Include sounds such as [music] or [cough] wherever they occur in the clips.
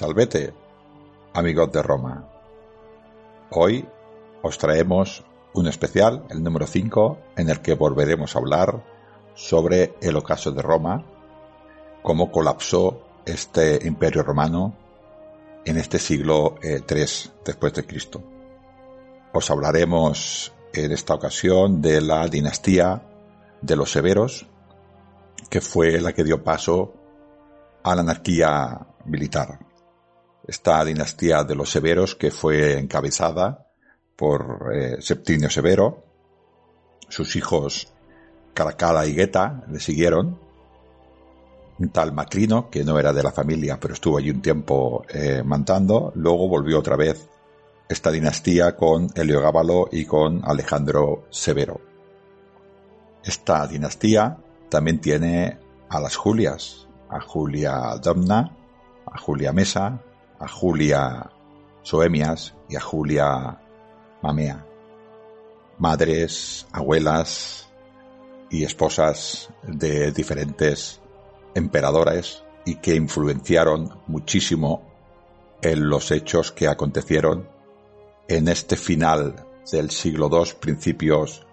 Salvete, amigos de Roma. Hoy os traemos un especial, el número 5, en el que volveremos a hablar sobre el ocaso de Roma, cómo colapsó este imperio romano en este siglo eh, después de Cristo. Os hablaremos en esta ocasión de la dinastía de los severos, que fue la que dio paso a la anarquía militar esta dinastía de los severos que fue encabezada por eh, Septimio Severo. Sus hijos Caracala y Geta le siguieron. Un tal Macrino, que no era de la familia, pero estuvo allí un tiempo eh, mandando. Luego volvió otra vez esta dinastía con Heliogábalo y con Alejandro Severo. Esta dinastía también tiene a las Julias, a Julia Domna, a Julia Mesa, a Julia Soemias y a Julia Mamea, madres, abuelas y esposas de diferentes emperadores y que influenciaron muchísimo en los hechos que acontecieron en este final del siglo II, principios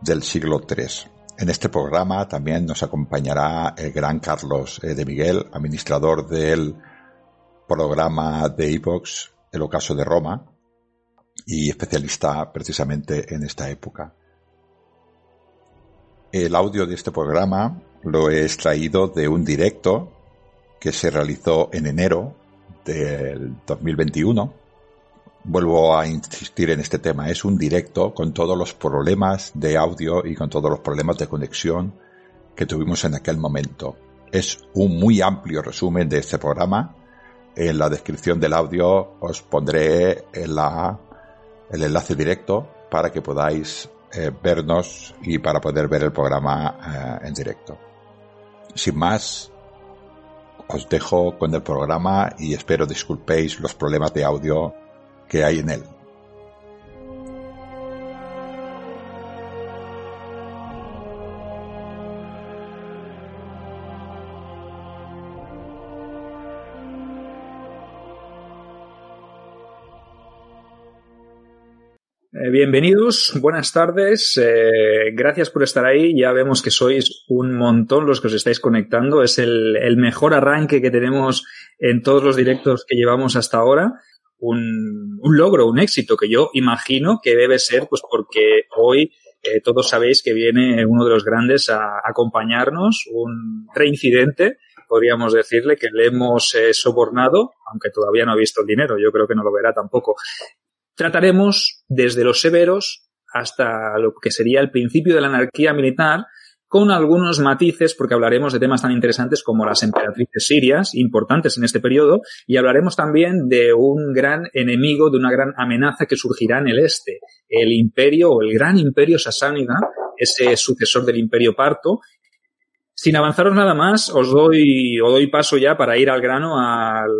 del siglo III. En este programa también nos acompañará el gran Carlos eh, de Miguel, administrador del programa de iVox El ocaso de Roma y especialista precisamente en esta época. El audio de este programa lo he extraído de un directo que se realizó en enero del 2021. Vuelvo a insistir en este tema. Es un directo con todos los problemas de audio y con todos los problemas de conexión que tuvimos en aquel momento. Es un muy amplio resumen de este programa en la descripción del audio os pondré el enlace directo para que podáis eh, vernos y para poder ver el programa eh, en directo. Sin más, os dejo con el programa y espero disculpéis los problemas de audio que hay en él. Bienvenidos, buenas tardes, eh, gracias por estar ahí. Ya vemos que sois un montón los que os estáis conectando. Es el, mejor arranque que tenemos en todos los directos que llevamos hasta ahora. Un, logro, un éxito que yo imagino que debe ser, pues porque hoy eh, todos sabéis que viene uno de los grandes a, acompañarnos, un reincidente, podríamos decirle, que le hemos sobornado, aunque todavía no ha visto el dinero, yo creo que no lo verá tampoco. Trataremos desde los severos hasta lo que sería el principio de la anarquía militar, con algunos matices, porque hablaremos de temas tan interesantes como las emperatrices sirias, importantes en este periodo, y hablaremos también de un gran enemigo, de una gran amenaza que surgirá en el este, el imperio o el gran imperio sasánida, ese sucesor del imperio parto, Sin avanzaros nada más, os doy, doy paso ya para ir al grano al,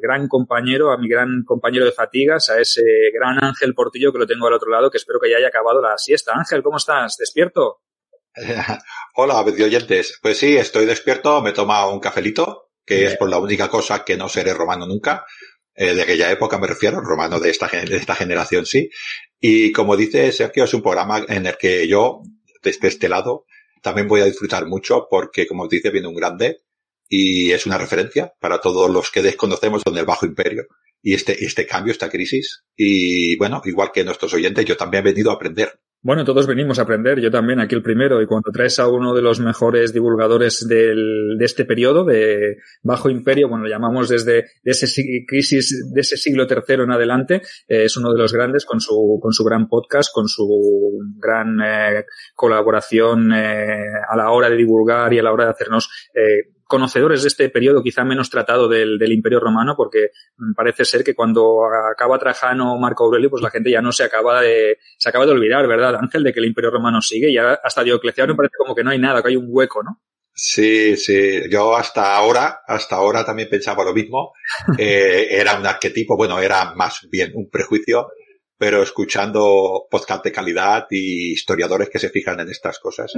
gran compañero, a mi gran compañero de fatigas, a ese gran Ángel Portillo que lo tengo al otro lado, que espero que ya haya acabado la siesta. Ángel, ¿cómo estás? ¿Despierto? [laughs] Hola, oyentes. Pues sí, estoy despierto, me toma un cafelito, que es por la única cosa que no seré romano nunca. Eh, de aquella época me refiero, romano de esta, de esta generación sí. Y como dice Sergio, es un programa en el que yo, desde este lado, también voy a disfrutar mucho porque, como dice, viene un grande y es una referencia para todos los que desconocemos en el Bajo Imperio y este, este cambio, esta crisis. Y bueno, igual que nuestros oyentes, yo también he venido a aprender. Bueno, todos venimos a aprender, yo también aquí el primero, y cuando traes a uno de los mejores divulgadores del, de este periodo, de Bajo Imperio, bueno, lo llamamos desde de ese crisis, de ese siglo tercero en adelante, eh, es uno de los grandes con su, con su gran podcast, con su gran eh, colaboración eh, a la hora de divulgar y a la hora de hacernos conocedores de este periodo quizá menos tratado del, del, Imperio Romano, porque parece ser que cuando acaba Trajano o Marco Aurelio, pues la gente ya no se acaba de, se acaba de olvidar, ¿verdad, Ángel, de que el Imperio Romano sigue? Ya hasta Diocleciano parece como que no hay nada, que hay un hueco, ¿no? Sí, sí. Yo hasta ahora, hasta ahora también pensaba lo mismo. [laughs] Eh, era un arquetipo, bueno, era más bien un prejuicio, pero escuchando podcast de calidad y historiadores que se fijan en estas cosas,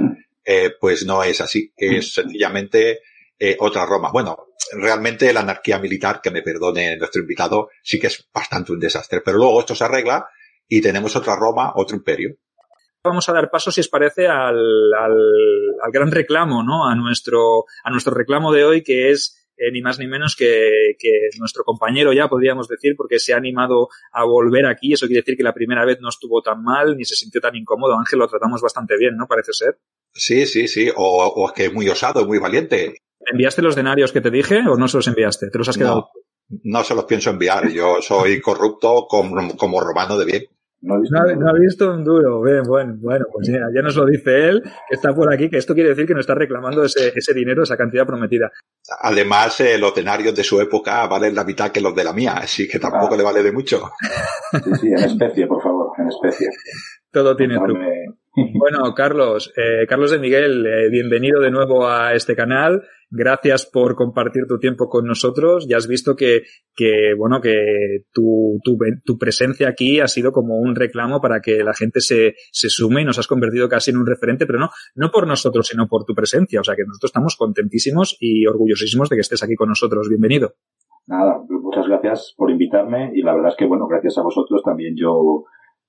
eh, pues no es así. Es sencillamente eh, otra Roma. Bueno, realmente la anarquía militar, que me perdone nuestro invitado, sí que es bastante un desastre. Pero luego esto se arregla y tenemos otra Roma, otro imperio. Vamos a dar paso, si os parece, al, al, al gran reclamo, ¿no? A nuestro, a nuestro reclamo de hoy, que es eh, ni más ni menos que, que, nuestro compañero ya, podríamos decir, porque se ha animado a volver aquí. Eso quiere decir que la primera vez no estuvo tan mal, ni se sintió tan incómodo. Ángel, lo tratamos bastante bien, ¿no? Parece ser. Sí, sí, sí. O, o es que es muy osado, muy valiente. ¿Enviaste los denarios que te dije o no se los enviaste? ¿Te los has quedado? No, se los pienso enviar. Yo soy corrupto como, como romano de bien. No ha, visto, un duro. Bien, bueno, bueno, pues ya, ya, nos lo dice él, que está por aquí, que esto quiere decir que no está reclamando ese, ese dinero, esa cantidad prometida. Además, eh, los denarios de su época valen la mitad que los de la mía, así que tampoco le vale de mucho. Sí, sí, en especie, por favor, en especie. Todo tiene truco. Bueno, Carlos, eh, Carlos de Miguel, eh, bienvenido de nuevo a este canal. Gracias por compartir tu tiempo con nosotros. Ya has visto que, que bueno, que tu, tu, tu, presencia aquí ha sido como un reclamo para que la gente se, se sume y nos has convertido casi en un referente, pero no, no por nosotros, sino por tu presencia. O sea que nosotros estamos contentísimos y orgullosísimos de que estés aquí con nosotros. Bienvenido. Nada, muchas gracias por invitarme y la verdad es que, bueno, gracias a vosotros también yo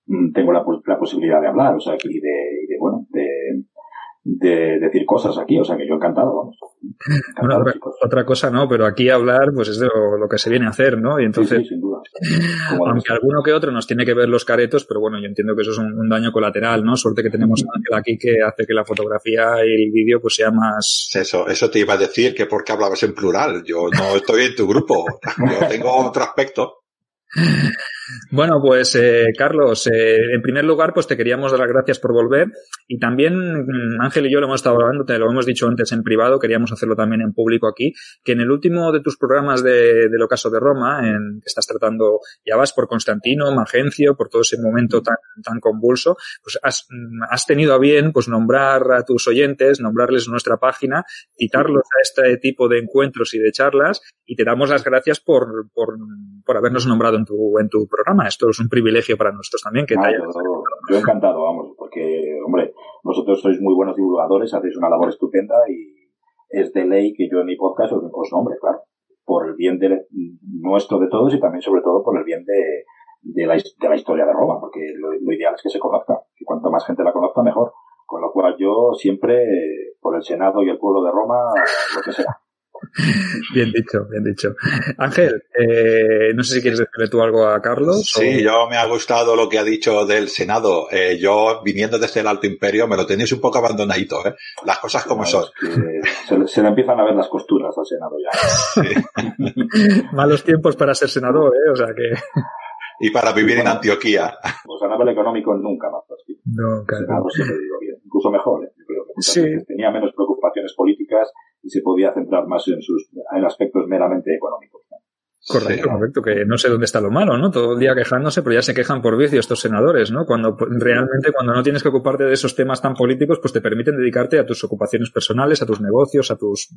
mm, tengo la, la posibilidad de hablar, o sea, y de, y de bueno, de, de decir cosas aquí, o sea que yo encantado, vamos. bueno, otra, cosa no, pero aquí hablar pues es de lo, que se viene a hacer, ¿no? Y entonces, sin duda. [laughs] aunque alguno que otro nos tiene que ver los caretos, pero bueno, yo entiendo que eso es un, daño colateral, ¿no? Suerte que tenemos aquí que hace que la fotografía y el vídeo pues sea más... Eso, eso te iba a decir que porque hablabas en plural, yo no estoy en tu grupo, [laughs] yo tengo otro aspecto. Bueno, pues eh, Carlos, eh, en primer lugar, pues te queríamos dar las gracias por volver y también mm, Ángel y yo lo hemos estado hablando, te lo hemos dicho antes en privado, queríamos hacerlo también en público aquí, que en el último de tus programas de, del ocaso de Roma, en que estás tratando, ya vas por Constantino, Magencio, por todo ese momento tan, tan convulso, pues has, mm, has tenido a bien pues nombrar a tus oyentes, nombrarles nuestra página, citarlos a este tipo de encuentros y de charlas y te damos las gracias por, por, por habernos nombrado en tu, en tu programa esto es un privilegio para nosotros también. Que yo, encantado, vamos, porque, hombre, vosotros sois muy buenos divulgadores, hacéis una labor estupenda y es de ley que yo en mi podcast os, os nombre, claro, por el bien de, nuestro de todos y también, sobre todo, por el bien de, de, la, de la historia de Roma, porque lo, lo ideal es que se conozca, y cuanto más gente la conozca, mejor. Con lo cual yo siempre, por el Senado y el pueblo de Roma, lo que sea. [laughs] Bien dicho, bien dicho. Ángel, eh, no sé si quieres decirle tú algo a Carlos. Sí, yo me ha gustado lo que ha dicho del Senado. Eh, yo, viniendo desde el Alto Imperio, me lo tenéis un poco abandonadito, ¿eh? Las cosas como son. Se, se, le empiezan a ver las costuras al Senado ya. [laughs] Malos tiempos para ser senador, ¿eh? O sea que... Y para vivir en Antioquía. Pues a nivel económico nunca más. No, claro. digo bien. Incluso mejor, ¿eh? Yo creo que sí. tenía menos preocupaciones políticas y se podía centrar más en sus en aspectos meramente económicos. Correcto, correcto, que no sé dónde está lo malo, ¿no? Todo el día quejándose, pero ya se quejan por vicio estos senadores, ¿no? Cuando pues, realmente cuando no tienes que ocuparte de esos temas tan políticos, pues te permiten dedicarte a tus ocupaciones personales, a tus negocios, a tus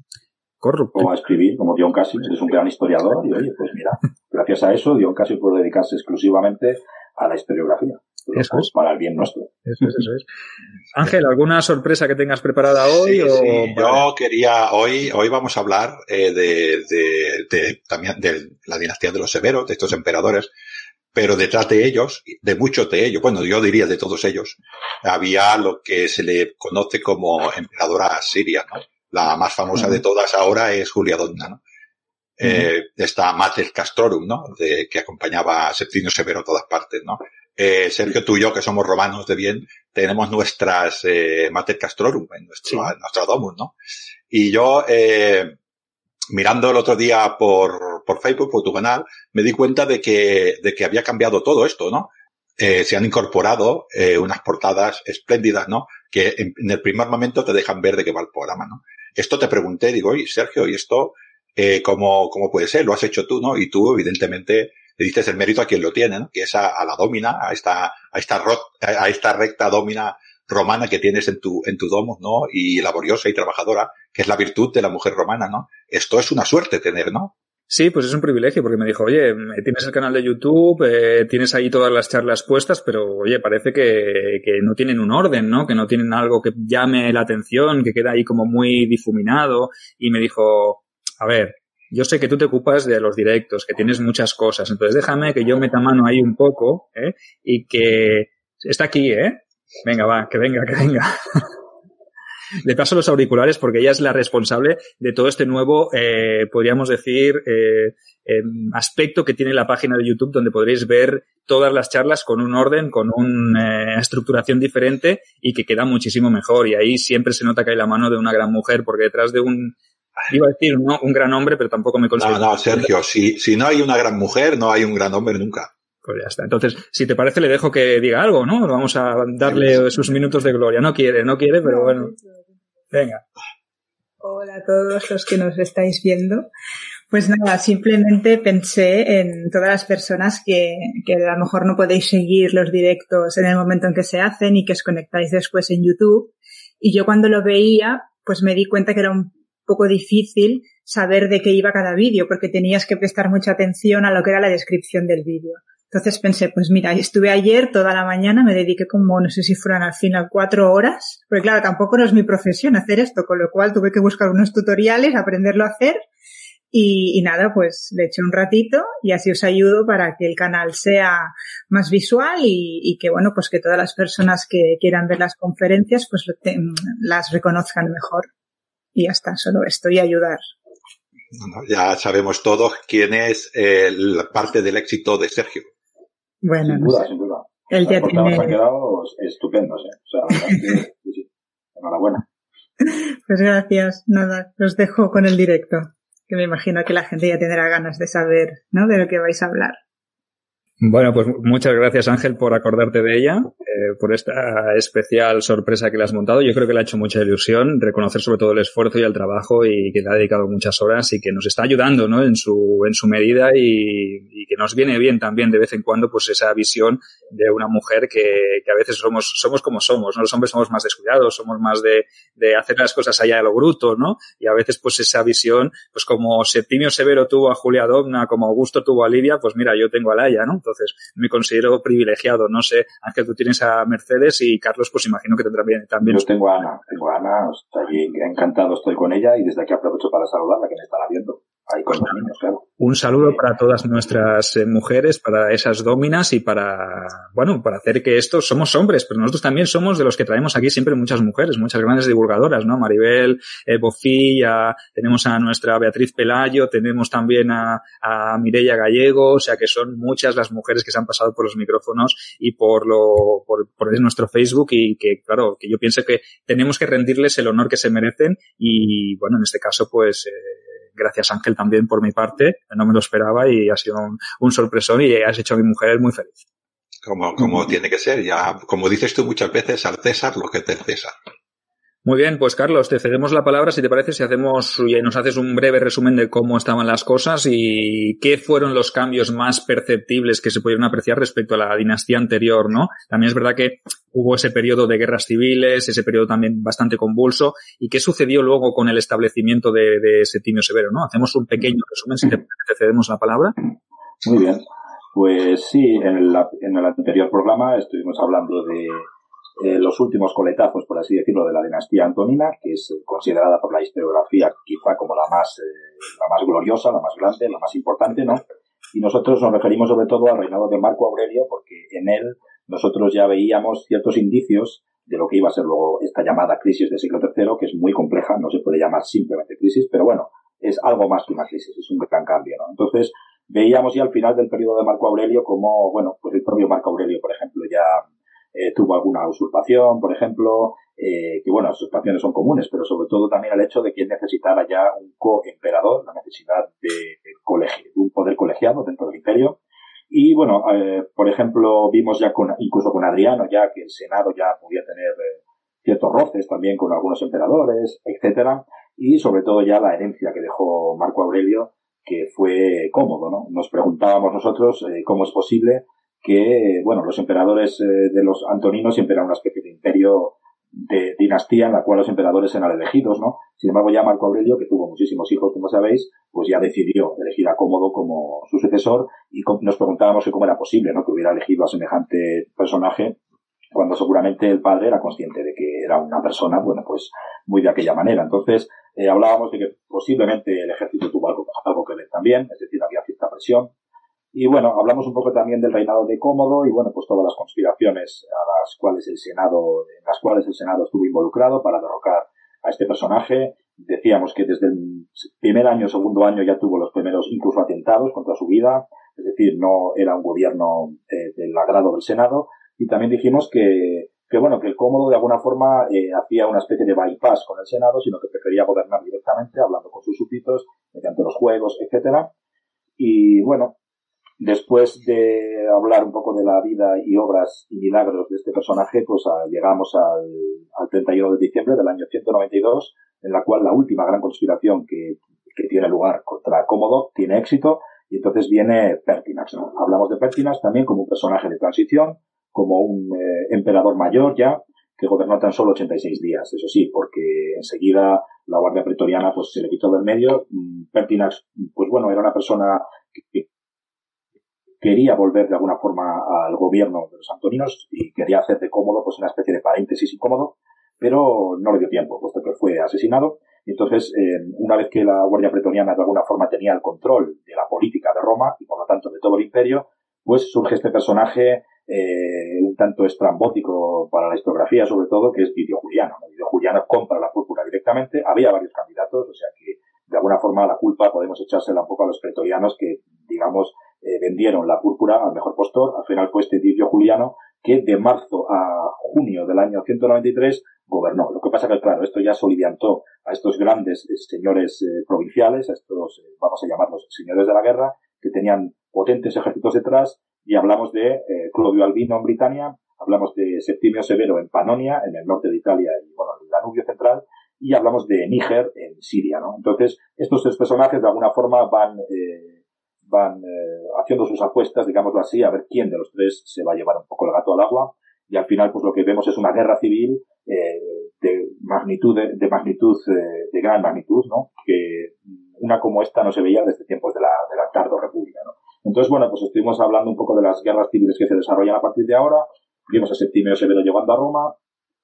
corruptos. O a escribir, como Dion Casio, es un gran historiador, y oye, pues mira, gracias a eso, Dion Casio puede dedicarse exclusivamente a la historiografía. Eso es. Para el bien nuestro. Eso es, eso es. [laughs] Ángel, ¿alguna sorpresa que tengas preparada hoy? Sí, sí. Yo quería, hoy, hoy vamos a hablar eh, de, de, de, también de la dinastía de los severos, de estos emperadores, pero detrás de ellos, de muchos de ellos, bueno, yo diría de todos ellos, había lo que se le conoce como emperadora siria, ¿no? La más famosa uh -huh. de todas ahora es Julia Donna, ¿no? Uh -huh. eh, esta Mater Castrorum, ¿no? De, que acompañaba a Septimio Severo a todas partes, ¿no? Eh, Sergio, tú y yo, que somos romanos de bien, tenemos nuestras eh, Mater Castrorum en nuestro, sí. nuestro domus, ¿no? Y yo, eh, mirando el otro día por, por Facebook, por tu canal, me di cuenta de que, de que había cambiado todo esto, ¿no? Eh, se han incorporado eh, unas portadas espléndidas, ¿no? Que en, en, el primer momento te dejan ver de qué va el programa, ¿no? Esto te pregunté, digo, oye, Sergio, ¿y esto eh, cómo, cómo puede ser? Lo has hecho tú, ¿no? Y tú, evidentemente, le diste el mérito a quien lo tiene, ¿no? Que es a, la domina, a esta, a esta, ro, a esta recta domina romana que tienes en tu, en tu domus, ¿no? Y laboriosa y trabajadora, que es la virtud de la mujer romana, ¿no? Esto es una suerte tener, ¿no? Sí, pues es un privilegio porque me dijo, oye, tienes el canal de YouTube, eh, tienes ahí todas las charlas puestas, pero oye, parece que, que, no tienen un orden, ¿no? Que no tienen algo que llame la atención, que queda ahí como muy difuminado. Y me dijo, a ver, yo sé que tú te ocupas de los directos, que tienes muchas cosas, entonces déjame que yo meta mano ahí un poco, ¿eh? Y que está aquí, ¿eh? Venga, va, que venga, que venga. [laughs] Le paso los auriculares porque ella es la responsable de todo este nuevo, eh, podríamos decir, eh, eh, aspecto que tiene la página de YouTube donde podréis ver todas las charlas con un orden, con una estructuración diferente y que queda muchísimo mejor. Y ahí siempre se nota que hay la mano de una gran mujer porque detrás de un, iba a decir no, un gran hombre, pero tampoco me considero. No, no, Sergio, si, si no hay una gran mujer, no hay un gran hombre nunca. Pues ya está. Entonces, si te parece, le dejo que diga algo, ¿no? Vamos a darle sus minutos de gloria. No quiere, no quiere, pero bueno. Venga. Hola a todos los que nos estáis viendo. Pues nada, simplemente pensé en todas las personas que, que a lo mejor no podéis seguir los directos en el momento en que se hacen y que os conectáis después en YouTube. Y yo cuando lo veía, pues me di cuenta que era un poco difícil saber de qué iba cada vídeo, porque tenías que prestar mucha atención a lo que era la descripción del vídeo. Entonces pensé, pues mira, estuve ayer toda la mañana, me dediqué como, no sé si fueran al final cuatro horas, porque claro, tampoco no es mi profesión hacer esto, con lo cual tuve que buscar unos tutoriales, aprenderlo a hacer y, nada, pues le eché un ratito y así os ayudo para que el canal sea más visual y, que bueno, pues que todas las personas que quieran ver las conferencias pues las reconozcan mejor. Y ya está, solo esto y ayudar. Ya sabemos todos quién es eh, la parte del éxito de Sergio. Bueno, sin no duda, sé. sin duda. Él ya tiene... Han quedado estupendos, ¿eh? O sea, [laughs] sí, sí. enhorabuena. Pues gracias. Nada, los dejo con el directo, que me imagino que la gente ya tendrá ganas de saber, ¿no? De lo que vais a hablar. Bueno, pues muchas gracias Ángel por acordarte de ella, eh, por esta especial sorpresa que le has montado. Yo creo que le ha hecho mucha ilusión reconocer sobre todo el esfuerzo y el trabajo y que le ha dedicado muchas horas y que nos está ayudando, ¿no? En su, en su medida y, y que nos viene bien también de vez en cuando pues esa visión de una mujer que, que a veces somos, somos como somos, ¿no? Los hombres somos más descuidados, somos más de, de hacer las cosas allá de lo bruto, ¿no? Y a veces pues esa visión, pues como Septimio Severo tuvo a Julia Domna, como Augusto tuvo a Lidia, pues mira, yo tengo a Laia, ¿no? Entonces, me considero privilegiado. No sé, Ángel, tú tienes a Mercedes y Carlos, pues imagino que tendrá bien también. Yo tengo a Ana, tengo a Ana, encantado estoy con ella y desde aquí aprovecho para saludarla, que me estará viendo. Ahí con los niños, claro. Un saludo para todas nuestras eh, mujeres, para esas dominas y para, bueno, para hacer que esto, somos hombres, pero nosotros también somos de los que traemos aquí siempre muchas mujeres, muchas grandes divulgadoras, ¿no? Maribel, eh, Bofilla, tenemos a nuestra Beatriz Pelayo, tenemos también a, a Mireia Gallego, o sea que son muchas las mujeres que se han pasado por los micrófonos y por lo, por, por nuestro Facebook y que, claro, que yo pienso que tenemos que rendirles el honor que se merecen y, bueno, en este caso, pues, eh, gracias Ángel también por mi parte, no me lo esperaba y ha sido un, un sorpresón y has hecho a mi mujer muy feliz. Como, como tiene que ser, ya, como dices tú muchas veces, al César lo que te César. Muy bien, pues Carlos, te cedemos la palabra si te parece, si hacemos nos haces un breve resumen de cómo estaban las cosas y qué fueron los cambios más perceptibles que se pudieron apreciar respecto a la dinastía anterior, ¿no? También es verdad que hubo ese periodo de guerras civiles, ese periodo también bastante convulso y qué sucedió luego con el establecimiento de, de Septimio Severo, ¿no? Hacemos un pequeño resumen si te, te cedemos la palabra. Muy bien. Pues sí, en el, en el anterior programa estuvimos hablando de eh, los últimos coletazos, por así decirlo, de la dinastía antonina, que es eh, considerada por la historiografía quizá como la más, eh, la más gloriosa, la más grande, la más importante, ¿no? Y nosotros nos referimos sobre todo al reinado de Marco Aurelio, porque en él nosotros ya veíamos ciertos indicios de lo que iba a ser luego esta llamada crisis del siglo III, que es muy compleja, no se puede llamar simplemente crisis, pero bueno, es algo más que una crisis, es un gran cambio, ¿no? Entonces, veíamos ya al final del periodo de Marco Aurelio como, bueno, pues el propio Marco Aurelio, por ejemplo, ya eh, tuvo alguna usurpación, por ejemplo, eh, que bueno, las usurpaciones son comunes, pero sobre todo también el hecho de que necesitara ya un coemperador, la necesidad de, de un poder colegiado dentro del imperio. Y bueno, eh, por ejemplo, vimos ya con, incluso con Adriano, ya que el Senado ya podía tener eh, ciertos roces también con algunos emperadores, etcétera, y sobre todo ya la herencia que dejó Marco Aurelio, que fue cómodo, ¿no? Nos preguntábamos nosotros cómo es posible que, bueno, los emperadores eh, de los antoninos siempre eran una especie de imperio de dinastía en la cual los emperadores eran elegidos, ¿no? Sin embargo, ya Marco Aurelio, que tuvo muchísimos hijos, como sabéis, pues ya decidió elegir a Cómodo como su sucesor y nos preguntábamos cómo era posible, ¿no? Que hubiera elegido a semejante personaje cuando seguramente el padre era consciente de que era una persona, bueno, pues muy de aquella manera. Entonces, eh, hablábamos de que posiblemente el ejército tuvo algo, algo que ver también, es decir, había cierta presión, y bueno, hablamos un poco también del reinado de Cómodo y bueno, pues todas las conspiraciones a las cuales el Senado, en las cuales el Senado estuvo involucrado para derrocar a este personaje. Decíamos que desde el primer año, segundo año ya tuvo los primeros incluso atentados contra su vida, es decir, no era un gobierno eh, del agrado del Senado. Y también dijimos que, que bueno, que el Cómodo de alguna forma eh, hacía una especie de bypass con el Senado, sino que prefería gobernar directamente, hablando con sus súbditos, mediante los juegos, etcétera. Y bueno, Después de hablar un poco de la vida y obras y milagros de este personaje, pues ah, llegamos al, al 31 de diciembre del año 192, en la cual la última gran conspiración que, que tiene lugar contra Cómodo tiene éxito, y entonces viene Pertinax. Hablamos de Pertinax también como un personaje de transición, como un eh, emperador mayor ya, que gobernó tan solo 86 días, eso sí, porque enseguida la Guardia Pretoriana pues se le quitó del medio. Mm, Pertinax, pues bueno, era una persona que, quería volver de alguna forma al gobierno de los antoninos y quería hacer de cómodo pues una especie de paréntesis incómodo, pero no le dio tiempo, puesto que fue asesinado. Entonces, eh, una vez que la Guardia Pretoriana de alguna forma tenía el control de la política de Roma y por lo tanto de todo el imperio, pues surge este personaje eh, un tanto estrambótico para la historiografía, sobre todo, que es Didio Juliano. Didio Juliano compra la púrpura directamente. Había varios candidatos, o sea que de alguna forma la culpa podemos echársela un poco a los pretorianos que, digamos, eh, vendieron la púrpura al mejor postor. Al final fue este Didio Juliano que de marzo a junio del año 193 gobernó. Lo que pasa que, claro, esto ya soliviantó a estos grandes eh, señores eh, provinciales, a estos, vamos a llamarlos señores de la guerra, que tenían potentes ejércitos detrás, y hablamos de Claudio Albino en Britania, hablamos de Septimio Severo en Panonia, en el norte de Italia y, bueno, el Danubio central, y hablamos de Níger en Siria, ¿no? Entonces, estos tres personajes de alguna forma van van eh, haciendo sus apuestas, digámoslo así, a ver quién de los tres se va a llevar un poco el gato al agua. Y al final, pues lo que vemos es una guerra civil eh, de magnitud, de, magnitud, eh, de gran magnitud, ¿no? Que una como esta no se veía desde tiempos de la, de la tardo república, ¿no? Entonces, bueno, pues estuvimos hablando un poco de las guerras civiles que se desarrollan a partir de ahora. Vimos a Septimio Severo llegando a Roma,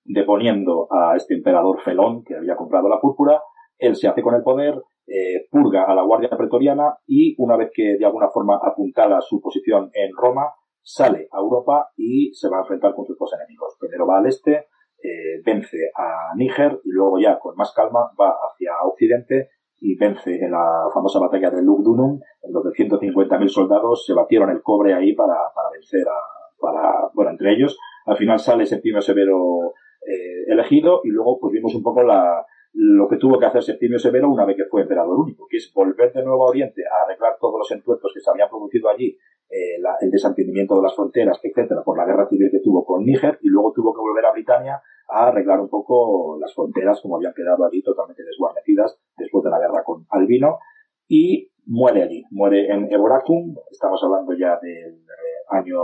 deponiendo a este emperador Felón que había comprado la púrpura. Él se hace con el poder, eh, purga a la Guardia Pretoriana y una vez que de alguna forma apuntala su posición en Roma, sale a Europa y se va a enfrentar con sus dos enemigos. Primero va al este, eh, vence a Níger y luego ya con más calma va hacia Occidente y vence en la famosa batalla de Lugdunum, en donde 150.000 soldados se batieron el cobre ahí para, para vencer a, para, bueno, entre ellos. Al final sale Septimio Severo eh, elegido y luego pues vimos un poco la, lo que tuvo que hacer Septimio Severo una vez que fue emperador único, que es volver de nuevo a Oriente a arreglar todos los entuertos que se habían producido allí, eh, la, el desentendimiento de las fronteras, etcétera, por la guerra civil que tuvo con Níger, y luego tuvo que volver a Britania a arreglar un poco las fronteras como habían quedado allí totalmente desguarnecidas después de la guerra con Albino y muere allí, muere en Eboracum, estamos hablando ya del eh, año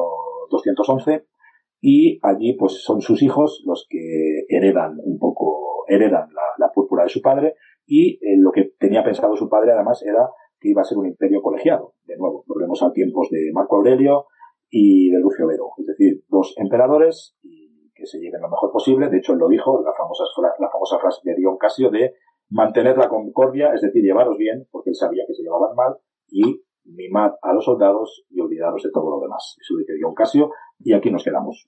211 y allí pues son sus hijos los que heredan un poco, heredan la, púrpura de su padre y eh, lo que tenía pensado su padre además era que iba a ser un imperio colegiado. De nuevo, volvemos a tiempos de Marco Aurelio y de Lucio Vero, es decir, dos emperadores y que se lleven lo mejor posible. De hecho, él lo dijo, la famosa, la famosa frase de Dion Casio de mantener la concordia, es decir, llevaros bien, porque él sabía que se llevaban mal, y mimad a los soldados y olvidaros de todo lo demás. Eso dice Dion Casio, y aquí nos quedamos.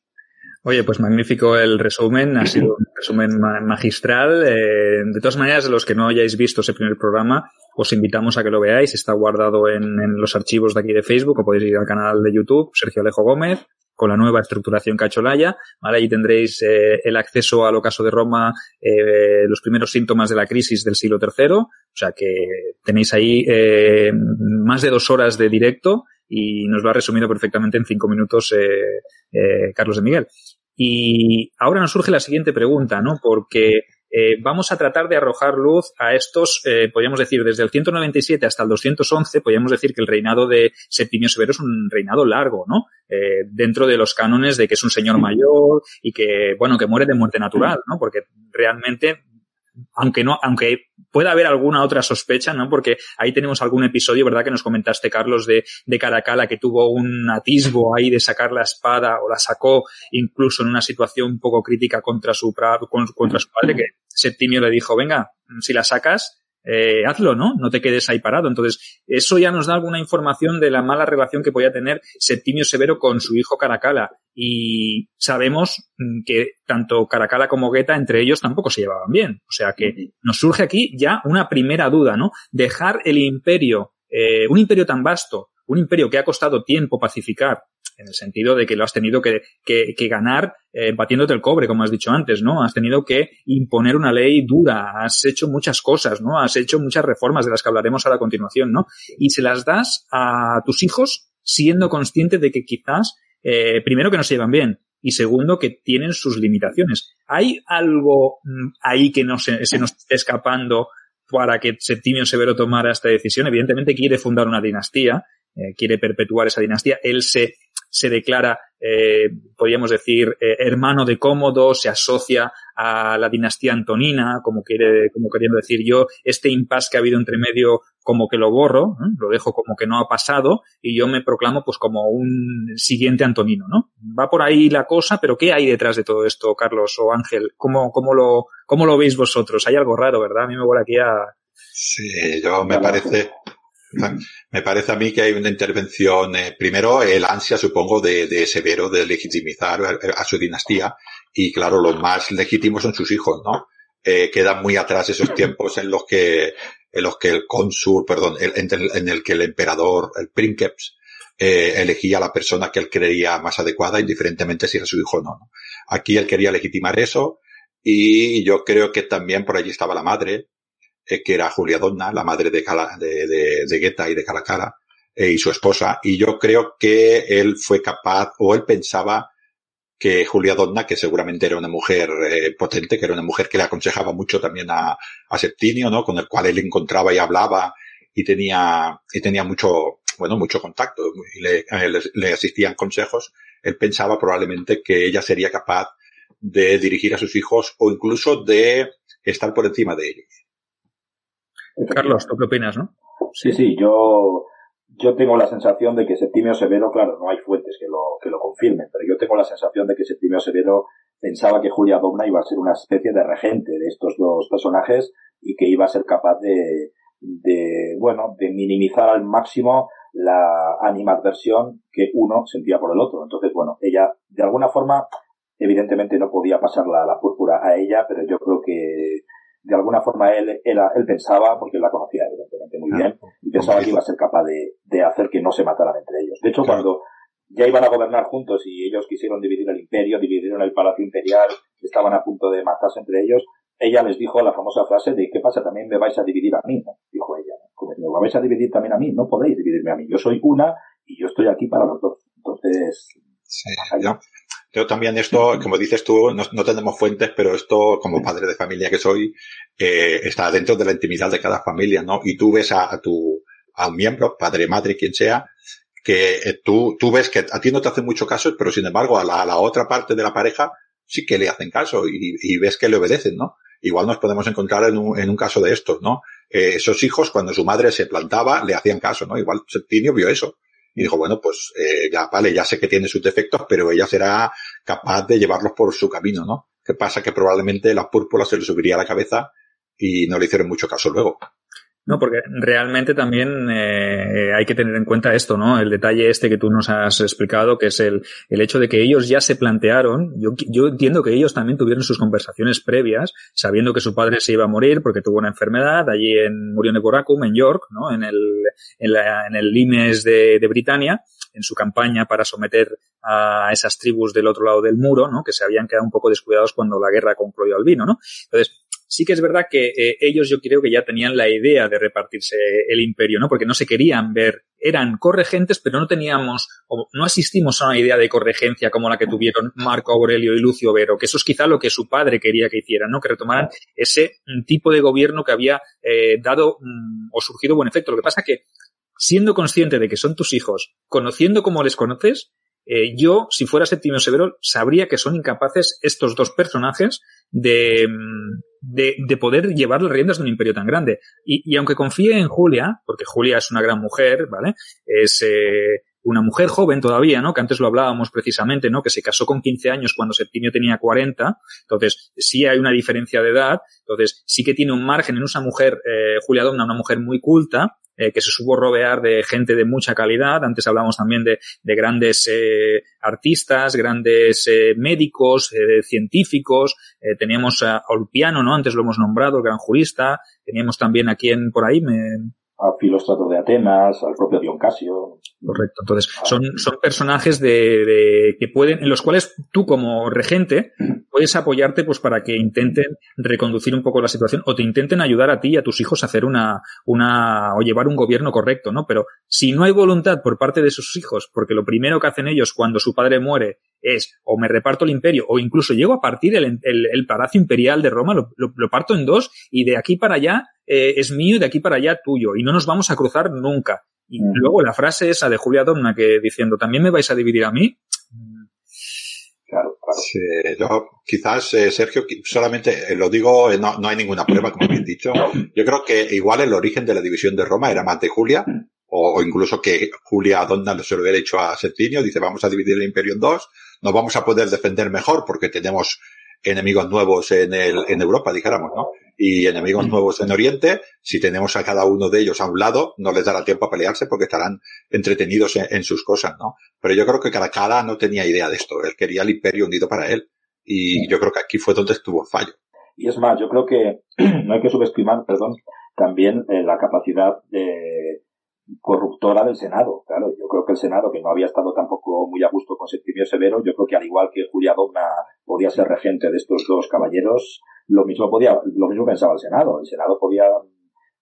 Oye, pues magnífico el resumen, ha sido un resumen magistral. Eh, de todas maneras, los que no hayáis visto ese primer programa, os invitamos a que lo veáis. Está guardado en, los archivos de aquí de Facebook o podéis ir al canal de YouTube, Sergio Alejo Gómez, con la nueva estructuración Cacholaya. ¿vale? Ahí tendréis eh, el acceso al ocaso de Roma, eh, los primeros síntomas de la crisis del siglo III. O sea que tenéis ahí más de dos horas de directo y nos lo ha resumido perfectamente en cinco minutos Carlos de Miguel. Y ahora nos surge la siguiente pregunta, ¿no? Porque eh, vamos a tratar de arrojar luz a estos, eh, podríamos decir, desde el 197 hasta el 211, podríamos decir que el reinado de Septimio Severo es un reinado largo, ¿no? Eh, dentro de los cánones de que es un señor mayor y que, bueno, que muere de muerte natural, ¿no? Porque realmente aunque no, aunque pueda haber alguna otra sospecha, ¿no? Porque ahí tenemos algún episodio, ¿verdad? Que nos comentaste, Carlos, de, de Caracala, que tuvo un atisbo ahí de sacar la espada, o la sacó incluso en una situación un poco crítica contra su, contra su padre, que Septimio le dijo, venga, si la sacas, eh, hazlo, ¿no? No te quedes ahí parado. Entonces, eso ya nos da alguna información de la mala relación que podía tener Septimio Severo con su hijo Caracala. Y sabemos mm, que tanto Caracala como Guetta entre ellos tampoco se llevaban bien. O sea que nos surge aquí ya una primera duda, ¿no? Dejar el imperio, eh, un imperio tan vasto, un imperio que ha costado tiempo pacificar, en el sentido de que lo has tenido que, que, que ganar eh, batiéndote el cobre, como has dicho antes, ¿no? Has tenido que imponer una ley dura, has hecho muchas cosas, ¿no? Has hecho muchas reformas de las que hablaremos a la continuación, ¿no? Y se las das a tus hijos siendo consciente de que quizás, eh, primero que no se llevan bien, y segundo que tienen sus limitaciones. ¿Hay algo mm, ahí que no se, se nos esté escapando para que Septimio Severo tomara esta decisión? Evidentemente quiere fundar una dinastía, eh, quiere perpetuar esa dinastía. Él se se declara, eh, podríamos decir, eh, hermano de Cómodo, se asocia a la dinastía antonina, como quiere, como queriendo decir yo, este impasse que ha habido entre medio, como que lo borro, lo dejo como que no ha pasado, y yo me proclamo pues como un siguiente antonino, ¿no? Va por ahí la cosa, pero ¿qué hay detrás de todo esto, Carlos o Ángel? ¿Cómo, cómo lo, cómo lo veis vosotros? Hay algo raro, ¿verdad? A mí me vuelve aquí a... Sí, yo me parece, me parece a mí que hay una intervención, eh, primero el ansia, supongo, de, Severo de legitimizar a, su dinastía y claro, los más legítimos son sus hijos, ¿no? Eh, quedan muy atrás esos tiempos en los que, en los que el cónsul, perdón, en, el que el emperador, el princeps, eh, elegía a la persona que él creía más adecuada, indiferentemente si era su hijo o no. Aquí él quería legitimar eso y yo creo que también por allí estaba la madre, eh, que era Julia Donna, la madre de, de, de, de Guetta y de Calacara, eh, y su esposa. Y yo creo que él fue capaz, o él pensaba que Julia Donna, que seguramente era una mujer eh, potente, que era una mujer que le aconsejaba mucho también a, a Septimio, ¿no? Con el cual él encontraba y hablaba y tenía, y tenía mucho, bueno, mucho contacto y le asistían consejos. Él pensaba probablemente que ella sería capaz de dirigir a sus hijos o incluso de estar por encima de ellos. Carlos, ¿tú qué opinas, no? Sí, sí, yo, yo tengo la sensación de que Septimio Severo, claro, no hay fuentes que lo, que lo confirmen, pero yo tengo la sensación de que Septimio Severo pensaba que Julia Domna iba a ser una especie de regente de estos dos personajes y que iba a ser capaz de, de bueno, de minimizar al máximo la animadversión que uno sentía por el otro. Entonces, bueno, ella, de alguna forma, evidentemente no podía pasar la, la púrpura a ella, pero yo creo que de alguna forma él, él, él, pensaba, porque él la conocía evidentemente muy bien, y pensaba que iba a ser capaz de, de hacer que no se mataran entre ellos. De hecho, cuando ya iban a gobernar juntos y ellos quisieron dividir el imperio, dividieron el palacio imperial, estaban a punto de matarse entre ellos, ella les dijo la famosa frase de ¿qué pasa? También me vais a dividir a mí, dijo ella. Como me vais a dividir también a mí, no podéis dividirme a mí. Yo soy una y yo estoy aquí para los dos. Entonces, sí, yo también esto, como dices tú, no, tenemos fuentes, pero esto, como padre de familia que soy, eh, está dentro de la intimidad de cada familia, ¿no? Y tú ves a, tu, a un miembro, padre, madre, quien sea, que eh, tú, tú ves que a ti no te hacen mucho caso, pero sin embargo a la, a la otra parte de la pareja sí que le hacen caso y, y, ves que le obedecen, ¿no? Igual nos podemos encontrar en un, en un caso de estos, ¿no? Eh, esos hijos, cuando su madre se plantaba, le hacían caso, ¿no? Igual Septimio vio eso y dijo, bueno, pues eh, ya vale, ya sé que tiene sus defectos, pero ella será capaz de llevarlos por su camino, ¿no? ¿Qué pasa? Que probablemente la púrpura se le subiría a la cabeza y no le hicieron mucho caso luego. No, porque realmente también eh, hay que tener en cuenta esto, ¿no? El detalle este que tú nos has explicado, que es el, el hecho de que ellos ya se plantearon, yo, yo entiendo que ellos también tuvieron sus conversaciones previas, sabiendo que su padre se iba a morir porque tuvo una enfermedad allí en, murió en Eboracum, en York, ¿no? En el, en, la, en el Limes de, de Britania, en su campaña para someter a esas tribus del otro lado del muro, ¿no? Que se habían quedado un poco descuidados cuando la guerra concluyó al vino, ¿no? Entonces, sí que es verdad que eh, ellos yo creo que ya tenían la idea de repartirse el imperio, ¿no? Porque no se querían ver, eran corregentes, pero no teníamos, o no asistimos a una idea de corregencia como la que tuvieron Marco Aurelio y Lucio Vero, que eso es quizá lo que su padre quería que hicieran, ¿no? Que retomaran ese mm, tipo de gobierno que había eh, dado mm, o surgido buen efecto. Lo que pasa que, siendo consciente de que son tus hijos, conociendo cómo les conoces, eh, yo, si fuera Septimio Severo, sabría que son incapaces estos dos personajes de, mm, de, de, poder llevar las riendas de un imperio tan grande. Y, y, aunque confíe en Julia, porque Julia es una gran mujer, ¿vale? Es eh, una mujer joven todavía, ¿no? Que antes lo hablábamos precisamente, ¿no? Que se casó con 15 años cuando Septimio tenía 40. Entonces, sí hay una diferencia de edad. Entonces, sí que tiene un margen en esa mujer, eh, Julia Domna, una mujer muy culta, eh, que se supo rodear de gente de mucha calidad. Antes hablamos también de, de grandes eh, artistas, grandes eh, médicos, eh, científicos. Eh, teníamos a Olpiano, ¿no? Antes lo hemos nombrado, el gran jurista. Teníamos también a quien por ahí me, a Filóstrato de Atenas, al propio Dion Casio. Correcto. Entonces, ah. son, son personajes de, de, que pueden, en los cuales tú como regente puedes apoyarte pues para que intenten reconducir un poco la situación o te intenten ayudar a ti y a tus hijos a hacer una, una, o llevar un gobierno correcto, ¿no? Pero si no hay voluntad por parte de sus hijos, porque lo primero que hacen ellos cuando su padre muere es o me reparto el imperio o incluso llego a partir el, el, el palacio imperial de Roma, lo, lo, lo, parto en dos y de aquí para allá eh, es mío y de aquí para allá tuyo y no nos vamos a cruzar nunca. Y luego la frase esa de Julia Domna que diciendo también me vais a dividir a mí. Claro, claro. Sí, yo, quizás, eh, Sergio, solamente eh, lo digo, eh, no, no hay ninguna prueba, como bien dicho. Yo creo que igual el origen de la división de Roma era más de Julia, o, o, incluso que Julia Donda se lo hubiera hecho a Septimio, dice vamos a dividir el imperio en dos, nos vamos a poder defender mejor porque tenemos enemigos nuevos en, el, en Europa, dijéramos, ¿no? Y enemigos nuevos en Oriente, si tenemos a cada uno de ellos a un lado, no les dará tiempo a pelearse porque estarán entretenidos en, en sus cosas, ¿no? Pero yo creo que Caracalla no tenía idea de esto. Él quería el imperio unido para él. Y yo creo que aquí fue donde estuvo el fallo. Y es más, yo creo que [clears throat] no hay que subestimar, perdón, también eh, la capacidad de, corruptora del Senado. Claro, yo creo que el Senado, que no había estado tampoco muy a gusto con Septimio Severo, yo creo que al igual que Julia Domna podía ser regente de estos dos caballeros, lo mismo podía, lo mismo pensaba el Senado. El Senado podía,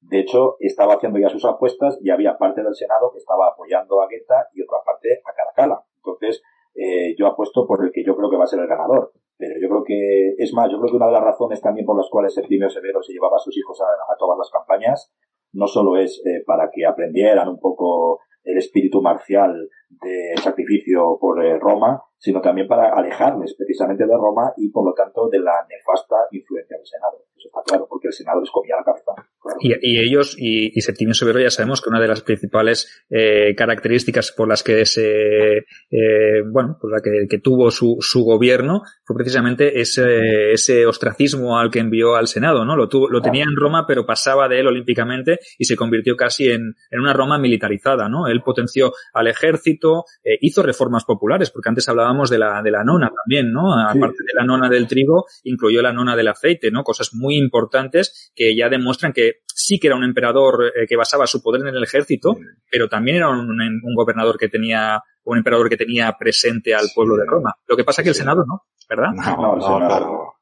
de hecho, estaba haciendo ya sus apuestas y había parte del Senado que estaba apoyando a Guetta y otra parte a Caracala. Entonces, eh, yo apuesto por el que yo creo que va a ser el ganador. Pero yo creo que, es más, yo creo que una de las razones también por las cuales Septimio Severo se llevaba a sus hijos a todas las campañas no solo es eh, para que aprendieran un poco el espíritu marcial de sacrificio por eh, Roma, sino también para alejarles precisamente de Roma y por lo tanto de la nefasta influencia del Senado. Eso está claro, porque el Senado les comía la cabeza. Y, ellos, y, Septimio Severo, ya sabemos que una de las principales eh, características por las que se, eh, bueno, por la que, tuvo su, su, gobierno fue precisamente ese, ese ostracismo al que envió al Senado, ¿no? Lo, tuvo, lo tenía en Roma, pero pasaba de él olímpicamente y se convirtió casi en, en una Roma militarizada, ¿no? Él potenció al ejército, eh, hizo reformas populares, porque antes hablábamos de la, de la nona también, ¿no? Sí. Aparte de la nona del trigo, incluyó la nona del aceite, ¿no? Cosas muy importantes que ya demuestran que sí que era un emperador eh, que basaba su poder en el ejército, sí. pero también era un, un, gobernador que tenía, un emperador que tenía presente al pueblo de Roma. Lo que pasa es que el Senado no, ¿verdad? No, no, no claro.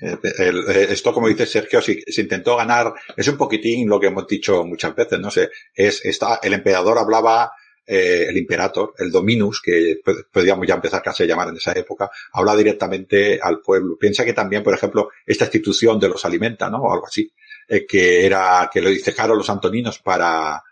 El, el, esto, como dice Sergio, se, se, intentó ganar, es un poquitín lo que hemos dicho muchas veces, no sé, es, está, el emperador hablaba eh, el Imperator, el Dominus, que podríamos ya empezar casi a llamar en esa época, habla directamente al pueblo. Piensa que también, por ejemplo, esta institución de los alimenta, ¿no? O algo así, eh, que era, que lo dice Caro los antoninos para,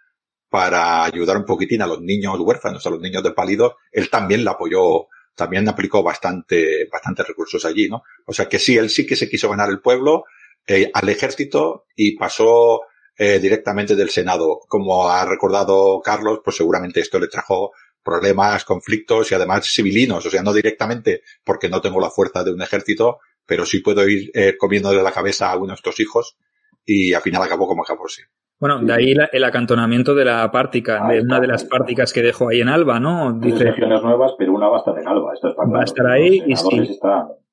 para ayudar un poquitín a los niños huérfanos, a los niños de pálidos, él también la apoyó, también aplicó bastante, bastantes recursos allí, ¿no? O sea que sí, él sí que se quiso ganar el pueblo, eh, al ejército y pasó eh, directamente del Senado. Como ha recordado Carlos, pues seguramente esto le trajo problemas, conflictos y además civilinos, o sea, no directamente porque no tengo la fuerza de un ejército, pero sí puedo ir eh, comiendo de la cabeza a uno de estos hijos y al final acabó como acabó, sí. Bueno, de ahí el acantonamiento de la Pártica, de una de las Párticas que dejo ahí en Alba, ¿no? Dice, regiones nuevas, pero una va a estar en Alba. Esto va a estar ahí y,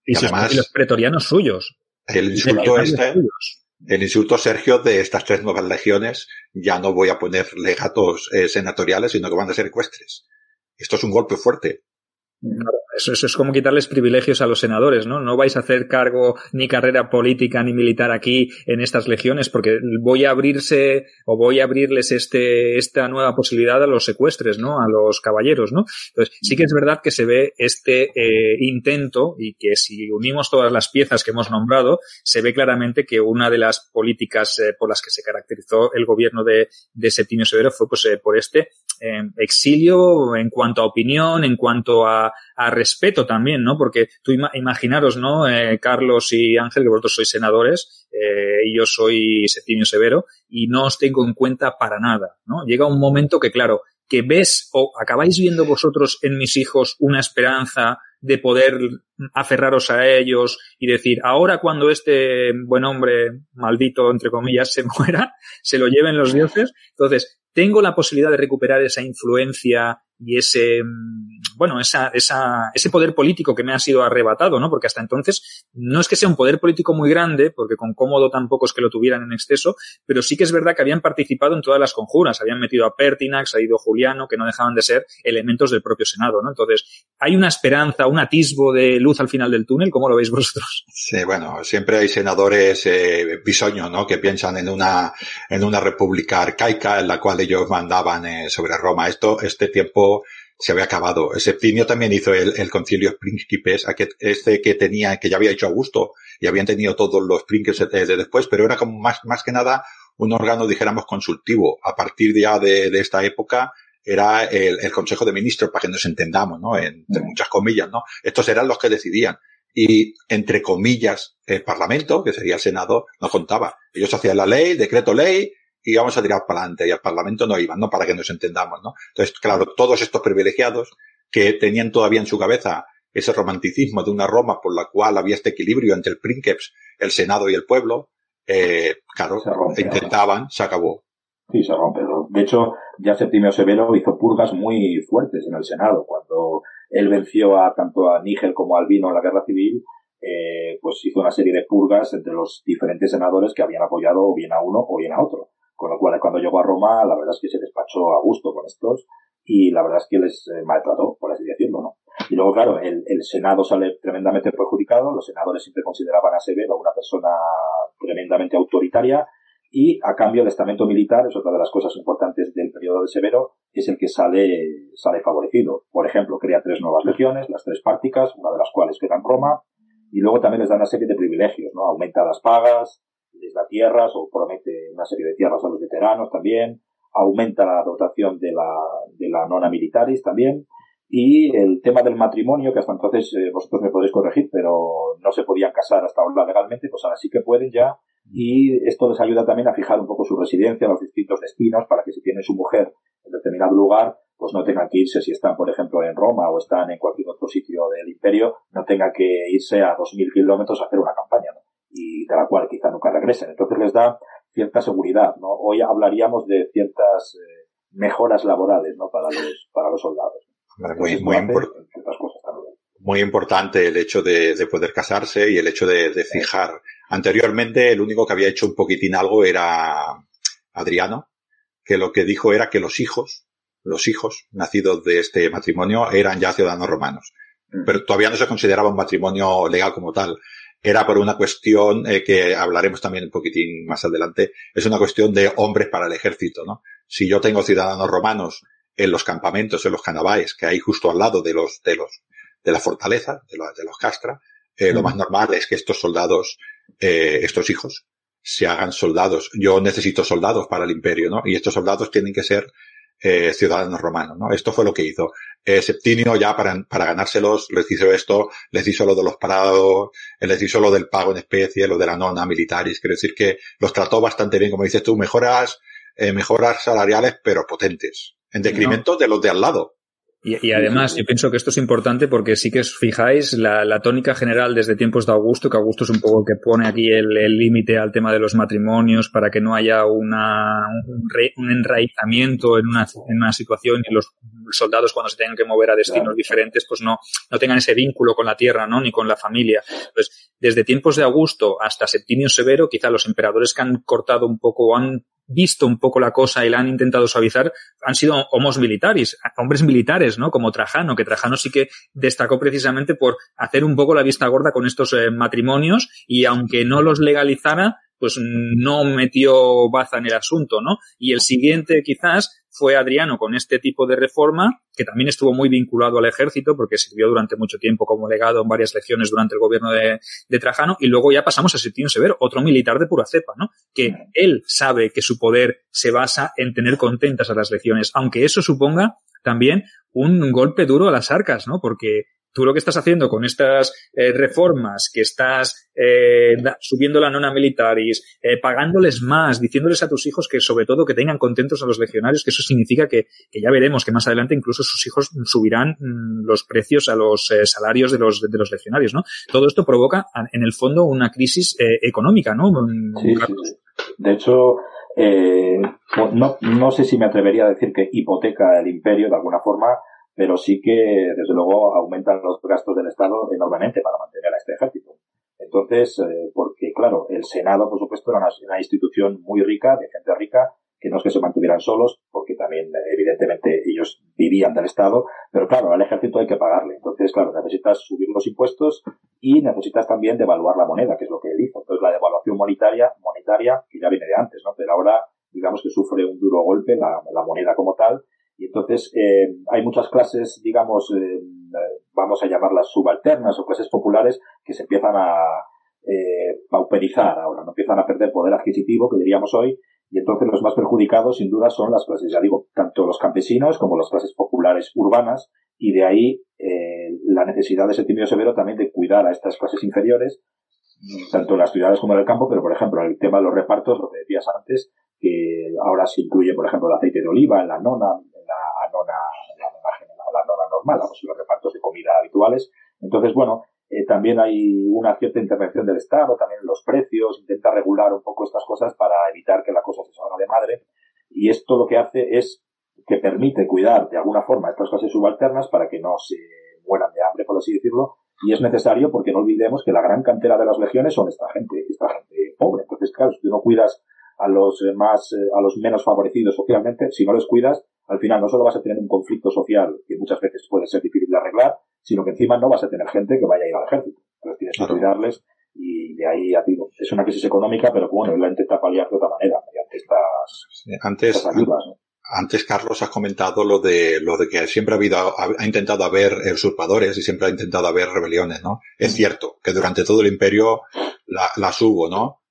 y, además, los pretorianos suyos. El insulto este, el insulto Sergio de estas tres nuevas legiones, ya no voy a poner legatos eh, senatoriales, sino que van a ser ecuestres. Esto es un golpe fuerte. Eso, eso, es como quitarles privilegios a los senadores, ¿no? No vais a hacer cargo ni carrera política ni militar aquí en estas legiones porque voy a abrirse o voy a abrirles este, esta nueva posibilidad a los secuestres, ¿no? A los caballeros, ¿no? Entonces, sí que es verdad que se ve este eh, intento y que si unimos todas las piezas que hemos nombrado, se ve claramente que una de las políticas eh, por las que se caracterizó el gobierno de, de Septimio Severo fue pues eh, por este exilio en cuanto a opinión, en cuanto a, a respeto también, ¿no? Porque tú imaginaros, ¿no? Eh, Carlos y Ángel, que vosotros sois senadores, eh, y yo soy Septimio Severo, y no os tengo en cuenta para nada, ¿no? Llega un momento que, claro, que ves o acabáis viendo vosotros en mis hijos una esperanza de poder aferraros a ellos y decir, ahora cuando este buen hombre maldito, entre comillas, se [laughs] muera, se lo lleven los dioses. Entonces, tengo la posibilidad de recuperar esa influencia y ese, mm, bueno, esa, esa, ese poder político que me ha sido arrebatado, ¿no? Porque hasta entonces no es que sea un poder político muy grande, porque con cómodo tampoco es que lo tuvieran en exceso, pero sí que es verdad que habían participado en todas las conjuras, habían metido a Pertinax, ha ido Juliano, que no dejaban de ser elementos del propio Senado, ¿no? Entonces, hay una esperanza, un atisbo de luz al final del túnel, ¿cómo lo veis vosotros? Sí, bueno, siempre hay senadores eh, bisoños, ¿no? Que piensan en una, en una república arcaica en la cual ellos mandaban eh, sobre Roma. Esto, este tiempo se había acabado. Septimio también hizo el, el concilio príncipes, este que tenía, que ya había hecho Augusto, y habían tenido todos los príncipes de, después, pero era como más, más que nada un órgano, dijéramos, consultivo. A partir ya de, de esta época, era el, el, Consejo de Ministros, para que nos entendamos, ¿no? Entre muchas comillas, ¿no? Estos eran los que decidían. Y, entre comillas, el Parlamento, que sería el Senado, no contaba. Ellos hacían la ley, decreto ley, y vamos a tirar para adelante. Y al Parlamento no iban, ¿no? Para que nos entendamos, ¿no? Entonces, claro, todos estos privilegiados que tenían todavía en su cabeza ese romanticismo de una Roma por la cual había este equilibrio entre el princeps, el Senado y el pueblo, eh, claro, intentaban, se acabó. Sí, se rompe. De hecho, ya Septimio Severo hizo purgas muy fuertes en el Senado. Cuando él venció a tanto a Níger como a Albino en la guerra civil, eh, pues hizo una serie de purgas entre los diferentes senadores que habían apoyado o bien a uno o bien a otro. Con lo cual, cuando llegó a Roma, la verdad es que se despachó a gusto con estos y la verdad es que les eh, maltrató, por así decirlo, ¿no? Y luego, claro, el, Senado sale tremendamente perjudicado, los senadores siempre consideraban a Severo una persona tremendamente autoritaria y a cambio el estamento militar, es otra de las cosas importantes del periodo de Severo, es el que sale, sale favorecido. Por ejemplo, crea tres nuevas legiones, las tres párticas, una de las cuales queda en Roma, y luego también les da una serie de privilegios, ¿no? Aumenta las pagas, les da tierras o promete una serie de tierras a los veteranos también, aumenta la dotación de la, de la nona militaris también, y el tema del matrimonio, que hasta entonces eh, vosotros me podéis corregir, pero no se podían casar hasta ahora legalmente, pues ahora sí que pueden ya, y esto les ayuda también a fijar un poco su residencia en los distintos destinos para que si tienen su mujer en determinado lugar, pues no tengan que irse si están, por ejemplo, en Roma o están en cualquier otro sitio del imperio, no tengan que irse a 2.000 kilómetros a hacer una campaña. Y de la cual quizá nunca regresen. Entonces les da cierta seguridad, ¿no? Hoy hablaríamos de ciertas eh, mejoras laborales, ¿no? Para los, para los soldados. Muy, muy, muy, importante el hecho de, de, poder casarse y el hecho de, de fijar. Anteriormente, el único que había hecho un poquitín algo era Adriano, que lo que dijo era que los hijos, los hijos nacidos de este matrimonio eran ya ciudadanos romanos. Pero todavía no se consideraba un matrimonio legal como tal era por una cuestión eh, que hablaremos también un poquitín más adelante, es una cuestión de hombres para el ejército, ¿no? Si yo tengo ciudadanos romanos en los campamentos, en los canabáes que hay justo al lado de los, de los, de la fortaleza, de, de los castra, eh, lo más normal es que estos soldados, eh, estos hijos, se hagan soldados. Yo necesito soldados para el imperio, ¿no? Y estos soldados tienen que ser eh, ciudadanos romanos, ¿no? Esto fue lo que hizo. Eh, Septimio ya para, para ganárselos les hizo esto, les hizo lo de los parados, les hizo lo del pago en especie, lo de la nona militaris. Quiere decir que los trató bastante bien, como dices tú, mejoras, eh, mejoras salariales, pero potentes. En decremento de los de al lado. Y, además, yo pienso que esto es importante porque sí que os fijáis la, tónica general desde tiempos de Augusto, que Augusto es un poco el que pone aquí el límite al tema de los matrimonios para que no haya una, un, enraizamiento en una, en una situación y los soldados cuando se tengan que mover a destinos diferentes, pues no, no tengan ese vínculo con la tierra, ¿no? Ni con la familia. Pues desde tiempos de Augusto hasta Septimio Severo, quizá los emperadores que han cortado un poco han visto un poco la cosa y la han intentado suavizar han sido homos militares, hombres militares, ¿no? Como Trajano, que Trajano sí que destacó precisamente por hacer un poco la vista gorda con estos eh, matrimonios y aunque no los legalizara, pues no metió baza en el asunto, ¿no? Y el siguiente quizás fue Adriano con este tipo de reforma, que también estuvo muy vinculado al ejército porque sirvió durante mucho tiempo como legado en varias legiones durante el gobierno de, Trajano, y luego ya pasamos a Septimio Severo, otro militar de pura cepa, ¿no? Que él sabe que su poder se basa en tener contentas a las legiones, aunque eso suponga también un golpe duro a las arcas, ¿no? Porque tú lo que estás haciendo con estas eh, reformas, que estás eh, subiendo la nona militaris, eh, pagándoles más, diciéndoles a tus hijos que sobre todo que tengan contentos a los legionarios, que eso significa que, que ya veremos que más adelante incluso sus hijos subirán mm, los precios a los eh, salarios de los, de, los legionarios, ¿no? Todo esto provoca en el fondo una crisis eh, económica, ¿no? Sí, sí. De hecho, no, no sé si me atrevería a decir que hipoteca el imperio de alguna forma, pero sí que, desde luego, aumentan los gastos del Estado enormemente para mantener a este ejército. Entonces, eh, porque, claro, el Senado, por supuesto, era una, institución muy rica, de gente rica, que no es que se mantuvieran solos, porque también, evidentemente, ellos vivían del Estado, pero claro, al ejército hay que pagarle. Entonces, claro, necesitas subir los impuestos y necesitas también devaluar la moneda, que es lo que él hizo. Entonces, la devaluación monetaria, monetaria que ya viene de antes, ¿no? Pero ahora, digamos que sufre un duro golpe la, moneda como tal, entonces eh, hay muchas clases, digamos, eh, vamos a llamarlas subalternas o clases populares que se empiezan a eh, pauperizar ahora, no empiezan a perder poder adquisitivo, que diríamos hoy, y entonces los más perjudicados, sin duda, son las clases, ya digo, tanto los campesinos como las clases populares urbanas, y de ahí eh, la necesidad de Septimio Severo también de cuidar a estas clases inferiores, tanto en las ciudades como en el campo, pero por ejemplo, el tema de los repartos, lo que decías antes, que ahora se incluye, por ejemplo, el aceite de oliva en la nona, la nona, la nona, la nona normal, vamos, los repartos de comida habituales. Entonces, bueno, eh, también hay una cierta intervención del Estado, también los precios, intenta regular un poco estas cosas para evitar que la cosa se salga de madre. Y esto lo que hace es que permite cuidar de alguna forma estas clases subalternas para que no se mueran de hambre, por así decirlo. Y es necesario porque no olvidemos que la gran cantera de las legiones son esta gente, esta gente pobre. Entonces, claro, si tú no cuidas a los eh, más, eh, a los menos favorecidos socialmente, si no les cuidas, al final no solo vas a tener un conflicto social que muchas veces puede ser difícil de arreglar, sino que encima no vas a tener gente que vaya a ir al ejército. Entonces tienes que cuidarles y de ahí a ti es una crisis económica, pero bueno, la intenta paliar de otra manera, mediante estas, antes, ayudas. Antes, Carlos, has comentado lo de, lo de que siempre ha habido, ha, intentado haber usurpadores y siempre ha intentado haber rebeliones, ¿no? Es cierto que durante todo el imperio la, las hubo, ¿no?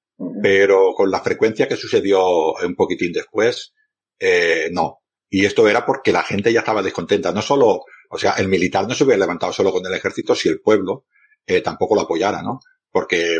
Pero con la frecuencia que sucedió un poquitín después, eh, no. Y esto era porque la gente ya estaba descontenta. No solo, o sea, el militar no se hubiera levantado solo con el ejército si el pueblo eh, tampoco lo apoyara, ¿no? Porque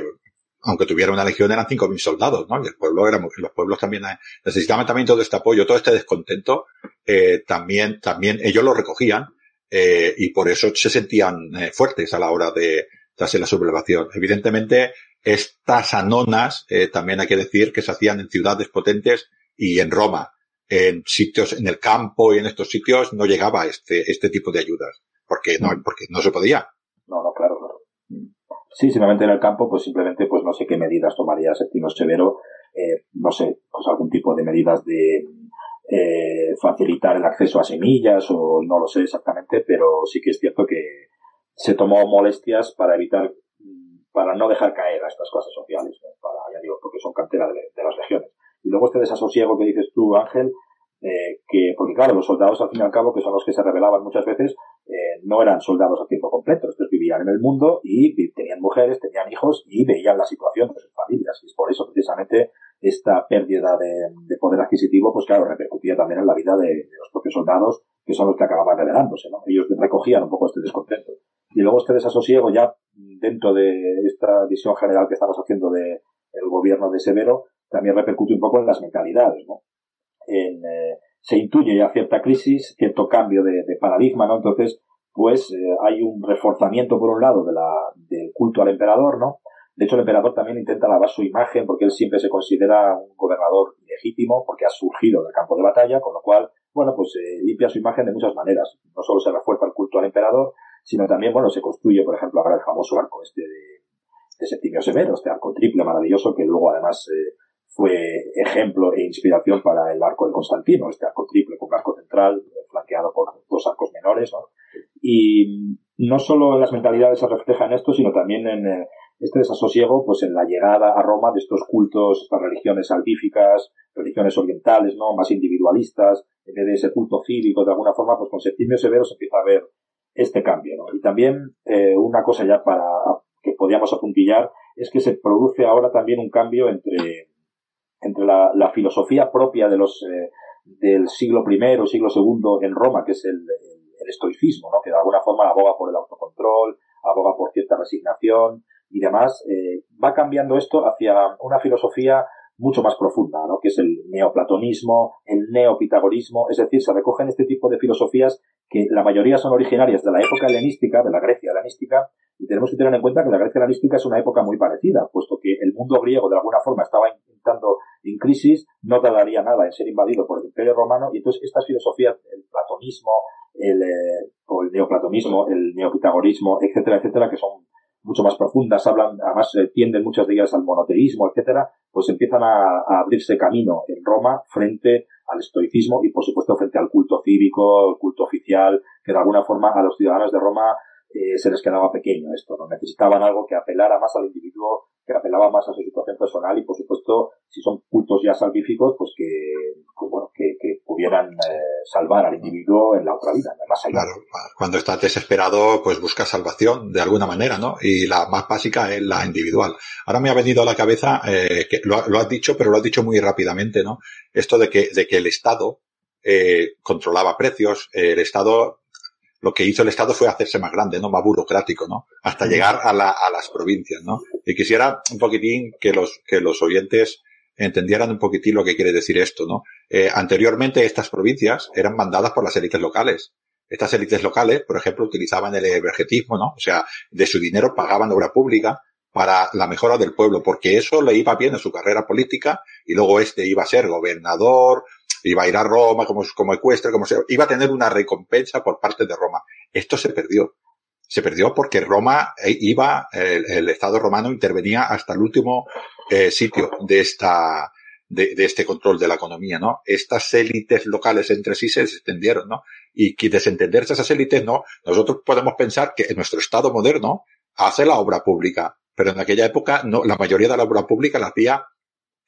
aunque tuviera una legión eran 5.000 soldados, ¿no? Y el pueblo era, los pueblos también eh, necesitaban también todo este apoyo, todo este descontento, eh, también, también ellos lo recogían, eh, y por eso se sentían eh, fuertes a la hora de, de hacer la sublevación. Evidentemente, estas anonas, eh, también hay que decir que se hacían en ciudades potentes y en Roma en sitios, en el campo y en estos sitios no llegaba este, este tipo de ayudas. Porque no, mm. porque no se podía. No, no, claro, claro. Sí, simplemente en el campo, pues simplemente, pues no sé qué medidas tomaría Septimio Severo, eh, no sé, pues algún tipo de medidas de eh, facilitar el acceso a semillas o no lo sé exactamente, pero sí que es cierto que se tomó molestias para evitar, para no dejar caer a estas clases sociales, para, ya digo, porque son cantera de las regiones. Y luego este desasosiego que dices tú, Ángel, eh, que, porque claro, los soldados al fin y al cabo, que son los que se rebelaban muchas veces, eh, no eran soldados a tiempo completo. Estos vivían en el mundo y tenían mujeres, tenían hijos y veían la situación de sus familias. Y es por eso precisamente esta pérdida de, poder adquisitivo, pues claro, repercutía también en la vida de, los propios soldados, que son los que acababan rebelándose, ¿no? Ellos recogían un poco este descontento. Y luego este desasosiego ya dentro de esta visión general que estamos haciendo de el gobierno de Severo, también repercute un poco en las mentalidades, ¿no? Eh, se intuye ya cierta crisis, cierto cambio de, paradigma, ¿no? Entonces, pues eh, hay un reforzamiento por un lado de la, del culto al emperador, ¿no? De hecho, el emperador también intenta lavar su imagen porque él siempre se considera un gobernador legítimo porque ha surgido del campo de batalla, con lo cual, bueno, pues eh, limpia su imagen de muchas maneras. No solo se refuerza el culto al emperador, sino también, bueno, se construye, por ejemplo, ahora el famoso arco este de, de Septimio Severo, este arco triple maravilloso que luego además eh, fue ejemplo e inspiración para el arco de Constantino, este arco triple con arco central flanqueado por dos arcos menores, ¿no? Y no solo en las mentalidades se refleja en esto, sino también en eh, este desasosiego, pues en la llegada a Roma de estos cultos, estas religiones salvíficas, religiones orientales, ¿no? Más individualistas, en vez de ese culto cívico, de alguna forma, pues con Septimio Severo se empieza a ver este cambio, ¿no? Y también eh, una cosa ya para que podíamos apuntillar es que se produce ahora también un cambio entre, entre la, la filosofía propia de los, eh, del siglo I siglo II en Roma, que es el, el, estoicismo, ¿no? que de alguna forma aboga por el autocontrol, aboga por cierta resignación y demás, eh, va cambiando esto hacia una filosofía mucho más profunda, ¿no? que es el neoplatonismo, el neopitagorismo, es decir, se recogen este tipo de filosofías que la mayoría son originarias de la época helenística, de la Grecia helenística, y tenemos que tener en cuenta que la Grecia helenística es una época muy parecida, puesto que el mundo griego de alguna forma estaba intentando en crisis, no tardaría nada en ser invadido por el Imperio Romano, y entonces estas filosofías, el platonismo, el, eh, o el neoplatonismo, el neopitagorismo, etcétera, etcétera, que son mucho más profundas, hablan, además eh, tienden muchas de ellas al monoteísmo, etcétera, pues empiezan a, abrirse camino en Roma frente al estoicismo y por supuesto frente al culto cívico, culto oficial, que de alguna forma a los ciudadanos de Roma eh, se les quedaba pequeño esto, ¿no? Necesitaban algo que apelara más al individuo, que apelaba más a su situación personal y por supuesto, si son cultos ya salvíficos, pues que, pues bueno, que, que pudieran eh, salvar al individuo en la otra vida, más allá. Claro, cuando estás desesperado, pues buscas salvación de alguna manera, ¿no? Y la más básica es la individual. Ahora me ha venido a la cabeza, eh, que lo, lo, has dicho, pero lo has dicho muy rápidamente, ¿no? Esto de que, de que el Estado eh, controlaba precios, el Estado lo que hizo el Estado fue hacerse más grande, ¿no? Más burocrático, ¿no? Hasta llegar a, la, a las provincias, ¿no? Y quisiera un poquitín que los, que los oyentes entendieran un poquitín lo que quiere decir esto, ¿no? Eh, anteriormente estas provincias eran mandadas por las élites locales. Estas élites locales, por ejemplo, utilizaban el evergetismo, ¿no? O sea, de su dinero pagaban obra pública para la mejora del pueblo, porque eso le iba bien en su carrera política y luego este iba a ser gobernador, iba a ir a Roma como, como ecuestre, como sea, iba a tener una recompensa por parte de Roma. Esto se perdió. Se perdió porque Roma eh, iba, el, Estado romano intervenía hasta el último eh, sitio de esta, de, este control de la economía, ¿no? Estas élites locales entre sí se extendieron, ¿no? Y que desentenderse esas élites, ¿no? Nosotros podemos pensar que nuestro Estado moderno hace la obra pública, pero en aquella época no, la mayoría de la obra pública la hacía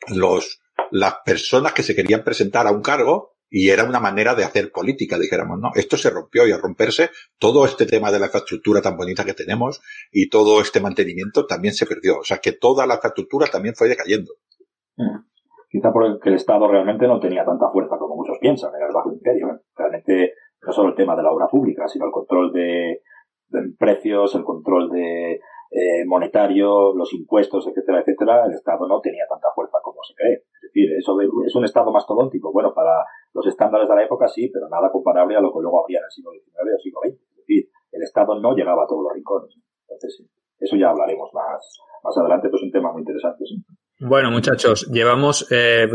los, las personas que se querían presentar a un cargo y era una manera de hacer política, dijéramos, ¿no? Esto se rompió y al romperse, todo este tema de la infraestructura tan bonita que tenemos y todo este mantenimiento también se perdió. O sea que toda la infraestructura también fue decayendo. Mm. Quizá porque el Estado realmente no tenía tanta fuerza como muchos piensan, era el bajo imperio. Realmente no solo el tema de la obra pública, sino el control de, de precios, el control de eh, monetario, los impuestos, etcétera, etcétera, el Estado no tenía tanta fuerza como se cree. Es decir, eso es un Estado mastodóntico. Bueno, para los estándares de la época sí, pero nada comparable a lo que luego habría en el siglo XIX o siglo XX. Es decir, el Estado no llegaba a todos los rincones. Entonces, eso ya hablaremos más, más adelante, pues es un tema muy interesante. Sí. Bueno, muchachos, llevamos eh,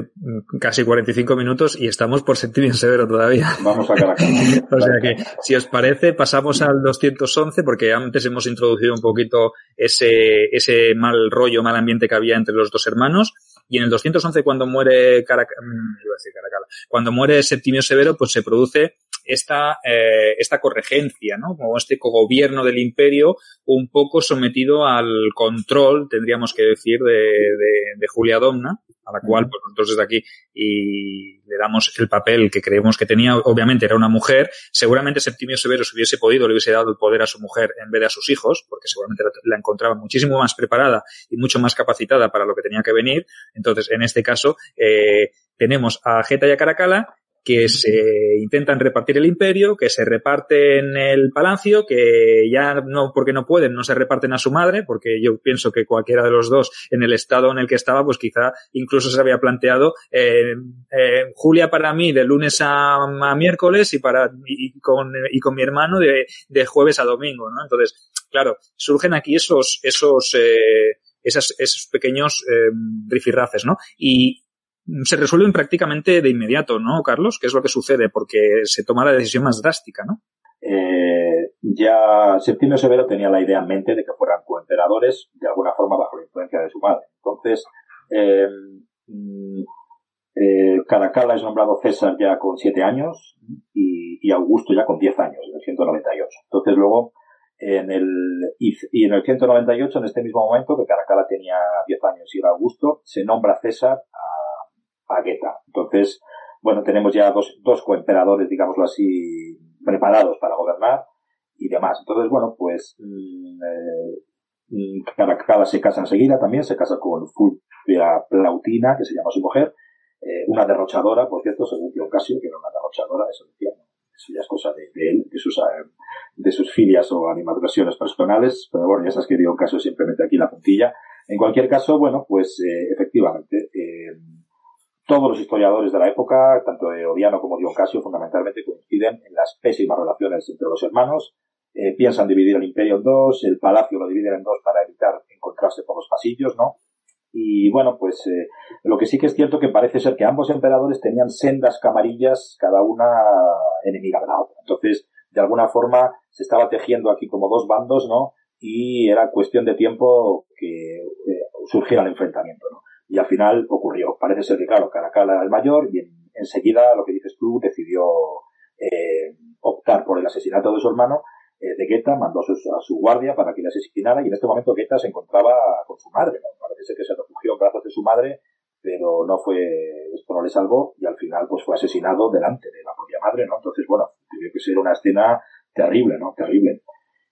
casi 45 minutos y estamos por Septimio Severo todavía. Vamos a Caracas. [laughs] o sea que, si os parece, pasamos al 211 porque antes hemos introducido un poquito ese, ese mal rollo, mal ambiente que había entre los dos hermanos. Y en el 211, cuando muere Carac mm, iba a decir Caracala, cuando muere Septimio Severo, pues se produce esta, eh, esta corregencia, ¿no? Como este gobierno del imperio un poco sometido al control, tendríamos que decir, de, de, Julia Domna, a la cual pues, nosotros desde aquí y le damos el papel que creemos que tenía, obviamente era una mujer, seguramente Septimio Severo si hubiese podido le hubiese dado el poder a su mujer en vez de a sus hijos, porque seguramente la encontraba muchísimo más preparada y mucho más capacitada para lo que tenía que venir. Entonces, en este caso, eh, tenemos a Geta y a Caracala que se intentan repartir el imperio, que se reparten el palacio, que ya no, porque no pueden, no se reparten a su madre, porque yo pienso que cualquiera de los dos en el estado en el que estaba, pues quizá incluso se había planteado eh, eh, Julia para mí de lunes a, miércoles y para y con, y con mi hermano de, de jueves a domingo, ¿no? Entonces, claro, surgen aquí esos, esos, eh, esas, esos pequeños eh, rifirrafes, ¿no? Y, se resuelven prácticamente de inmediato, ¿no, Carlos? ¿Qué es lo que sucede? Porque se toma la decisión más drástica, ¿no? Eh, ya Septimio Severo tenía la idea en mente de que fueran coemperadores de alguna forma bajo la influencia de su madre. Entonces, eh, mm, eh, Caracalla es nombrado César ya con siete años y, Augusto ya con diez años, en el 198. Entonces luego, en el, y, en el 198, en este mismo momento, que Caracalla tenía diez años y era Augusto, se nombra César a Agueta. Entonces, bueno, tenemos ya dos, dos coemperadores, digámoslo así, preparados para gobernar y demás. Entonces, bueno, pues mm, eh, mm, cada, se casa enseguida también, se casa con Fulvia Plautina, que se llama su mujer, eh, una derrochadora, por cierto, según Dion Casio, que era una derrochadora, eso decía, eso ya es cosa de, él, de sus, eh, de sus filias o animadversiones personales, pero bueno, ya sabes que Dion Casio simplemente aquí la puntilla. En cualquier caso, bueno, pues efectivamente, todos los historiadores de la época, tanto de Odiano como de Casio, fundamentalmente coinciden en las pésimas relaciones entre los hermanos. Eh, piensan dividir el imperio en dos, el palacio lo dividen en dos para evitar encontrarse por los pasillos, ¿no? Y bueno, pues eh, lo que sí que es cierto que parece ser que ambos emperadores tenían sendas camarillas, cada una enemiga de la otra. Entonces, de alguna forma, se estaba tejiendo aquí como dos bandos, ¿no? Y era cuestión de tiempo que eh, surgiera el enfrentamiento, ¿no? Y al final ocurrió. Parece ser que, claro, Caracal era el mayor y enseguida, lo que dices tú, decidió eh, optar por el asesinato de su hermano. Eh, de Guetta mandó a su, guardia para que le asesinara y en este momento Guetta se encontraba con su madre. Parece ser que se refugió en brazos de su madre, pero no fue, esto no le salvó y al final pues fue asesinado delante de la propia madre, ¿no? Entonces, bueno, tiene que ser una escena terrible, ¿no? Terrible.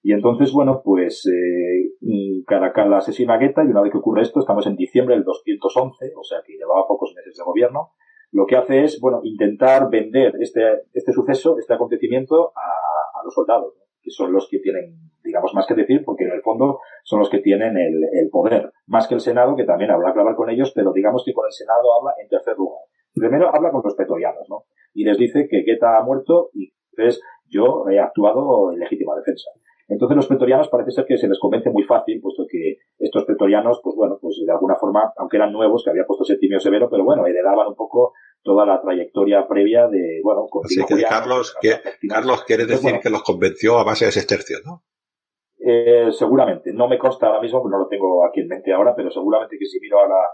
Y entonces, bueno, pues eh, Caracal asesina a Guetta y una vez que ocurre esto, estamos en diciembre del 211, o sea que llevaba pocos meses de gobierno, lo que hace es, bueno, intentar vender este, este suceso, este acontecimiento a, los soldados, que son los que tienen, digamos, más que decir, porque en el fondo son los que tienen el, poder, más que el Senado, que también habla claro con ellos, pero digamos que con el Senado habla en tercer lugar. Primero habla con los pretorianos, ¿no? Y les dice que Guetta ha muerto y entonces yo he actuado en legítima defensa. Entonces los pretorianos parece ser que se les convence muy fácil, puesto que estos pretorianos, pues bueno, pues de alguna forma, aunque eran nuevos, que había puesto Septimio Severo, pero bueno, heredaban un poco toda la trayectoria previa de, bueno, Así que Carlos, que, Carlos quiere decir que los convenció a base de sestercios, ¿no? Eh, seguramente, no me consta ahora mismo, no lo tengo aquí en mente ahora, pero seguramente que si miro a la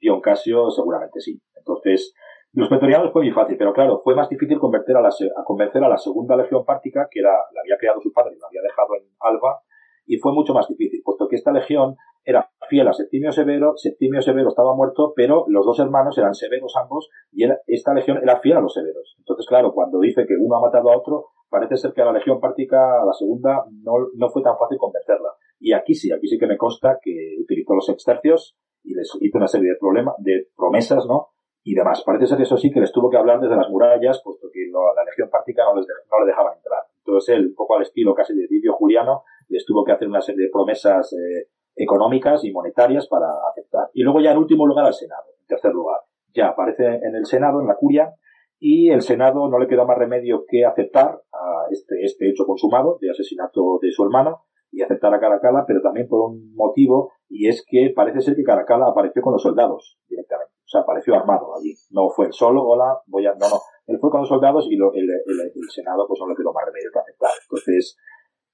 Dion Casio, seguramente sí. Entonces, los pretorianos fue muy fácil, pero claro, fue más difícil convertir a, la, a convencer a la segunda legión pártica, que era, la había creado su padre y la había dejado en Alba, y fue mucho más difícil, puesto que esta legión era fiel a Septimio Severo, Septimio Severo estaba muerto, pero los dos hermanos eran severos ambos, y esta legión era fiel a los severos. Entonces, claro, cuando dice que uno ha matado a otro, parece ser que a la legión pártica, a la segunda, no, no fue tan fácil convencerla. Y aquí sí, aquí sí que me consta que utilizó los extercios y les hizo una serie de problemas, de promesas, ¿no? Y demás. Parece ser que eso sí que les tuvo que hablar desde las murallas, puesto que la legión pártica no les, no dejaba entrar. Entonces él, poco al estilo casi de Didio Juliano, les tuvo que hacer una serie de promesas eh, económicas y monetarias para aceptar. Y luego ya en último lugar al Senado, en tercer lugar. Ya aparece en el Senado, en la curia, y el Senado no le quedó más remedio que aceptar a este, este hecho consumado de asesinato de su hermano y aceptar a Caracala, pero también por un motivo, y es que parece ser que Caracala apareció con los soldados directamente. O sea, apareció armado allí. No fue el solo, hola, voy a, no, no. Él fue con los soldados y lo, el, el, Senado pues no le quedó más remedio que aceptar. Entonces,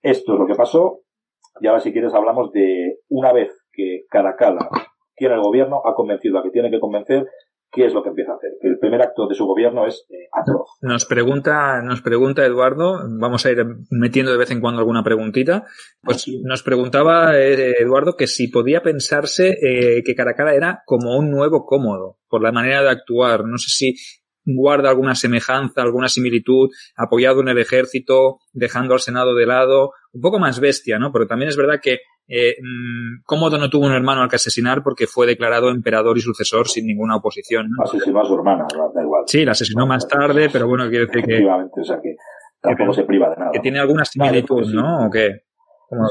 esto es lo que pasó. Y ahora si quieres hablamos de una vez que Caracala tiene el gobierno, ha convencido a que tiene que convencer, ¿qué es lo que empieza a hacer? El primer acto de su gobierno es eh, atroz. Nos pregunta, nos pregunta Eduardo, vamos a ir metiendo de vez en cuando alguna preguntita. Pues nos preguntaba eh, Eduardo que si podía pensarse eh, que Caracala era como un nuevo cómodo, por la manera de actuar. No sé si guarda alguna semejanza, alguna similitud, apoyado en el ejército, dejando al Senado de lado, un poco más bestia, ¿no? Pero también es verdad que eh, mm, Cómodo no tuvo un hermano al que asesinar porque fue declarado emperador y sucesor sin ninguna oposición. Asesinó a su hermana, da igual. Sí, la asesinó más tarde, pero bueno, quiere decir que... Efectivamente, o sea que tampoco se priva de nada. Que tiene alguna similitud, ¿no? ¿O qué?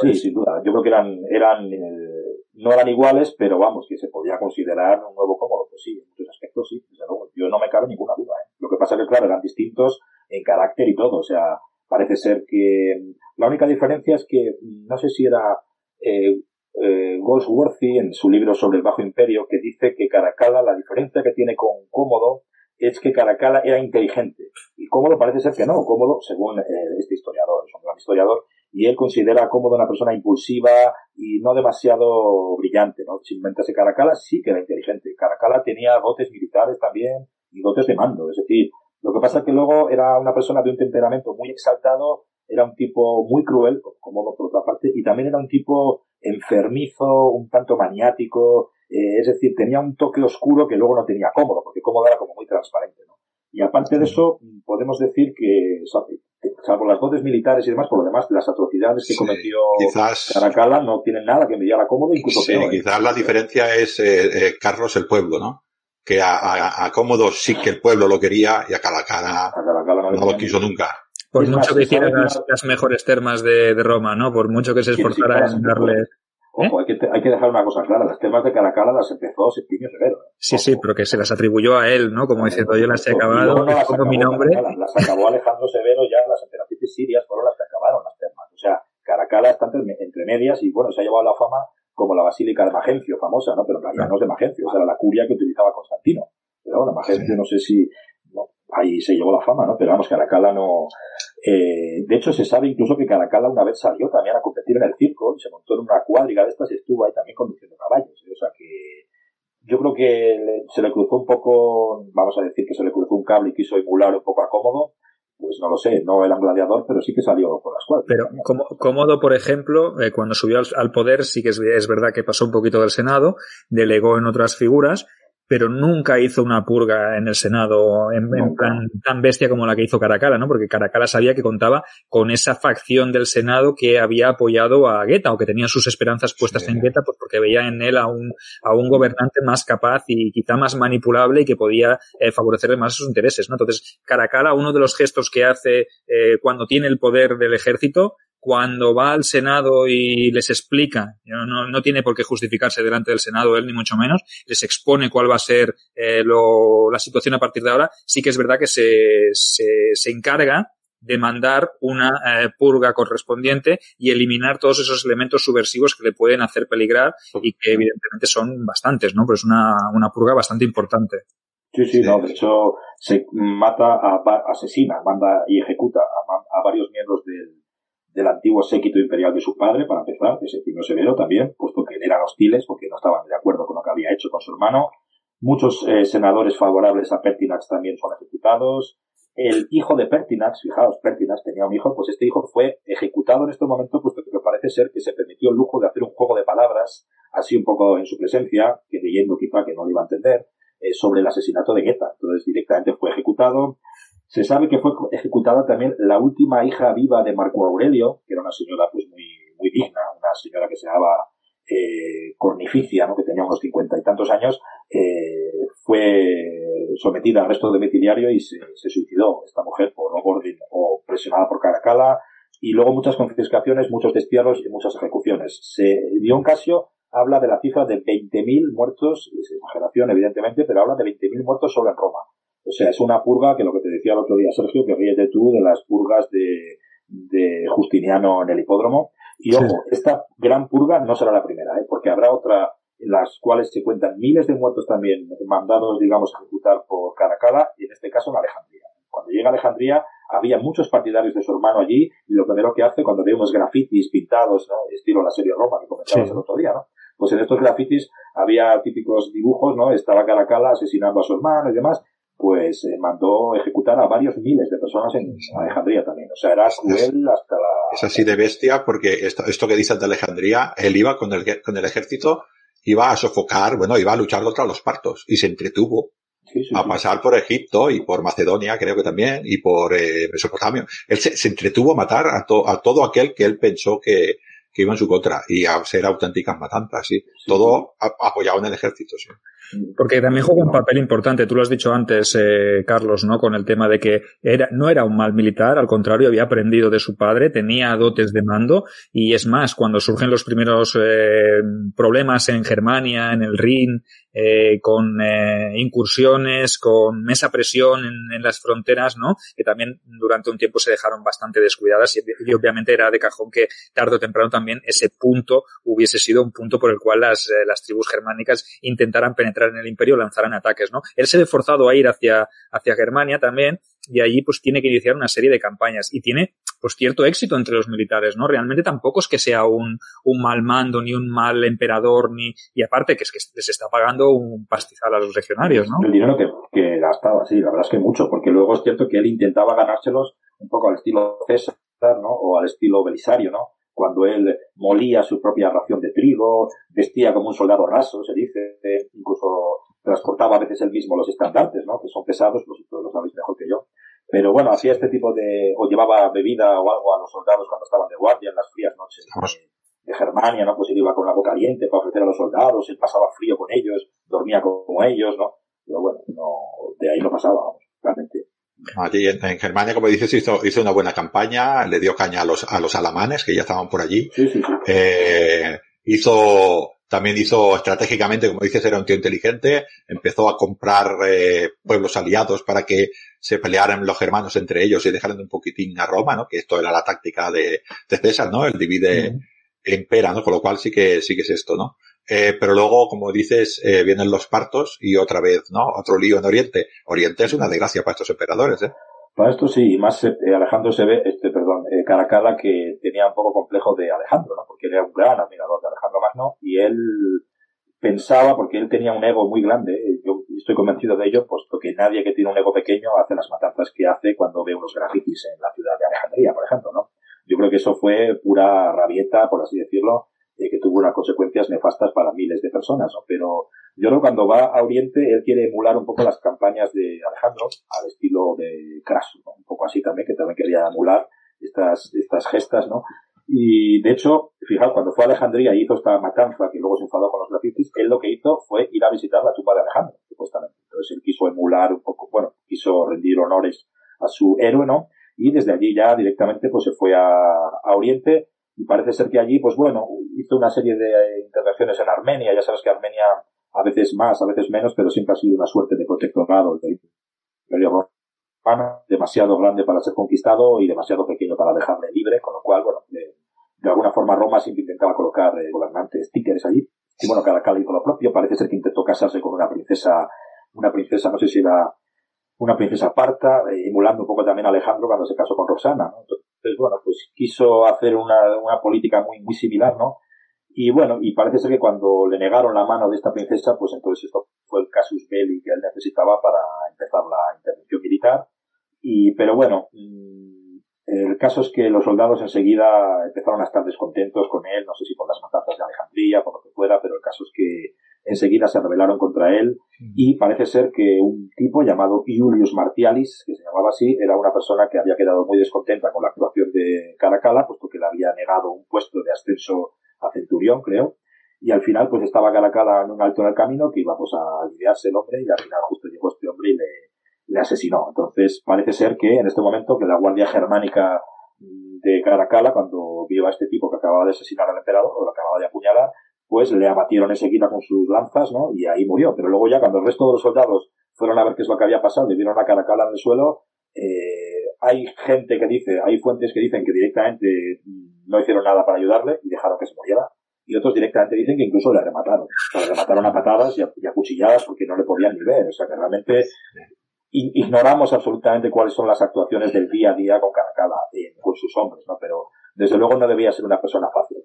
Sí, sin duda. Yo creo que eran, eran eh, no eran iguales, pero vamos, que se podía considerar un nuevo cómodo. Pues sí, en muchos aspectos sí, desde luego. Yo no me cabe ninguna duda. ¿eh? Lo que pasa es que, claro, eran distintos en carácter y todo. O sea, parece ser que la única diferencia es que no sé si era eh, eh, Goldsworthy en su libro sobre el Bajo Imperio que dice que Caracalla, la diferencia que tiene con Cómodo es que Caracalla era inteligente y Cómodo parece ser que no. Cómodo, según eh, este historiador, es un gran historiador, y él considera a Cómodo una persona impulsiva y no demasiado brillante, ¿no? Simplemente ese Caracalla sí que era inteligente. Caracalla tenía dotes militares también y dotes de mando, es decir, lo que pasa es que luego era una persona de un temperamento muy exaltado, era un tipo muy cruel, como por otra parte, y también era un tipo enfermizo, un tanto maniático, eh, es decir, tenía un toque oscuro que luego no tenía cómodo, porque cómodo era como muy transparente, ¿no? Y aparte de eso, podemos decir que, salvo las dotes militares y demás, por lo demás, las atrocidades que cometió quizás, Caracalla no tienen nada que envidiar a Cómodo, incluso sí, peor. ¿eh? quizás la diferencia es eh, Carlos el pueblo, ¿no? Que a, a, a, Cómodo sí que el pueblo lo quería y a Caracalla, A Caracalla no, no lo quiso nunca. Por mucho más, que hiciera las, las mejores termas de, de Roma, ¿no? Por mucho que se Sí, sí, esforzara en darle... Ojo, hay que, hay que dejar una cosa clara. Las temas de Caracalla las empezó Septimio Severo. ¿eh? Sí, sí, pero que se las atribuyó a él, ¿no? Como diciendo, yo las he acabado, no las pongo mi acabó nombre. Caracalla, Las acabó Alejandro Severo ya, las emperatrices sirias fueron las que acabaron las termas. O sea, Caracalla está entre, entre medias y bueno, se ha llevado la fama como la Basílica de Magencio, famosa, ¿no? Pero en realidad no es de Magencio, o sea, era la curia que utilizaba Constantino. Pero bueno, Magencio no sé si, no, ahí se llevó la fama, ¿no? Pero vamos, Caracalla no, eh, de hecho, se sabe incluso que Caracalla una vez salió también a competir en el circo y se montó en una cuadriga de estas y estuvo ahí también conduciendo caballos. O sea que yo creo que se le cruzó un poco, vamos a decir que se le cruzó un cable y quiso emular un poco a Cómodo. Pues no lo sé, no era un gladiador, pero sí que salió por las cuadras. Pero como- Cómodo, por ejemplo, eh, cuando subió al, al poder, sí que es, es verdad que pasó un poquito del Senado, delegó en otras figuras, pero nunca hizo una purga en el Senado en, plan tan bestia como la que hizo Caracalla, ¿no? Porque Caracalla sabía que contaba con esa facción del Senado que había apoyado a Guetta o que tenía sus esperanzas puestas Sí. en Guetta, pues porque veía en él a un, a un gobernante más capaz y quizá más manipulable y que podía eh, favorecerle más sus intereses, ¿no? Entonces, Caracalla, uno de los gestos que hace eh, cuando tiene el poder del ejército, cuando va al Senado y les explica, no, no, tiene por qué justificarse delante del Senado él ni mucho menos, les expone cuál va a ser eh, lo- la situación a partir de ahora, sí que es verdad que se, se, se encarga de mandar una eh, purga correspondiente y eliminar todos esos elementos subversivos que le pueden hacer peligrar y que evidentemente son bastantes, ¿no? Pero es una, una purga bastante importante. Sí, sí, no, de hecho se mata, a, asesina, manda y ejecuta a varios miembros del, del antiguo séquito imperial de su padre, para empezar, ese Septimio Severo también, puesto que eran hostiles porque no estaban de acuerdo con lo que había hecho con su hermano. Muchos eh, senadores favorables a Pertinax también son ejecutados. El hijo de Pertinax, fijaos, Pertinax tenía un hijo, pues este hijo fue ejecutado en este momento, puesto que parece ser que se permitió el lujo de hacer un juego de palabras, así un poco en su presencia, que leyendo quizá que no lo iba a entender, eh, sobre el asesinato de Guetta. Entonces directamente fue ejecutado. Se sabe que fue ejecutada también la última hija viva de Marco Aurelio, que era una señora pues muy, muy digna, una señora que se llamaba eh, Cornificia, ¿no? que tenía unos cincuenta y tantos años, eh, fue sometida a arresto domiciliario y se, se suicidó esta mujer por orden o presionada por Caracalla y luego muchas confiscaciones, muchos destierros y muchas ejecuciones. Se dio un Casio habla de la cifra de 20.000 muertos, es exageración evidentemente, pero habla de 20.000 muertos solo en Roma. O sea, es una purga que lo que te decía el otro día Sergio, que ríete tú de las purgas de, de Justiniano en el hipódromo. Y Sí. ojo, esta gran purga no será la primera, ¿eh? porque habrá otra en las cuales se cuentan miles de muertos también mandados, digamos, a ejecutar por Caracalla, y en este caso en Alejandría. Cuando llega a Alejandría, había muchos partidarios de su hermano allí, y lo primero que hace cuando ve unos grafitis pintados, ¿no? estilo la serie Roma que comentabas Sí. el otro día, ¿no? Pues en estos grafitis había típicos dibujos, ¿no? Estaba Caracalla asesinando a su hermano y demás, pues eh, mandó ejecutar a varios miles de personas en Alejandría también. O sea, era cruel hasta la... Es así de bestia porque esto, esto que dice de Alejandría, él iba con el, con el ejército, iba a sofocar, bueno, iba a luchar contra los partos y se entretuvo a pasar por Egipto y por Macedonia, creo que también, y por eh, Mesopotamia. Él se, se, entretuvo a matar a, to, a todo aquel que él pensó que, que iba en su contra y a ser auténticas matanzas, sí. Todo apoyado en el ejército, sí. Porque también juega un papel importante, tú lo has dicho antes, eh, Carlos, ¿no? Con el tema de que era, no era un mal militar, al contrario, había aprendido de su padre, tenía dotes de mando, y es más, cuando surgen los primeros eh, problemas en Germania, en el Rin, eh, con eh, incursiones, con mesa presión en, en, las fronteras, ¿no? Que también durante un tiempo se dejaron bastante descuidadas y, y, obviamente era de cajón que tarde o temprano también ese punto hubiese sido un punto por el cual las, eh, las tribus germánicas intentaran penetrar en el imperio, lanzaran ataques, ¿no? Él se ve forzado a ir hacia, hacia Germania también y allí pues tiene que iniciar una serie de campañas y tiene pues cierto éxito entre los militares, ¿no? Realmente tampoco es que sea un, un mal mando, ni un mal emperador, ni, y aparte que es que les está pagando un pastizal a los legionarios, ¿no? El dinero que, que gastaba, sí, la verdad es que mucho, porque luego es cierto que él intentaba ganárselos un poco al estilo César, ¿no? O al estilo Belisario, ¿no? Cuando él molía su propia ración de trigo, vestía como un soldado raso, se dice, incluso transportaba a veces él mismo los estandartes, ¿no? Que son pesados, vosotros lo sabéis mejor que yo. Pero bueno, hacía este tipo de, o llevaba bebida o algo a los soldados cuando estaban de guardia en las frías noches de, de Germania, ¿no? Pues él iba con agua caliente para ofrecer a los soldados, él pasaba frío con ellos, dormía como ellos, ¿no? Pero bueno, no, de ahí no pasaba, vamos, realmente. Allí en, en, Germania, como dices, hizo, hizo una buena campaña, le dio caña a los, a los alamanes que ya estaban por allí. Sí, sí, sí. Eh, hizo, también hizo estratégicamente, como dices, era un tío inteligente, empezó a comprar eh, pueblos aliados para que se pelearan los germanos entre ellos y dejaran un poquitín a Roma, ¿no? Que esto era la táctica de, de César, ¿no? El divide mm. impera, ¿no? Con lo cual sí que, sí que es esto, ¿no? Eh, pero luego, como dices, eh, vienen los partos y otra vez, ¿no? Otro lío en Oriente. Oriente es una desgracia para estos emperadores, ¿eh? Para esto sí, y más eh, Alejandro se ve, este, perdón, Caracalla que tenía un poco complejo de Alejandro, ¿no? Porque él era un gran admirador de Alejandro Magno y él pensaba, porque él tenía un ego muy grande, eh, yo estoy convencido de ello, puesto que nadie que tiene un ego pequeño hace las matanzas que hace cuando ve unos grafitis en la ciudad de Alejandría, por ejemplo, ¿no? Yo creo que eso fue pura rabieta, por así decirlo, eh, que tuvo unas consecuencias nefastas para miles de personas, ¿no? Pero yo creo que cuando va a Oriente, él quiere emular un poco las campañas de Alejandro, al estilo de Craso, ¿no? Un poco así también, que también quería emular estas, estas gestas, ¿no? Y de hecho, fijaos, cuando fue a Alejandría y hizo esta matanza, que luego se enfadó con los grafitis, él lo que hizo fue ir a visitar la tumba de Alejandro, supuestamente. Entonces él quiso emular un poco, bueno, quiso rendir honores a su héroe, ¿no? Y desde allí ya directamente pues se fue a, a Oriente y parece ser que allí, pues bueno, hizo una serie de intervenciones en Armenia. Ya sabes que Armenia a veces más, a veces menos, pero siempre ha sido una suerte de protectorado del imperio demasiado grande para ser conquistado y demasiado pequeño para dejarle libre, con lo cual, bueno, de, de alguna forma Roma siempre intentaba colocar eh, gobernantes títeres allí. Y bueno, cada cual hizo lo propio. Parece ser que intentó casarse con una princesa, una princesa, no sé si era una princesa parta, eh, emulando un poco también a Alejandro cuando se casó con Roxana. Entonces, bueno, pues quiso hacer una, una política muy, muy similar, ¿no? Y bueno, y parece ser que cuando le negaron la mano de esta princesa, pues entonces esto fue el casus belli que él necesitaba para empezar la intervención militar. Y, pero bueno, el caso es que los soldados enseguida empezaron a estar descontentos con él, no sé si por las matanzas de Alejandría, por lo que fuera, pero el caso es que enseguida se rebelaron contra él y parece ser que un tipo llamado Iulius Martialis, que se llamaba así, era una persona que había quedado muy descontenta con la actuación de Caracalla, puesto que le había negado un puesto de ascenso a centurión, creo, y al final pues estaba Caracalla en un alto en el camino que iba pues a aliviarse el hombre y al final justo llegó este hombre y le, le asesinó. Entonces parece ser que en este momento que la guardia germánica de Caracalla, cuando vio a este tipo que acababa de asesinar al emperador, o lo acababa de apuñalar, pues le abatieron enseguida con sus lanzas, ¿no? Y ahí murió. Pero luego ya cuando el resto de los soldados fueron a ver qué es lo que había pasado y vieron a Caracalla en el suelo, eh, hay gente que dice, hay fuentes que dicen que directamente no hicieron nada para ayudarle y dejaron que se muriera. Y otros directamente dicen que incluso le remataron. O sea, le remataron a patadas y a, y a cuchilladas porque no le podían ni ver. O sea, que realmente ignoramos absolutamente cuáles son las actuaciones del día a día con Caracalla, eh, con sus hombres, ¿no? Pero desde luego no debía ser una persona fácil.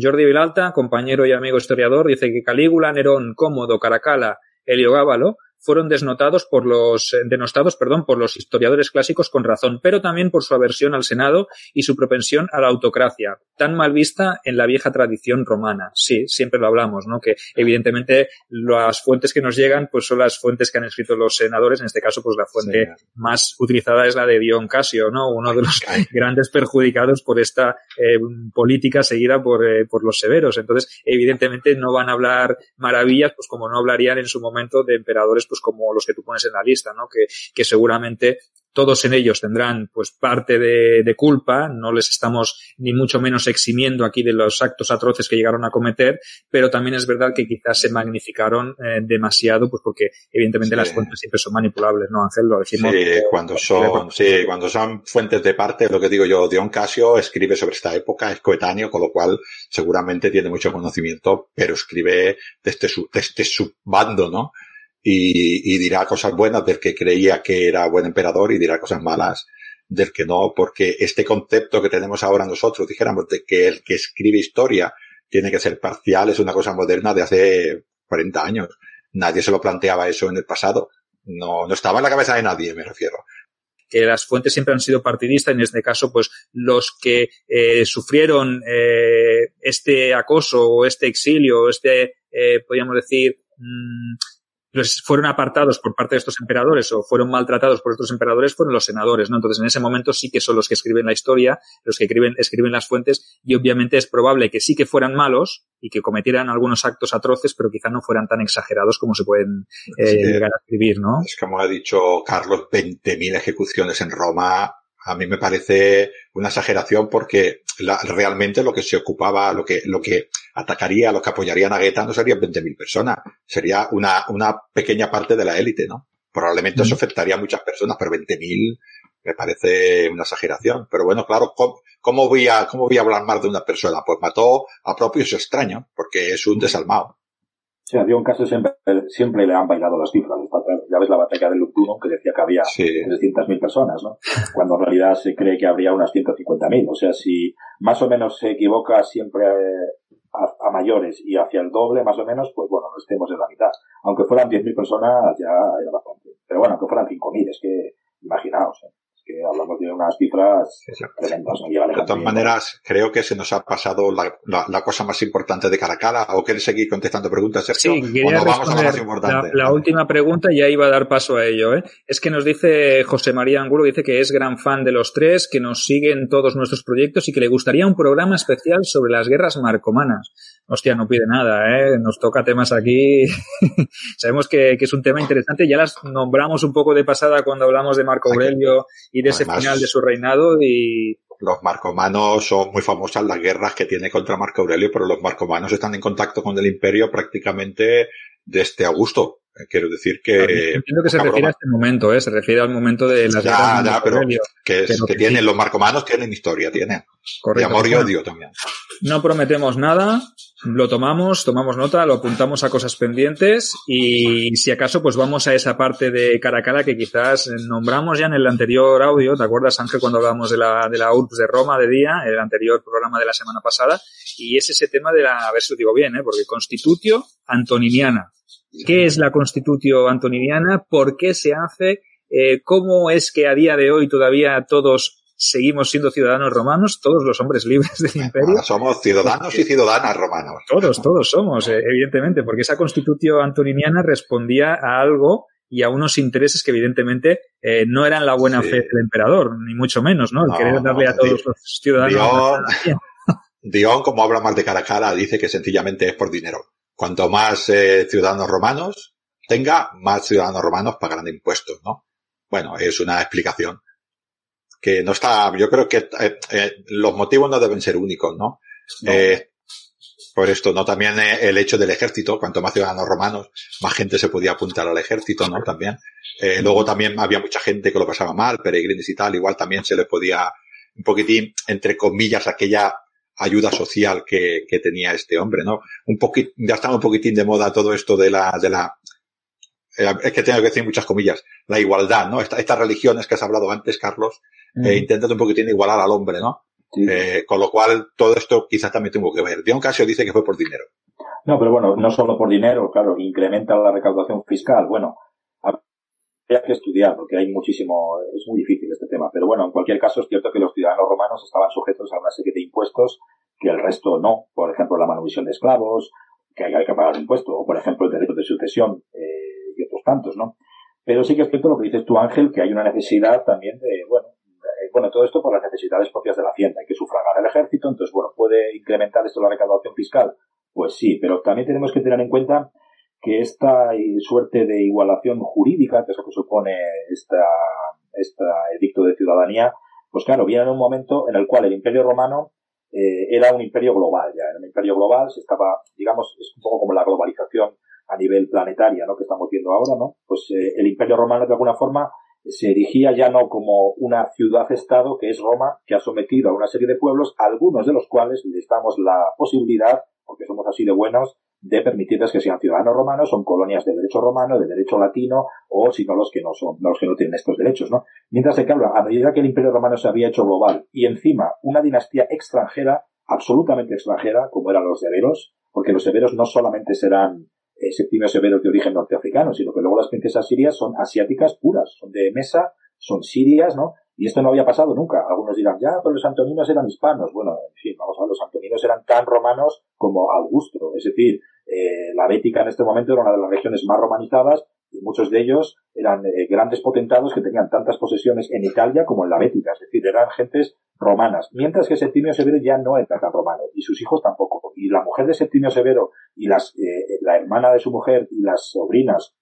Jordi Vilalta, compañero y amigo historiador, dice que Calígula, Nerón, Cómodo, Caracala, Heliogábalo fueron desnotados por los, eh, denostados, perdón, por los historiadores clásicos con razón, pero también por su aversión al Senado y su propensión a la autocracia, tan mal vista en la vieja tradición romana. Sí, siempre lo hablamos, ¿no? Que evidentemente las fuentes que nos llegan, pues son las fuentes que han escrito los senadores, en este caso, pues la fuente más utilizada es la de Dion Casio, ¿no? Uno de los [laughs] grandes perjudicados por esta eh, política seguida por, eh, por los severos. Entonces, evidentemente no van a hablar maravillas, pues como no hablarían en su momento de emperadores pues como los que tú pones en la lista, ¿no? Que, que seguramente todos en ellos tendrán pues parte de, de, culpa, no les estamos ni mucho menos eximiendo aquí de los actos atroces que llegaron a cometer, pero también es verdad que quizás se magnificaron eh, demasiado, pues porque evidentemente sí. las fuentes siempre son manipulables, ¿no, Ángel? Lo decimos. Sí, cuando son, sí, cuando son fuentes de parte, lo que digo yo, Dion Casio escribe sobre esta época, es coetáneo, con lo cual seguramente tiene mucho conocimiento, pero escribe desde su, desde su bando, ¿no? Y, y, dirá cosas buenas del que creía que era buen emperador y dirá cosas malas del que no, porque este concepto que tenemos ahora nosotros, dijéramos, de que el que escribe historia tiene que ser parcial, es una cosa moderna de hace 40 años. Nadie se lo planteaba eso en el pasado. No, no estaba en la cabeza de nadie, me refiero que las fuentes siempre han sido partidistas, en este caso, pues los que eh, sufrieron eh, este acoso o este exilio o este, eh, podríamos decir, mmm, los fueron apartados por parte de estos emperadores o fueron maltratados por estos emperadores fueron los senadores, ¿no? Entonces, en ese momento sí que son los que escriben la historia, los que escriben, escriben las fuentes, y obviamente es probable que sí que fueran malos y que cometieran algunos actos atroces, pero quizá no fueran tan exagerados como se pueden eh, llegar a escribir, ¿no? Es como ha dicho Carlos, 20.000 ejecuciones en Roma a mí me parece una exageración porque la, realmente lo que se ocupaba, lo que, lo que atacaría, lo que apoyarían a Guetta no serían 20.000 personas, sería una, una pequeña parte de la élite, ¿no? Probablemente mm. eso afectaría a muchas personas, pero 20.000 me parece una exageración. Pero bueno, claro, ¿cómo, ¿cómo, voy a, cómo voy a hablar más de una persona? Pues mató a propios extraños, porque es un desalmado. Sí, había un caso siempre, siempre le han bailado las cifras. Ya ves la batalla de Luptuno que decía que había sí. 300.000 personas, ¿no? Cuando en realidad se cree que habría unas 150.000. O sea, si más o menos se equivoca siempre a, a, mayores y hacia el doble, más o menos, pues bueno, no estemos en la mitad. Aunque fueran 10.000 personas, ya era bastante. Pero bueno, aunque fueran 5.000, es que, imaginaos, ¿eh? Que hablamos de unas cifras tremendas. ¿no? De todas maneras, creo que se nos ha pasado la, la, la, cosa más importante de Caracala. ¿O quieres seguir contestando preguntas, Sergio? Sí, ¿O no vamos a lo más importante? La, la, última pregunta ya iba a dar paso a ello. ¿eh? Es que nos dice José María Angulo, dice que es gran fan de los tres, que nos sigue en todos nuestros proyectos y que le gustaría un programa especial sobre las guerras marcomanas. Hostia, no pide nada, ¿eh? Nos toca temas aquí. [laughs] Sabemos que, que, es un tema interesante. Ya las nombramos un poco de pasada cuando hablamos de Marco Aurelio y de Además, ese final de su reinado y... Los marcomanos son muy famosas las guerras que tiene contra Marco Aurelio, pero los marcomanos están en contacto con el imperio prácticamente desde Augusto. Quiero decir que... Entiendo que se refiere a este momento, ¿eh? Se refiere al momento de las ya, guerras ya, pero Aurelio, que, es, pero que, que tienen, sí. los marcomanos tienen historia, tienen. Correcto. De amor y odio también. No prometemos nada, lo tomamos, tomamos nota, lo apuntamos a cosas pendientes y si acaso pues vamos a esa parte de cara a cara que quizás nombramos ya en el anterior audio, ¿te acuerdas Ángel cuando hablábamos de la, de la URBS de Roma de día, el anterior programa de la semana pasada? Y es ese tema de la, a ver si lo digo bien, ¿eh? porque Constitutio Antoniniana. ¿Qué es la Constitutio Antoniniana? ¿Por qué se hace? Eh, ¿Cómo es que a día de hoy todavía todos seguimos siendo ciudadanos romanos, todos los hombres libres del imperio. Ahora somos ciudadanos y ciudadanas romanos. Todos, todos somos, eh, evidentemente, porque esa constitución antoniniana respondía a algo y a unos intereses que evidentemente eh, no eran la buena sí. fe del emperador, ni mucho menos, ¿no? El no, querer darle a todos los ciudadanos. Dion, Dion, como habla más de cara a cara, dice que sencillamente es por dinero. Cuanto más eh, ciudadanos romanos tenga, más ciudadanos romanos pagarán impuestos, ¿no? Bueno, es una explicación que no está, yo creo que eh, eh, los motivos no deben ser únicos, ¿no? no. Eh, por esto, ¿no? También el hecho del ejército, cuanto más ciudadanos romanos, más gente se podía apuntar al ejército, ¿no? También. Luego también había mucha gente que lo pasaba mal, peregrines y tal, igual también se le podía, un poquitín, entre comillas, aquella ayuda social que, que tenía este hombre, ¿no? Un poquito, ya estaba un poquitín de moda todo esto de la, de la, es que tengo que decir muchas comillas, la igualdad, ¿no? Esta, estas religiones que has hablado antes, Carlos, mm. eh, intentan un poquitín igualar al hombre, ¿no? Eh, con lo cual, todo esto quizás también tuvo que ver. Dion Casio dice que fue por dinero. No, pero bueno, no solo por dinero, claro, incrementa la recaudación fiscal. Bueno, habría que estudiar porque hay muchísimo, es muy difícil este tema. Pero bueno, en cualquier caso es cierto que los ciudadanos romanos estaban sujetos a una serie de impuestos que el resto no. Por ejemplo, la manutención de esclavos, que hay que pagar impuestos, o por ejemplo el derecho de sucesión eh, otros tantos, ¿no? Pero sí que es cierto lo que dices tú, Ángel, que hay una necesidad también de, bueno, bueno, todo esto por las necesidades propias de la Hacienda. Hay que sufragar el ejército, entonces, bueno, ¿puede incrementar esto la recaudación fiscal? Pues sí, pero también tenemos que tener en cuenta que esta suerte de igualación jurídica, que es lo que supone esta, esta edicto de ciudadanía, pues claro, viene en un momento en el cual el Imperio Romano eh, era un imperio global, ya era un imperio global, se estaba, digamos, es un poco como la globalización a nivel planetaria, ¿no? Que estamos viendo ahora, ¿no? Pues eh, el Imperio Romano de alguna forma se erigía ya no como una ciudad-estado que es Roma, que ha sometido a una serie de pueblos, algunos de los cuales les damos la posibilidad, porque somos así de buenos, de permitirles que sean ciudadanos romanos, son colonias de derecho romano, de derecho latino, o si no los que no son, los que no tienen estos derechos, ¿no? Mientras que, claro, a medida que el Imperio Romano se había hecho global y encima una dinastía extranjera, absolutamente extranjera, como eran los severos, porque los severos no solamente serán eh, Septimio Severos de origen norteafricano, sino que luego las princesas sirias son asiáticas puras, son de mesa, son sirias, ¿no? Y esto no había pasado nunca. Algunos dirán, ya, pero los antoninos eran hispanos. Bueno, en fin, vamos a ver, los antoninos eran tan romanos como Augusto. Es decir, eh, la Bética en este momento era una de las regiones más romanizadas y muchos de ellos eran eh, grandes potentados que tenían tantas posesiones en Italia como en la Bética, es decir, eran gentes romanas, mientras que Septimio Severo ya no era tan romano y sus hijos tampoco. Y la mujer de Septimio Severo y las, eh, la hermana de su mujer y las sobrinas,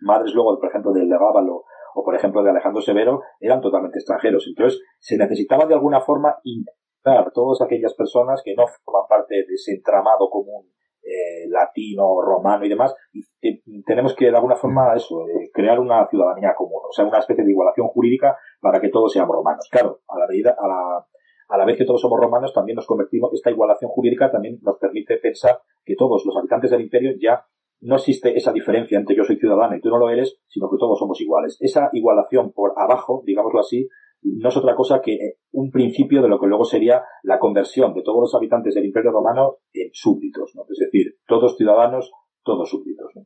madres luego, por ejemplo, del Legábalo o por ejemplo de Alejandro Severo, eran totalmente extranjeros. Entonces, se necesitaba de alguna forma integrar todas aquellas personas que no forman parte de ese entramado común eh, latino, romano y demás, y tenemos que de alguna forma eso, eh, crear una ciudadanía común, o sea, una especie de igualación jurídica para que todos seamos romanos. Claro, a la medida, a la, a la vez que todos somos romanos, también nos convertimos, esta igualación jurídica también nos permite pensar que todos los habitantes del imperio ya no existe esa diferencia entre yo soy ciudadano y tú no lo eres, sino que todos somos iguales. Esa igualación por abajo, digámoslo así, no es otra cosa que eh, un principio de lo que luego sería la conversión de todos los habitantes del Imperio Romano en súbditos, ¿no? Es decir, todos ciudadanos, todos súbditos, ¿no?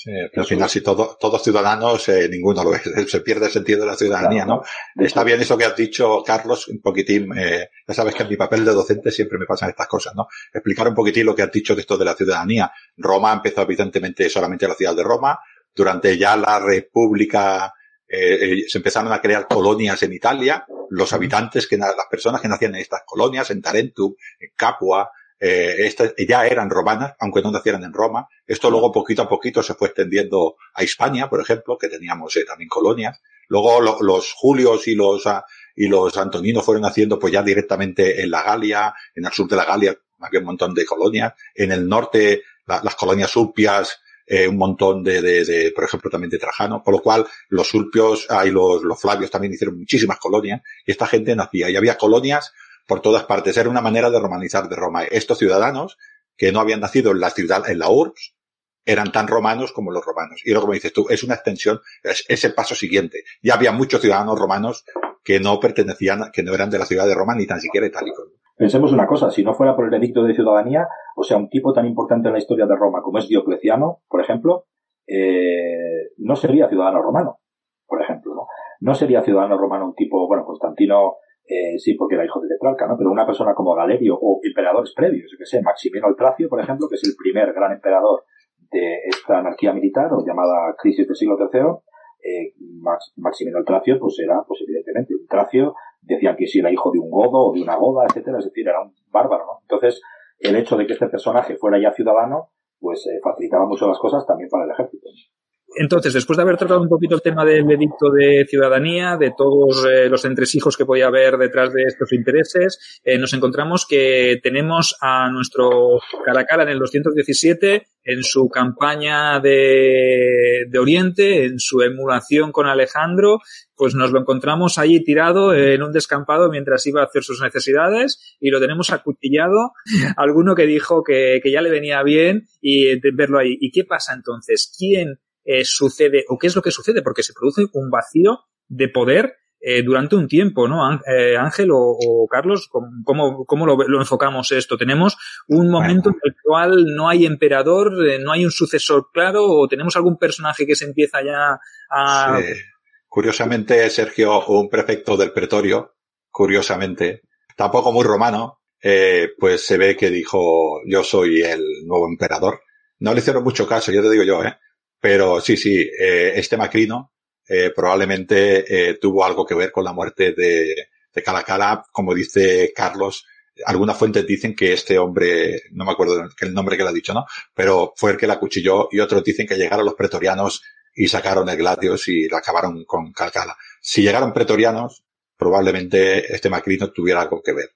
Sí, pero al final si todos ciudadanos, eh, ninguno lo [laughs] es, se pierde el sentido de la ciudadanía, ¿no? Está bien eso que has dicho, Carlos, un poquitín, eh, ya sabes que en mi papel de docente siempre me pasan estas cosas, ¿no? Explicar un poquitín lo que has dicho de esto de la ciudadanía. Roma empezó evidentemente solamente la ciudad de Roma, durante ya la República eh, eh, se empezaron a crear colonias en Italia, los habitantes, que las personas que nacían en estas colonias, en Tarentum, en Capua, eh, estas ya eran romanas, aunque no nacieran en Roma. Esto luego poquito a poquito se fue extendiendo a España, por ejemplo, que teníamos eh, también colonias. Luego los Julios y los, ah, y los Antoninos fueron haciendo pues ya directamente en la Galia, en el sur de la Galia había un montón de colonias. En el norte, las colonias sulpias, eh, un montón de, de, de, por ejemplo, también de Trajano, por lo cual los sulpios ah, y los, los flavios también hicieron muchísimas colonias y esta gente nacía y había colonias por todas partes. Era una manera de romanizar de Roma. Estos ciudadanos que no habían nacido en la ciudad, en la urbs, eran tan romanos como los romanos. Y luego, como dices tú, es una extensión, es, es, el paso siguiente. Ya había muchos ciudadanos romanos que no pertenecían, que no eran de la ciudad de Roma ni tan siquiera itálicos. Pensemos una cosa, si no fuera por el edicto de ciudadanía, o sea, un tipo tan importante en la historia de Roma como es Diocleciano, por ejemplo, eh, no sería ciudadano romano, por ejemplo, ¿no? No sería ciudadano romano un tipo, bueno, Constantino, eh, sí, porque era hijo de Tetrarca, ¿no? Pero una persona como Galerio o emperadores previos, yo que sé, Maximiano el Tracio, por ejemplo, que es el primer gran emperador de esta anarquía militar o llamada crisis del siglo III, eh, Max, Maximiano el Tracio, pues era, pues evidentemente, un tracio decían que si era hijo de un godo o de una goda, etcétera, es decir, era un bárbaro, ¿no? Entonces, el hecho de que este personaje fuera ya ciudadano, pues eh, facilitaba mucho las cosas también para el ejército. Entonces, después de haber tratado un poquito el tema del edicto de ciudadanía, de todos eh, los entresijos que podía haber detrás de estos intereses, eh, nos encontramos que tenemos a nuestro Caracara en el 217 en su campaña de, de Oriente, en su emulación con Alejandro, pues nos lo encontramos allí tirado en un descampado mientras iba a hacer sus necesidades y lo tenemos acuchillado. Alguno que dijo que, que ya le venía bien y verlo ahí. ¿Y qué pasa entonces? ¿Quién eh, sucede o qué es lo que sucede, porque se produce un vacío de poder eh, durante un tiempo, ¿no? Eh, Ángel o, Carlos, ¿cómo, cómo lo, enfocamos esto? ¿Tenemos un momento en el cual no hay emperador, no hay un sucesor claro o tenemos algún personaje que se empieza ya a... Curiosamente, Sergio, un prefecto del pretorio, curiosamente, tampoco muy romano, pues se ve que dijo yo soy el nuevo emperador. No le hicieron mucho caso, yo te digo yo, ¿eh? Pero sí, sí, este Macrino, eh, probablemente eh, tuvo algo que ver con la muerte de, de Calacala, como dice Carlos. Algunas fuentes dicen que este hombre, no me acuerdo el nombre que le ha dicho, ¿no? Pero fue el que la cuchilló y otros dicen que llegaron los pretorianos y sacaron el Gladios y la acabaron con Calacala. Si llegaron pretorianos, probablemente este Macrino tuviera algo que ver.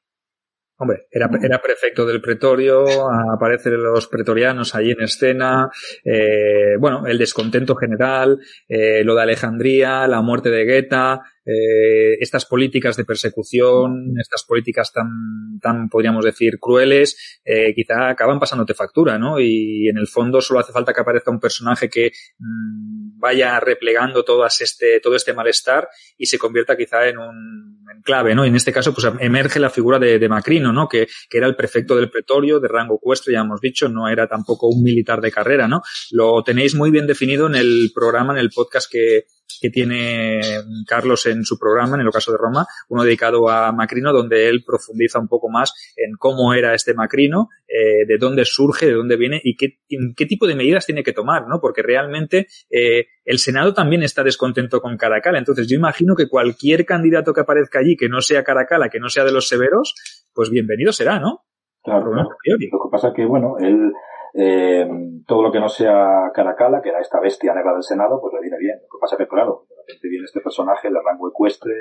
Hombre, era, era prefecto del pretorio, aparecen los pretorianos allí en escena, eh, bueno, el descontento general, eh, lo de Alejandría, la muerte de Guetta, eh, estas políticas de persecución, estas políticas tan, tan podríamos decir, crueles, eh, quizá acaban pasándote factura, ¿no? Y en el fondo solo hace falta que aparezca un personaje que mm, vaya replegando todo este, todo este malestar y se convierta quizá en un en clave, ¿no? Y en este caso, pues emerge la figura de, de Macrino, ¿no? Que, que, era el prefecto del pretorio, de rango ecuestre, ya hemos dicho, no era tampoco un militar de carrera, ¿no? Lo tenéis muy bien definido en el programa, en el podcast que, que tiene Carlos en su programa, en el caso de Roma, uno dedicado a Macrino, donde él profundiza un poco más en cómo era este Macrino, eh, de dónde surge, de dónde viene y qué, qué tipo de medidas tiene que tomar, ¿no? Porque realmente eh, el Senado también está descontento con Caracala. Entonces yo imagino que cualquier candidato que aparezca allí que no sea Caracala, que no sea de los severos, pues bienvenido será, ¿no? Claro, lo que pasa es que, bueno, él eh, todo lo que no sea Caracala, que era esta bestia negra del Senado, pues le viene bien. Lo que pasa que, claro, de repente viene este personaje de rango ecuestre,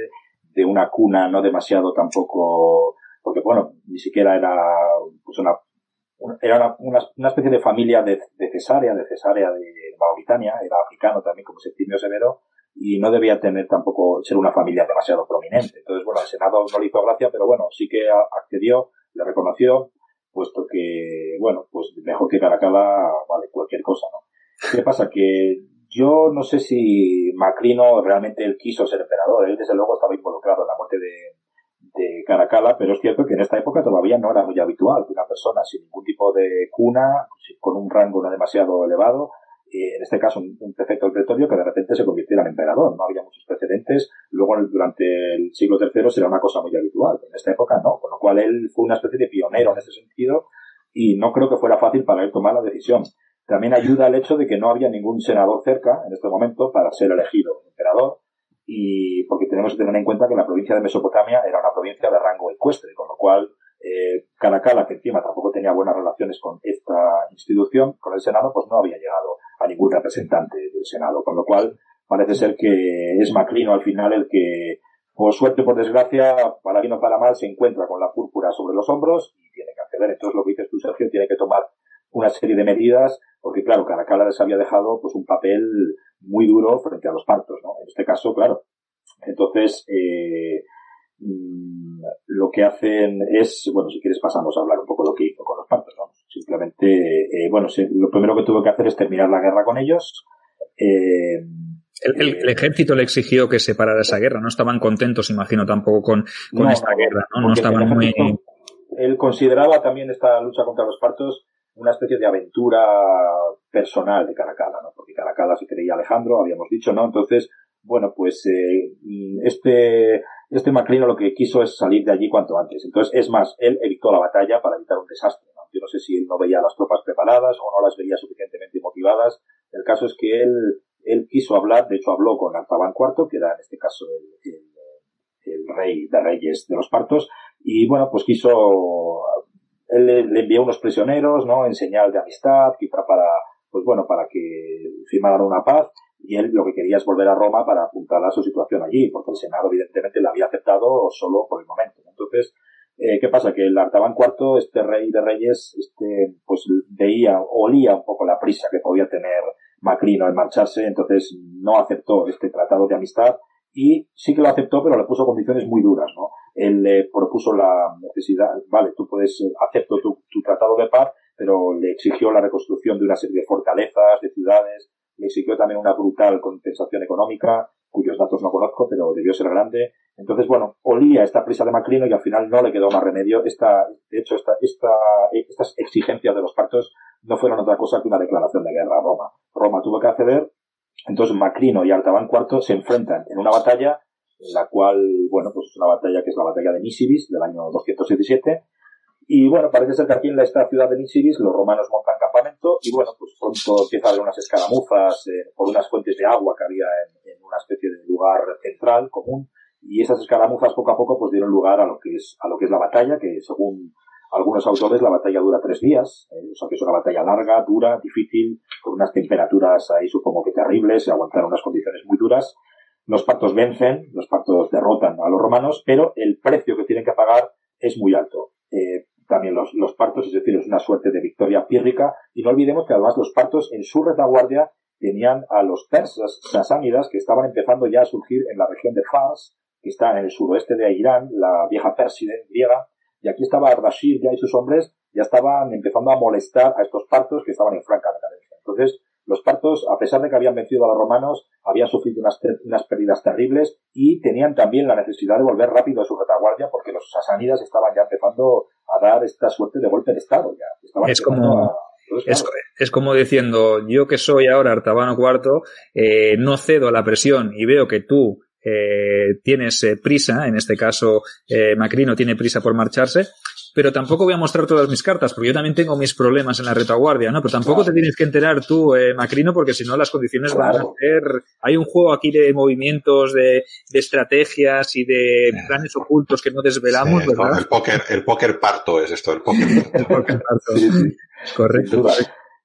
de una cuna no demasiado tampoco, porque bueno, ni siquiera era pues una, era una, una, especie de familia de, de cesárea, de cesárea de Mauritania, era africano también como Septimio Severo, y no debía tener tampoco ser una familia demasiado prominente. Entonces, bueno, el Senado no le hizo gracia, pero bueno, sí que accedió, le reconoció, puesto que, bueno, pues mejor que Caracala vale cualquier cosa, ¿no? ¿Qué pasa? Que yo no sé si Macrino realmente él quiso ser emperador, él desde luego estaba involucrado en la muerte de, de Caracala, pero es cierto que en esta época todavía no era muy habitual que una persona sin ningún tipo de cuna, con un rango no demasiado elevado, en este caso un, prefecto del pretorio que de repente se convirtiera en emperador. No había muchos precedentes. Luego, durante el siglo III será una cosa muy habitual. En esta época no. Con lo cual él fue una especie de pionero en ese sentido y no creo que fuera fácil para él tomar la decisión. También ayuda el hecho de que no había ningún senador cerca en este momento para ser elegido emperador y porque tenemos que tener en cuenta que la provincia de Mesopotamia era una provincia de rango ecuestre, con lo cual eh, Caracala, que encima tampoco tenía buenas relaciones con esta institución, con el Senado, pues no había llegado a ningún representante del Senado, con lo cual parece ser que es Maclino al final el que, por suerte, por desgracia, para bien o para mal, se encuentra con la púrpura sobre los hombros y tiene que acceder. Entonces, lo que dices tú, Sergio, tiene que tomar una serie de medidas, porque claro, Caracala les había dejado pues un papel muy duro frente a los partos, ¿no? En este caso, claro. Entonces, eh, mm, lo que hacen es, bueno, si quieres pasamos a hablar un poco de lo que hizo con los partos, ¿no? Simplemente, eh, bueno, lo primero que tuvo que hacer es terminar la guerra con ellos. Eh, el, ejército le exigió que se parara esa guerra. No estaban contentos, imagino, tampoco con, con esta guerra. No, no estaban muy. Él consideraba también esta lucha contra los partos una especie de aventura personal de Caracala, ¿no? Porque Caracala se creía Alejandro, habíamos dicho, ¿no? Entonces, bueno, pues eh, este, este Macrino lo que quiso es salir de allí cuanto antes. Entonces, es más, él evitó la batalla para evitar un desastre. Yo no sé si él no veía las tropas preparadas o no las veía suficientemente motivadas. El caso es que él, él quiso hablar, de hecho habló con Artaban IV, que era en este caso el, el, rey de reyes de los partos, y bueno, pues quiso, él le, envió unos prisioneros, ¿no? En señal de amistad, quizá para, pues bueno, para que firmaran una paz, y él lo que quería es volver a Roma para apuntar a su situación allí, porque el Senado evidentemente le había aceptado solo por el momento. Entonces, eh, ¿Qué pasa? Que el Artaban IV, este rey de reyes, este, pues veía, olía un poco la prisa que podía tener Macrino en marcharse, entonces no aceptó este tratado de amistad y sí que lo aceptó, pero le puso condiciones muy duras, ¿no? Él le propuso la necesidad, vale, tú puedes, acepto tu, tu tratado de paz, pero le exigió la reconstrucción de una serie de fortalezas, de ciudades, le exigió también una brutal compensación económica, cuyos datos no conozco, pero debió ser grande. Entonces, bueno, olía esta prisa de Macrino y al final no le quedó más remedio. Esta, de hecho, esta, esta, estas exigencias de los partos no fueron otra cosa que una declaración de guerra a Roma. Roma tuvo que acceder, entonces Macrino y Artaban IV se enfrentan en una batalla en la cual, bueno, pues es una batalla que es la batalla de Nisibis del año 217 y bueno, parece ser que aquí en esta ciudad de Nisibis los romanos montan campamento y bueno, pues pronto empieza a haber unas escaramuzas eh, por unas fuentes de agua que había en, en, una especie de lugar central común y esas escaramuzas poco a poco pues dieron lugar a lo que es a lo que es la batalla que según algunos autores la batalla dura tres días, eh, o sea que es una batalla larga, dura, difícil, con unas temperaturas ahí supongo que terribles, se aguantaron unas condiciones muy duras. Los partos vencen, los partos derrotan a los romanos, pero el precio que tienen que pagar es muy alto. Eh, también los, los partos, es decir, es una suerte de victoria pírrica, y no olvidemos que además los partos en su retaguardia tenían a los persas sasánidas que estaban empezando ya a surgir en la región de Fars, que está en el suroeste de Irán, la vieja Pérside griega, y aquí estaba Ardashir ya y sus hombres ya estaban empezando a molestar a estos partos que estaban en franca decadencia. Entonces, los partos, a pesar de que habían vencido a los romanos, habían sufrido unas, unas, pérdidas terribles y tenían también la necesidad de volver rápido a su retaguardia porque los sasánidas estaban ya empezando a dar esta suerte de golpe de Estado. Ya. Estaban es como... A, es, es, como diciendo, yo que soy ahora Artabano IV, eh, no cedo a la presión y veo que tú eh, tienes eh, prisa, en este caso eh, Macrino tiene prisa por marcharse, pero tampoco voy a mostrar todas mis cartas, porque yo también tengo mis problemas en la retaguardia, ¿no? Pero tampoco te tienes que enterar tú, eh, Macrino, porque si no las condiciones van a ser... Hay un juego aquí de movimientos, de, de estrategias y de planes ocultos que no desvelamos, sí, ¿verdad? El póker, el póker parto es esto, el póker parto. [laughs] el póker parto. Sí, sí. [laughs] Correcto.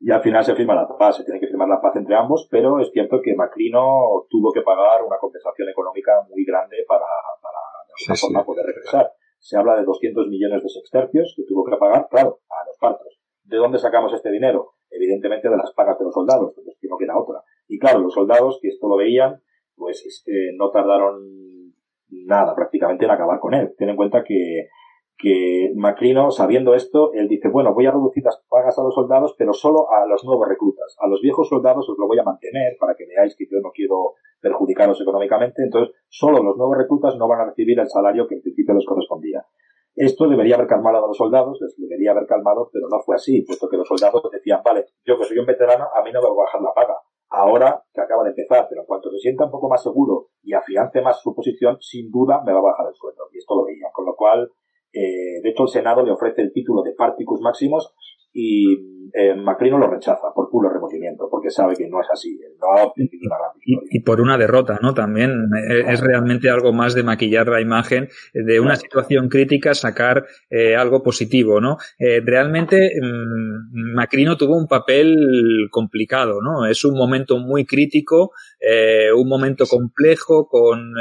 Y al final se firma la paz, se tiene que firmar la paz entre ambos, pero es cierto que Macrino tuvo que pagar una compensación económica muy grande para, para de alguna sí, forma sí. poder regresar. Se habla de 200 millones de sextercios que tuvo que pagar, claro, a los partos. ¿De dónde sacamos este dinero? Evidentemente de las pagas de los soldados, porque es que no queda otra. Y claro, los soldados que esto lo veían, pues no tardaron nada prácticamente en acabar con él. Ten en cuenta que que Macrino, sabiendo esto, él dice, bueno, voy a reducir las pagas a los soldados, pero solo a los nuevos reclutas. A los viejos soldados os lo voy a mantener para que veáis que yo no quiero perjudicaros económicamente. Entonces, solo los nuevos reclutas no van a recibir el salario que en principio les correspondía. Esto debería haber calmado a los soldados, les debería haber calmado, pero no fue así, puesto que los soldados decían, vale, yo que soy un veterano, a mí no me va a bajar la paga. Ahora que acaba de empezar, pero en cuanto se sienta un poco más seguro y afiance más su posición, sin duda me va a bajar el sueldo. Y esto lo veía. Con lo cual, eh, de hecho, el Senado le ofrece el título de Particus Maximus y eh, Macrino lo rechaza por puro remordimiento, porque sabe que no es así. No ha obtenido una gran victoria. Y, y, por una derrota, ¿no? También eh, es realmente algo más de maquillar la imagen de una situación crítica, sacar eh, algo positivo, ¿no? Eh, realmente mmm, Macrino tuvo un papel complicado, ¿no? Es un momento muy crítico, eh, un momento complejo, con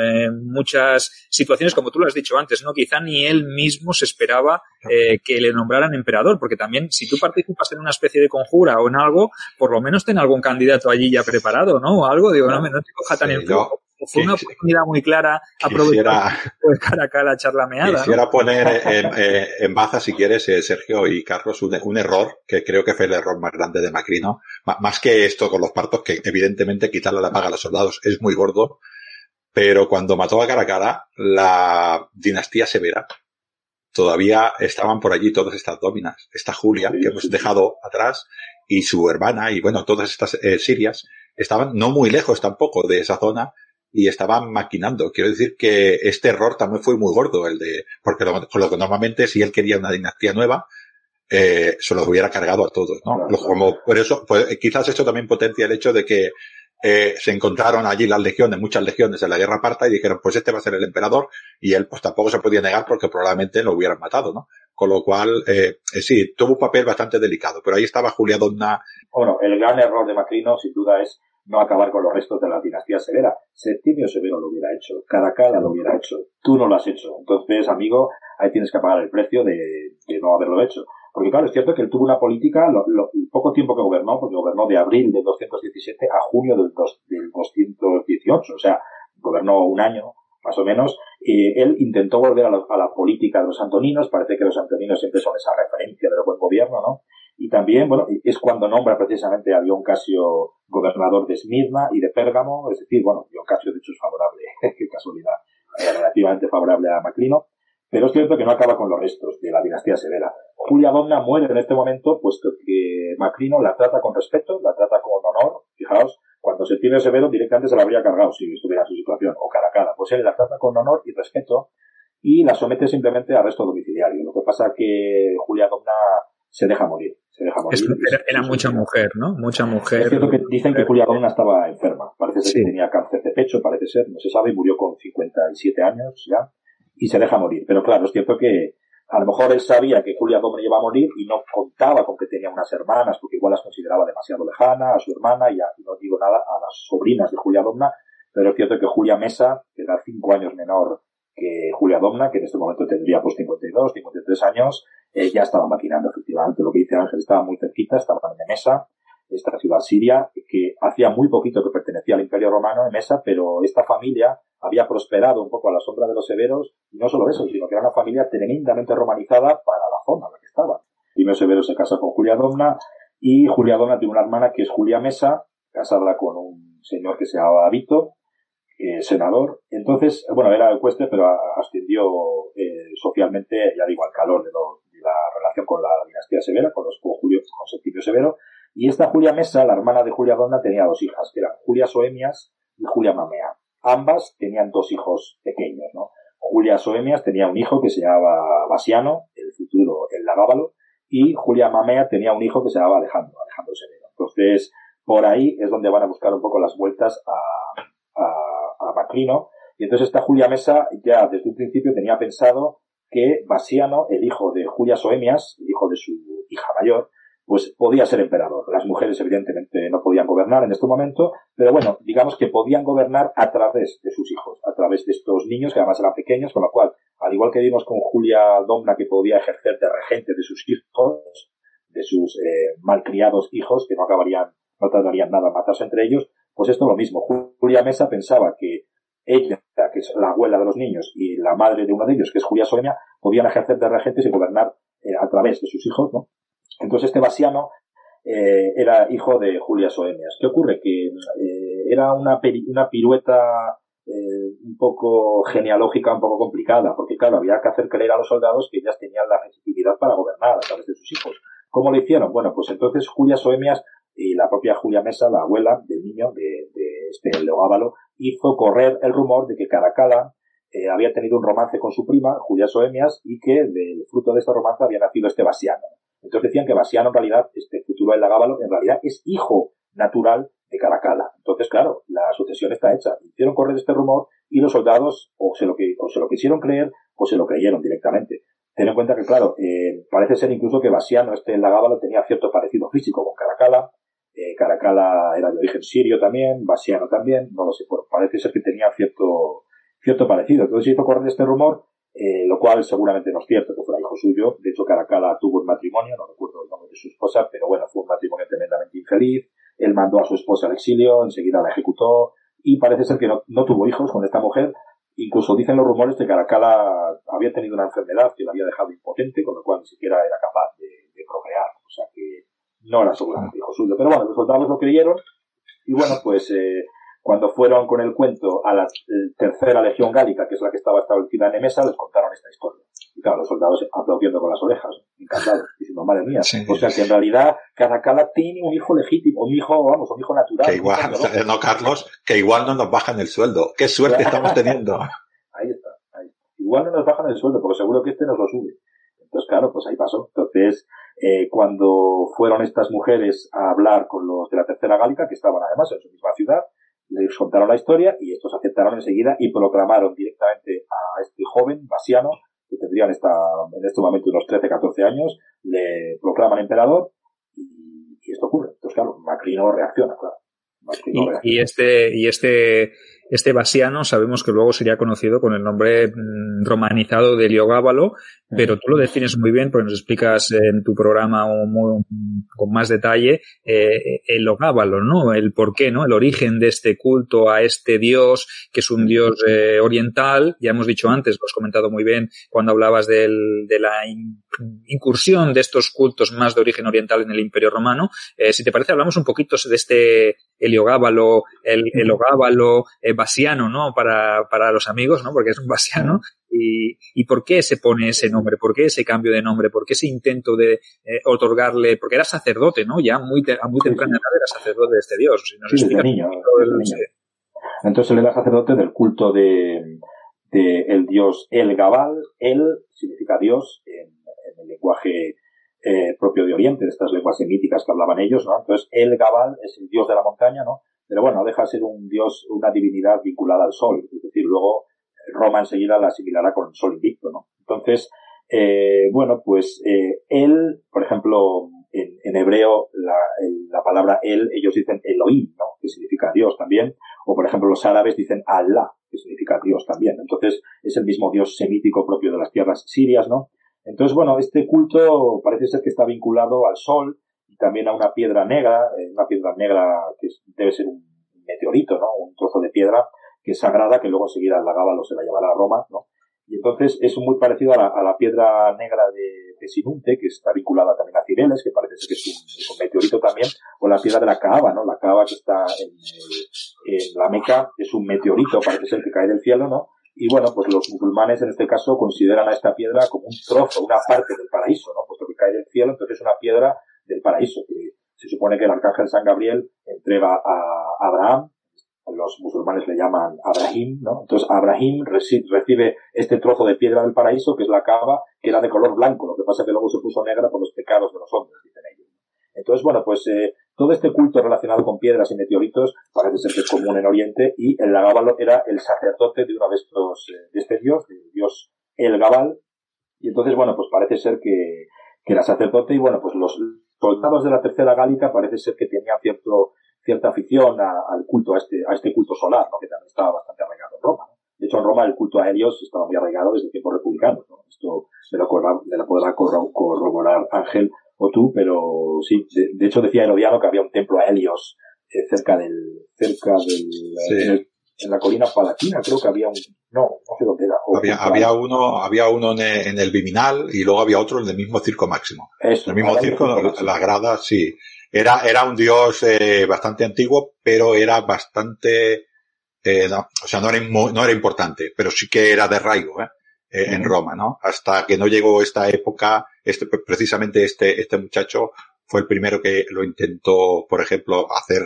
muchas situaciones, como tú lo has dicho antes, ¿no? Quizá ni él mismo se esperaba que le nombraran emperador, porque también si tú participas en una especie de conjura o en algo, por lo menos ten algún candidato allí ya preparado, ¿no? O algo, digo, no, no te coja tan sí, en yo, Fue una oportunidad muy clara aprovechar pues, cara a cara charlameada. Quisiera ¿no? poner en, en, en, baza, si quieres, eh, Sergio y Carlos, un, un, error que creo que fue el error más grande de Macrino. Más que esto con los partos, que evidentemente quitarle la paga a los soldados es muy gordo, pero cuando mató a cara a cara, la dinastía severa todavía estaban por allí todas estas dominas. Esta Julia, que hemos dejado atrás, y su hermana, y bueno, todas estas eh, sirias, estaban no muy lejos tampoco de esa zona y estaban maquinando. Quiero decir que este error también fue muy gordo, el de, porque lo, lo que normalmente si él quería una dinastía nueva, eh, se los hubiera cargado a todos, ¿no? Claro, Como, por eso, pues, quizás esto también potencia el hecho de que eh, se encontraron allí las legiones, muchas legiones en la guerra parta y dijeron, pues este va a ser el emperador y él pues tampoco se podía negar porque probablemente lo hubieran matado, ¿no? Con lo cual, eh, eh, sí, tuvo un papel bastante delicado, pero ahí estaba Julia Donna. Bueno, el gran error de Macrino, sin duda, es no acabar con los restos de la dinastía severa. Septimio Severo lo hubiera hecho, Caracalla lo hubiera hecho, tú no lo has hecho. Entonces, amigo, ahí tienes que pagar el precio de, de no haberlo hecho. Porque claro, es cierto que él tuvo una política, lo, poco tiempo que gobernó, porque gobernó de abril del 217 a junio del, dos, del 218, o sea, gobernó un año, más o menos, eh, él intentó volver a, lo, a, la política de los antoninos, parece que los antoninos siempre son esa referencia del buen gobierno, ¿no? Y también, bueno, es cuando nombra precisamente a Dion Casio gobernador de Esmirna y de Pérgamo, es decir, bueno, Dion Casio de hecho es favorable, [laughs] qué casualidad, relativamente favorable a Macrino, pero es cierto que no acaba con los restos de la dinastía severa. Julia Domna muere en este momento, puesto que Macrino la trata con respeto, la trata con honor, fijaos, cuando se tiene Severo directamente se la habría cargado si estuviera en su situación, o Caracala. Pues él la trata con honor y respeto y la somete simplemente a arresto domiciliario. Lo que pasa que Julia Domna se deja morir. Se deja morir. Era, mucha mujer, ¿no? Mucha mujer. Es cierto que dicen que Julia Domna estaba enferma. Parece ser que tenía cáncer de pecho, parece ser, no se sabe, y murió con 57 años ya, y se deja morir. Pero claro, es cierto que a lo mejor él sabía que Julia Domna iba a morir y no contaba con que tenía unas hermanas, porque igual las consideraba demasiado lejana, a su hermana y, no digo nada, a las sobrinas de Julia Domna, pero es cierto que Julia Mesa, que era cinco años menor que Julia Domna, que en este momento tendría pues 52, 53 años, eh, ya estaba maquinando efectivamente lo que dice Ángel, estaba muy cerquita, estaba en Mesa, esta ciudad siria, que hacía muy poquito que pertenecía al Imperio Romano en Mesa, pero esta familia había prosperado un poco a la sombra de los severos, y no solo eso, sino que era una familia tremendamente romanizada para la zona en la que estaba. Primero Severo se casa con Julia Domna, y Julia Domna tiene una hermana que es Julia Mesa, casada con un señor que se llamaba Vito, senador. Entonces, bueno, era ecuestre, pero ascendió eh, socialmente, ya digo, al calor de, la relación con la dinastía severa, con los con Julio, con Septimio Severo. Y esta Julia Mesa, la hermana de Julia Domna, tenía dos hijas, que eran Julia Soemias y Julia Mamea. Ambas tenían dos hijos pequeños, ¿no? Julia Soemias tenía un hijo que se llamaba Basiano, el futuro el Lagábalo, y Julia Mamea tenía un hijo que se llamaba Alejandro, Alejandro Severo. Entonces, por ahí es donde van a buscar un poco las vueltas a, a, a Macrino. Y entonces esta Julia Mesa ya desde un principio tenía pensado que Basiano, el hijo de Julia Soemias, el hijo de su hija mayor, pues podía ser emperador. Las mujeres evidentemente no podían gobernar en este momento, pero bueno, digamos que podían gobernar a través de sus hijos, a través de estos niños que además eran pequeños, con lo cual, al igual que vimos con Julia Domna que podía ejercer de regente de sus hijos, de sus eh, malcriados hijos, que no acabarían, no tardarían nada en matarse entre ellos, pues esto lo mismo. Julia Mesa pensaba que ella, que es la abuela de los niños, y la madre de uno de ellos, que es Julia Sonia, podían ejercer de regentes y gobernar eh, a través de sus hijos, ¿no? Entonces este Basiano eh, era hijo de Julia Soemias. ¿Qué ocurre? Que eh, era una, una pirueta eh, un poco genealógica, un poco complicada, porque claro, había que hacer creer a los soldados que ellas tenían la legitimidad para gobernar a través de sus hijos. ¿Cómo lo hicieron? Bueno, pues entonces Julia Soemias y la propia Julia Mesa, la abuela del niño de, de este Leogábalo, hizo correr el rumor de que Caracala eh, había tenido un romance con su prima, Julia Soemias, y que del fruto de este romance había nacido este Basiano. Entonces decían que Basiano en realidad, este futuro de Lagábalo, en realidad es hijo natural de Caracala. Entonces, claro, la sucesión está hecha. Hicieron correr este rumor y los soldados o se lo, que, o se lo quisieron creer o se lo creyeron directamente. Ten en cuenta que, claro, eh, parece ser incluso que Basiano, este Lagábalo, tenía cierto parecido físico con Caracala. Eh, Caracala era de origen sirio también, Basiano también, no lo sé, parece ser que tenía cierto, cierto parecido. Entonces hizo correr este rumor eh, lo cual seguramente no es cierto que fuera hijo suyo. De hecho, Caracala tuvo un matrimonio, no recuerdo el nombre de su esposa, pero bueno, fue un matrimonio tremendamente infeliz. Él mandó a su esposa al exilio, enseguida la ejecutó y parece ser que no, tuvo hijos con esta mujer. Incluso dicen los rumores que Caracala había tenido una enfermedad que la había dejado impotente, con lo cual ni siquiera era capaz de, procrear. O sea que no era seguramente hijo suyo. Pero bueno, los soldados lo creyeron y bueno, pues eh, cuando fueron con el cuento a la tercera legión gálica, que es la que estaba establecida en Nemesa, les contaron esta historia. Y claro, los soldados aplaudiendo con las orejas, encantados, diciendo, madre mía. O sea que en realidad cada cala tiene un hijo legítimo, un hijo, vamos, un hijo natural. Que igual, [laughs] ¿no? Carlos, que igual no nos bajan el sueldo. Qué suerte [laughs] estamos teniendo. ahí está, ahí Igual no nos bajan el sueldo, porque seguro que este nos lo sube. Entonces, claro, pues ahí pasó. Entonces, eh, cuando fueron estas mujeres a hablar con los de la tercera gálica, que estaban además en su misma ciudad, les contaron la historia y estos aceptaron enseguida y proclamaron directamente a este joven, Basiano, que tendría en, esta, en este momento unos 13, 14 años, le proclaman emperador y, esto ocurre. Entonces, claro, Macrino reacciona, claro. y, este, y este este Basiano sabemos que luego sería conocido con el nombre mm, romanizado de Heliogábalo, pero tú lo defines muy bien porque nos explicas en tu programa con más detalle eh, el Ogábalo, ¿no? El por qué, ¿no? El origen de este culto a este dios, que es un dios eh, oriental. Ya hemos dicho antes, lo has comentado muy bien cuando hablabas del, de la incursión de estos cultos más de origen oriental en el Imperio Romano. Eh, si te parece, hablamos un poquito de este Heliogábalo, el, el Ogábalo, eh, Basiano, ¿no? Para, para los amigos, ¿no? Porque es un Basiano. Y, y por qué se pone ese nombre, por qué ese cambio de nombre, por qué ese intento de eh, otorgarle, porque era sacerdote, ¿no? Ya muy a muy temprana edad era sacerdote de este dios. Si sí, desde niño, Entonces él era sacerdote del culto de, de el dios El Gabal. El significa dios en, en el lenguaje eh, propio de Oriente, de estas lenguas semíticas que hablaban ellos, ¿no? Entonces El Gabal es el dios de la montaña, ¿no? Pero bueno, deja de ser un dios, una divinidad vinculada al sol. Es decir, luego Roma enseguida la asimilará con el sol invicto, ¿no? Entonces, eh, bueno, pues eh, él, por ejemplo, en, en hebreo la, la, palabra él, ellos dicen Elohim, ¿no? Que significa Dios también. O por ejemplo los árabes dicen Allah, que significa Dios también. Entonces es el mismo Dios semítico propio de las tierras sirias, ¿no? Entonces, bueno, este culto parece ser que está vinculado al sol también a una piedra negra, eh, una piedra negra que debe ser un meteorito, ¿no? Un trozo de piedra que es sagrada, que luego enseguida la Gábalo se la llevará a Roma, ¿no? Y entonces es muy parecido a la, a la piedra negra de, de, Sinunte, que está vinculada también a Cireles, que parece ser que es un, meteorito también, o la piedra de la Kaaba, ¿no? La Kaaba que está en, en la Meca es un meteorito, parece ser que cae del cielo, ¿no? Y bueno, pues los musulmanes en este caso consideran a esta piedra como un trozo, una parte del paraíso, ¿no? Puesto que cae del cielo, entonces es una piedra del paraíso, que se supone que el arcángel San Gabriel entrega a Abraham, los musulmanes le llaman Abrahim, ¿no? Entonces Abraham recibe este trozo de piedra del paraíso, que es la cava, que era de color blanco, lo que pasa es que luego se puso negra por los pecados de los hombres, dicen ellos. Entonces, bueno, pues eh, todo este culto relacionado con piedras y meteoritos parece ser que es común en Oriente y el Gabal era el sacerdote de uno de estos, eh, de este dios, del dios El Gabal. Y entonces, bueno, pues parece ser que, que era sacerdote y bueno, pues los soldados de la tercera gálica parece ser que tenían cierto, cierta afición a, al culto, a este, a este culto solar, ¿no? que también estaba bastante arraigado en Roma. ¿no? De hecho, en Roma el culto a Helios estaba muy arraigado desde tiempos republicanos. ¿no? Esto me lo, me lo podrá corroborar Ángel o tú, pero sí, de, de, hecho decía Herodiano que había un templo a Helios eh, cerca del, cerca del, sí. En, la colina palatina, creo que había un, no, no sé dónde era. Había, había uno, había uno en el, en el, Viminal y luego había otro en el mismo circo máximo. Eso, en el mismo circo, las la gradas, sí. Era, era un dios eh, bastante antiguo, pero era bastante, eh, no, o sea, no era, no era importante, pero sí que era de raigo, ¿eh? eh, en Roma, ¿no? Hasta que no llegó esta época, este, precisamente este, este muchacho fue el primero que lo intentó, por ejemplo, hacer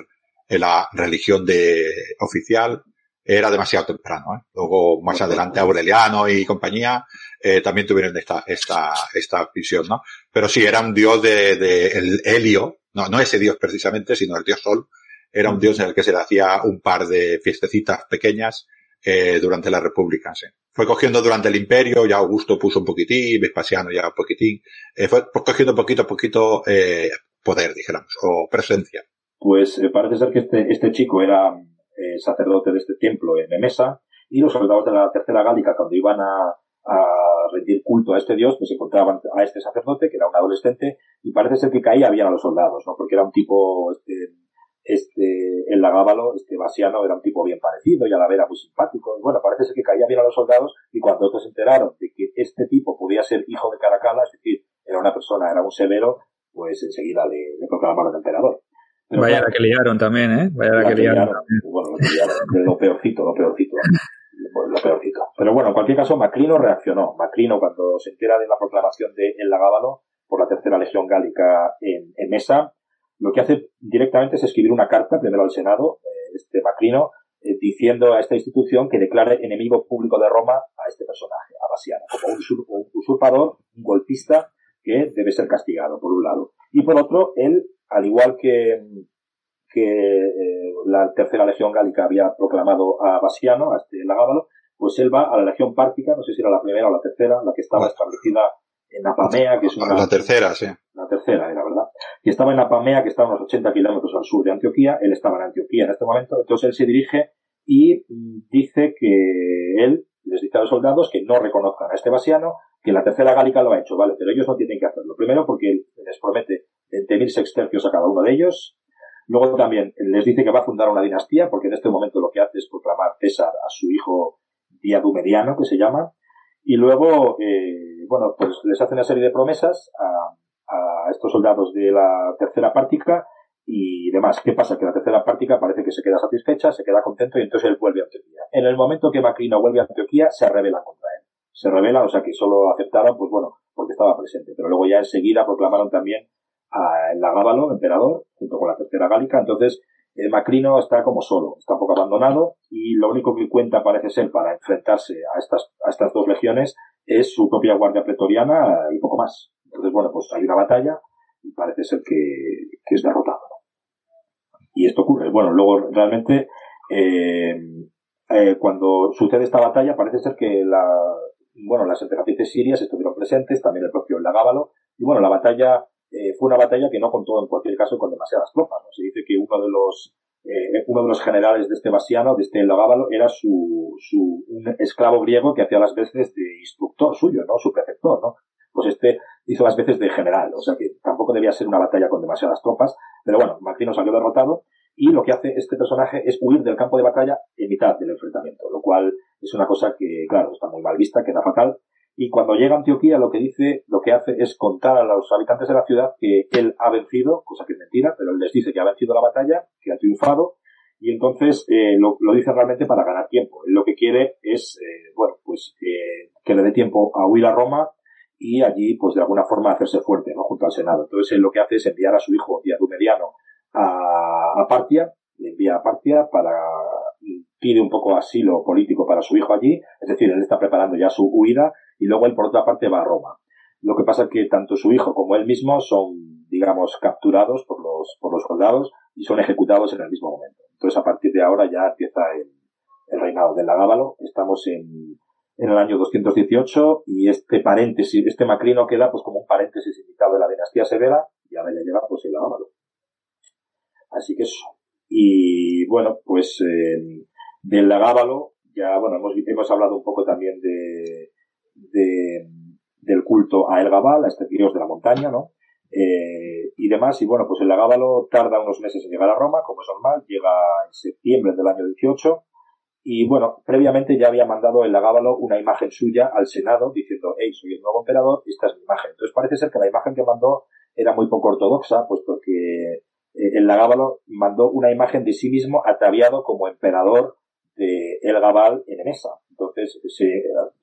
en la religión de oficial. Era demasiado temprano, ¿eh? Luego, más adelante, Aureliano y compañía, eh, también tuvieron esta, esta, esta visión, ¿no? Pero sí, era un dios de, de el helio, no, no ese dios precisamente, sino el dios sol. Era un dios en el que se le hacía un par de fiestecitas pequeñas, eh, durante la República, sí. Fue cogiendo durante el Imperio, ya Augusto puso un poquitín, Vespasiano ya un poquitín, eh, fue cogiendo poquito a poquito eh, poder, dijéramos, o presencia. Pues eh, parece ser que este, este chico era eh, sacerdote de este templo en Emesa, y los soldados de la Tercera Gálica, cuando iban a, a rendir culto a este dios, pues encontraban a este sacerdote, que era un adolescente, y parece ser que caía bien a los soldados, ¿no? Porque era un tipo, este, este, el Lagábalo, este Basiano, era un tipo bien parecido y a la vez era muy simpático. Y bueno, parece ser que caía bien a los soldados y cuando estos se enteraron de que este tipo podía ser hijo de Caracalla, es decir, era una persona, era un severo, pues enseguida le, le proclamaron emperador. Pero Vaya claro, la que liaron también, ¿eh? Vaya la, la que, que liaron. liaron. Bueno, lo, que liaron, lo peorcito, lo peorcito. Pues lo peorcito. Pero bueno, en cualquier caso, Macrino reaccionó. Macrino, cuando se entera de la proclamación de El Lagábalo por la tercera legión gálica en, en Mesa, lo que hace directamente es escribir una carta, primero al Senado, eh, este Macrino, eh, diciendo a esta institución que declare enemigo público de Roma a este personaje, a Basiano, como un, usur un usurpador, un golpista que debe ser castigado, por un lado. Y por otro, él, al igual que, que eh, la tercera legión gálica había proclamado a Basiano, a este Lagábalo, pues él va a la legión pártica, no sé si era la primera o la tercera, la que estaba establecida en Apamea, que es una... La tercera, sí. La tercera era, ¿verdad? Y estaba en Apamea, que está a unos 80 kilómetros al sur de Antioquía. Él estaba en Antioquía en este momento. Entonces él se dirige y dice que él les dice a los soldados que no reconozcan a este vasiano, que la tercera gálica lo ha hecho, ¿vale? Pero ellos no tienen que hacerlo. Primero porque les promete 20.000 sextercios a cada uno de ellos. Luego también les dice que va a fundar una dinastía, porque en este momento lo que hace es proclamar César a su hijo Diadumediano, que se llama. Y luego, eh, bueno, pues les hace una serie de promesas a, a estos soldados de la tercera pártica y demás. ¿Qué pasa? Que la tercera pártica parece que se queda satisfecha, se queda contento y entonces él vuelve a Antioquía. En el momento que Macrino vuelve a Antioquía, se rebelan contra él. Se rebelan, o sea que solo aceptaron, pues bueno, porque estaba presente. Pero luego ya enseguida proclamaron también a Lagábalo, emperador, junto con la tercera gálica. Entonces, el Macrino está como solo, está un poco abandonado y lo único que cuenta parece ser para enfrentarse a estas, a estas dos legiones es su propia guardia pretoriana y poco más. Entonces, bueno, pues hay una batalla y parece ser que, que es derrotado y esto ocurre. Bueno, luego realmente eh, eh, cuando sucede esta batalla parece ser que la, bueno, las emperatrices sirias estuvieron presentes, también el propio Lagábalo, y bueno, la batalla eh, fue una batalla que no contó en cualquier caso con demasiadas tropas. Se dice que uno de los uno de los generales de este Basiano, de este Lagábalo, era su, su un esclavo griego que hacía las veces de instructor suyo, ¿no? Su prefector, ¿no? Pues este hizo las veces de general, o sea que tampoco debía ser una batalla con demasiadas tropas, pero bueno, Macrino salió derrotado y lo que hace este personaje es huir del campo de batalla en mitad del enfrentamiento, lo cual es una cosa que, claro, está muy mal vista, queda fatal. Y cuando llega a Antioquía, lo que dice, lo que hace es contar a los habitantes de la ciudad que él ha vencido, cosa que es mentira, pero él les dice que ha vencido la batalla, que ha triunfado, y entonces eh, lo, dice realmente para ganar tiempo. Él lo que quiere es, eh, bueno, pues eh, que le dé tiempo a huir a Roma y allí, pues de alguna forma hacerse fuerte, ¿no? Junto al Senado. Entonces él lo que hace es enviar a su hijo Diadumediano a, a Partia, le envía a Partia para pide un poco asilo político para su hijo allí, es decir, él está preparando ya su huida y luego él por otra parte va a Roma. Lo que pasa es que tanto su hijo como él mismo son, digamos, capturados por los, por los soldados y son ejecutados en el mismo momento. Entonces a partir de ahora ya empieza el, reinado del Lagábalo. Estamos en, en el año 218 y este paréntesis, este macrino queda pues como un paréntesis invitado de la dinastía severa y ahora ya llega pues el Lagábalo. Así que eso. Y bueno, pues del Lagábalo, ya bueno, hemos, hemos hablado un poco también de, de del culto a El Gabal, a este dios de la montaña, ¿no? Eh, y demás, y bueno, pues el Lagábalo tarda unos meses en llegar a Roma, como es normal, llega en septiembre del año 18, y bueno, previamente ya había mandado el Lagábalo una imagen suya al Senado diciendo, hey, soy el nuevo emperador, esta es mi imagen. Entonces parece ser que la imagen que mandó era muy poco ortodoxa, puesto que eh, el Lagábalo mandó una imagen de sí mismo ataviado como emperador de El Gabal en Emesa. Entonces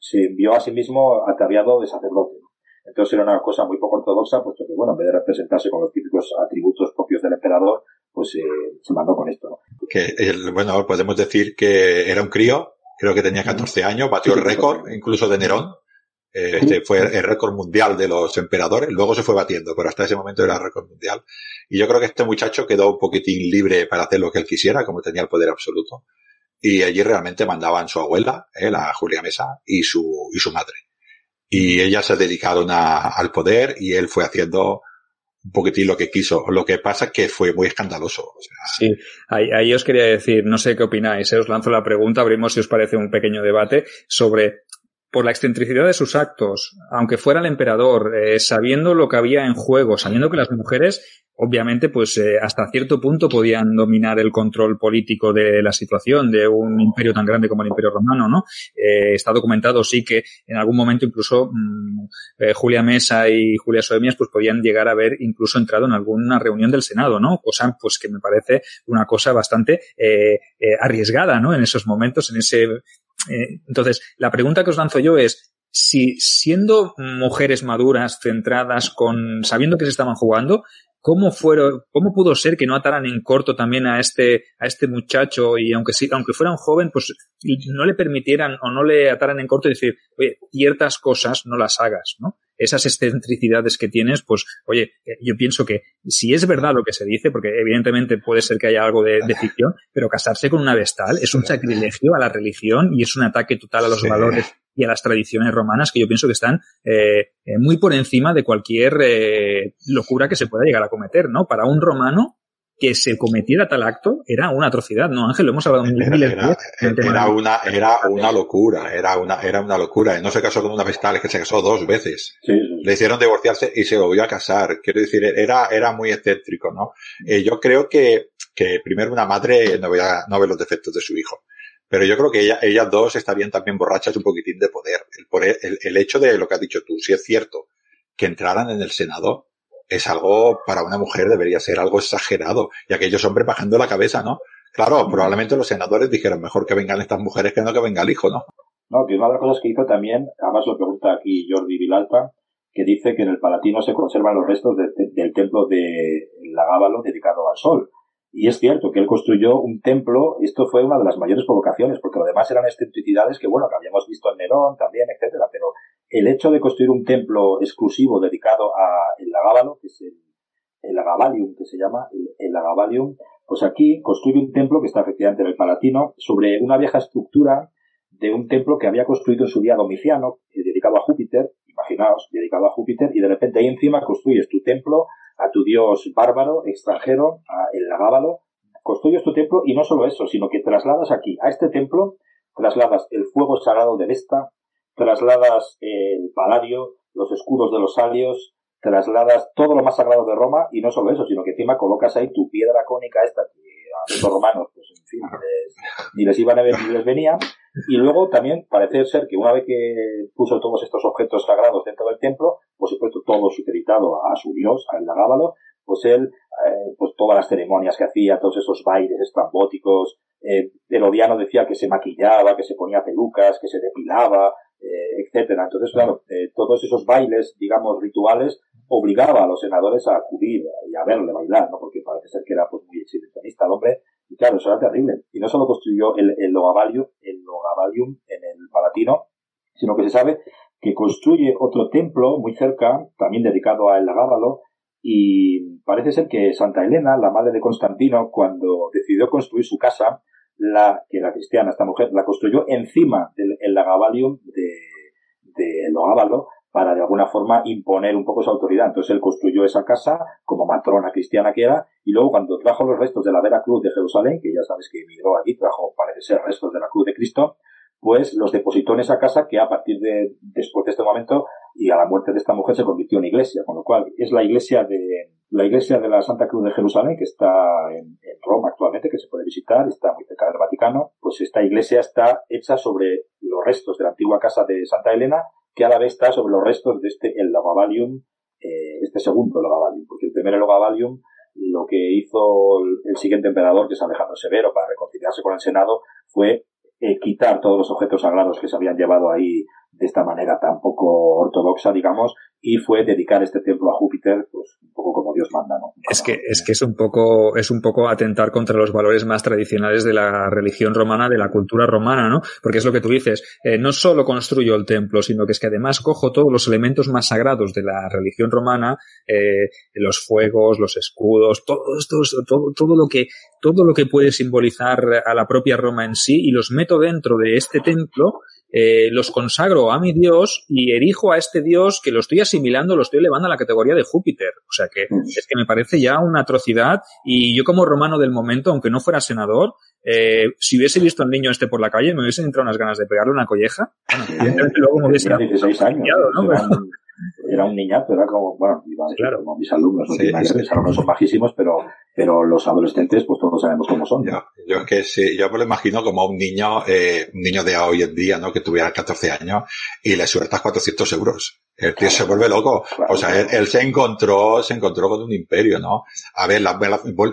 se, envió a sí mismo ataviado de sacerdote. Entonces era una cosa muy poco ortodoxa, puesto que, bueno, en vez de representarse con los típicos atributos propios del emperador, pues eh, se mandó con esto. Que bueno, podemos decir que era un crío, creo que tenía 14 años, batió el récord, incluso de Nerón, este fue el récord mundial de los emperadores, luego se fue batiendo, pero hasta ese momento era el récord mundial. Y yo creo que este muchacho quedó un poquitín libre para hacer lo que él quisiera, como tenía el poder absoluto. Y allí realmente mandaban su abuela, eh, la Julia Mesa, y su, y su madre. Y ellas se dedicaron al poder y él fue haciendo un poquitín lo que quiso. Lo que pasa es que fue muy escandaloso. sí, ahí, ahí, os quería decir, no sé qué opináis, eh, os lanzo la pregunta, abrimos si os parece un pequeño debate sobre por la excentricidad de sus actos, aunque fuera el emperador, eh, sabiendo lo que había en juego, sabiendo que las mujeres, obviamente, pues eh, hasta cierto punto podían dominar el control político de la situación de un imperio tan grande como el Imperio Romano, ¿no? Eh, está documentado sí que en algún momento incluso mm, Julia Mesa y Julia Soemias pues podían llegar a haber incluso entrado en alguna reunión del Senado, ¿no? Cosa pues que me parece una cosa bastante arriesgada, ¿no? En esos momentos, en ese eh, entonces, la pregunta que os lanzo yo es, si siendo mujeres maduras, centradas, con, sabiendo que se estaban jugando, ¿cómo fueron, cómo pudo ser que no ataran en corto también a este, a este muchacho y aunque sí, aunque fuera un joven, pues no le permitieran o no le ataran en corto y decir, oye, ciertas cosas no las hagas, ¿no? Esas excentricidades que tienes, pues, oye, eh, yo pienso que si es verdad lo que se dice, porque evidentemente puede ser que haya algo de, ficción, pero casarse con una vestal es un sacrilegio a la religión y es un ataque total a los valores y a las tradiciones romanas que yo pienso que están eh, eh, muy por encima de cualquier locura que se pueda llegar a cometer, ¿no? Para un romano, que se cometiera tal acto era una atrocidad, ¿no, Ángel? Lo hemos hablado era, era, era, una, era una locura, era una, era una locura. No se casó con una vestal, que se casó dos veces. Le hicieron divorciarse y se volvió a casar. Quiero decir, era, era muy excéntrico, ¿no? Eh, yo creo que, que primero una madre no ve, no ve los defectos de su hijo. Pero yo creo que ella, ellas dos estarían también borrachas un poquitín de poder. El, el, el hecho de lo que has dicho tú, si es cierto que entraran en el Senado, es algo, para una mujer debería ser algo exagerado. Y aquellos hombres bajando la cabeza, ¿no? Claro, probablemente los senadores dijeron mejor que vengan estas mujeres que no que venga el hijo, ¿no? No, que una de las cosas que hizo también, además lo pregunta aquí Jordi Vilalta, que dice que en el Palatino se conservan los restos del templo de Lagábalo dedicado al sol. Y es cierto que él construyó un templo, esto fue una de las mayores provocaciones, porque lo demás eran excentricidades que, bueno, que habíamos visto en Nerón también, etcétera, pero el hecho de construir un templo exclusivo dedicado a el Lagábalo, que es el, el Agavalium, que se llama, el, el Agavalium, pues aquí construye un templo que está efectivamente en el Palatino, sobre una vieja estructura de un templo que había construido en su día Domiciano, dedicado a Júpiter, imaginaos, dedicado a Júpiter, y de repente ahí encima construyes tu templo a tu dios bárbaro, extranjero, a el Lagábalo, construyes tu templo y no solo eso, sino que trasladas aquí, a este templo, trasladas el fuego sagrado de Vesta, trasladas el paladio, los escudos de los alios, trasladas todo lo más sagrado de Roma y no solo eso, sino que encima colocas ahí tu piedra cónica esta que a los romanos, pues en fin, ni les iban a ver ni les venía. Y luego también parece ser que una vez que puso todos estos objetos sagrados dentro del templo, por supuesto todo supeditado a su dios, a el Lagábalo, pues él, eh, pues todas las ceremonias que hacía, todos esos bailes estrambóticos, eh, Herodiano decía que se maquillaba, que se ponía pelucas, que se depilaba, eh, etcétera. Entonces, claro, eh, todos esos bailes, digamos, rituales, obligaba a los senadores a acudir y a verle bailar, ¿no? Porque parece ser que era pues muy exhibicionista el hombre, y claro, eso era terrible. Y no solo construyó el, el Logavalium, en el Palatino, sino que se sabe que construye otro templo muy cerca, también dedicado a El Lagábalo, y parece ser que Santa Elena, la madre de Constantino, cuando decidió construir su casa, la, que era cristiana esta mujer, la construyó encima del el de, de para de alguna forma imponer un poco su autoridad. Entonces él construyó esa casa como matrona cristiana que era y luego cuando trajo los restos de la Vera Cruz de Jerusalén, que ya sabes que emigró allí, trajo parece ser restos de la Cruz de Cristo, pues los depositó en esa casa que a partir de después de este momento y a la muerte de esta mujer se convirtió en iglesia, con lo cual es la iglesia de la iglesia de la Santa Cruz de Jerusalén que está en, Roma actualmente, que se puede visitar, está muy cerca del Vaticano, pues esta iglesia está hecha sobre los restos de la antigua casa de Santa Elena, que a la vez está sobre los restos de este el Logavalium, eh, este segundo Logavalium, porque el primer Logavalium lo que hizo el, siguiente emperador, que es Alejandro Severo, para reconciliarse con el Senado, fue eh, quitar todos los objetos sagrados que se habían llevado ahí de esta manera tan poco ortodoxa, digamos, y fue dedicar este templo a Júpiter, pues un poco como Dios manda, ¿no? Es que, es que es un poco, es un poco atentar contra los valores más tradicionales de la religión romana, de la cultura romana, ¿no? Porque es lo que tú dices, eh, no solo construyo el templo, sino que es que además cojo todos los elementos más sagrados de la religión romana, eh, los fuegos, los escudos, todo, todo, todo, todo lo que, todo lo que puede simbolizar a la propia Roma en sí y los meto dentro de este templo eh, los consagro a mi Dios y erijo a este Dios que lo estoy asimilando, lo estoy elevando a la categoría de Júpiter. O sea que mm. es que me parece ya una atrocidad y yo como romano del momento, aunque no fuera senador, eh, si hubiese visto al niño este por la calle, me hubiesen entrado unas ganas de pegarle una colleja. Bueno, luego me hubiese años, ¿no? era un niñato, era como, bueno, claro. como mis alumnos, sí, mis alumnos son bajísimos, pero, pero los adolescentes, pues todos sabemos cómo son. Yo, yo es que sí, yo me lo imagino como un niño, eh, un niño de hoy en día, ¿no? Que tuviera 14 años y le sueltas 400 euros. El tío se vuelve loco. o sea, él, se encontró, se encontró con un imperio, ¿no? A ver, la,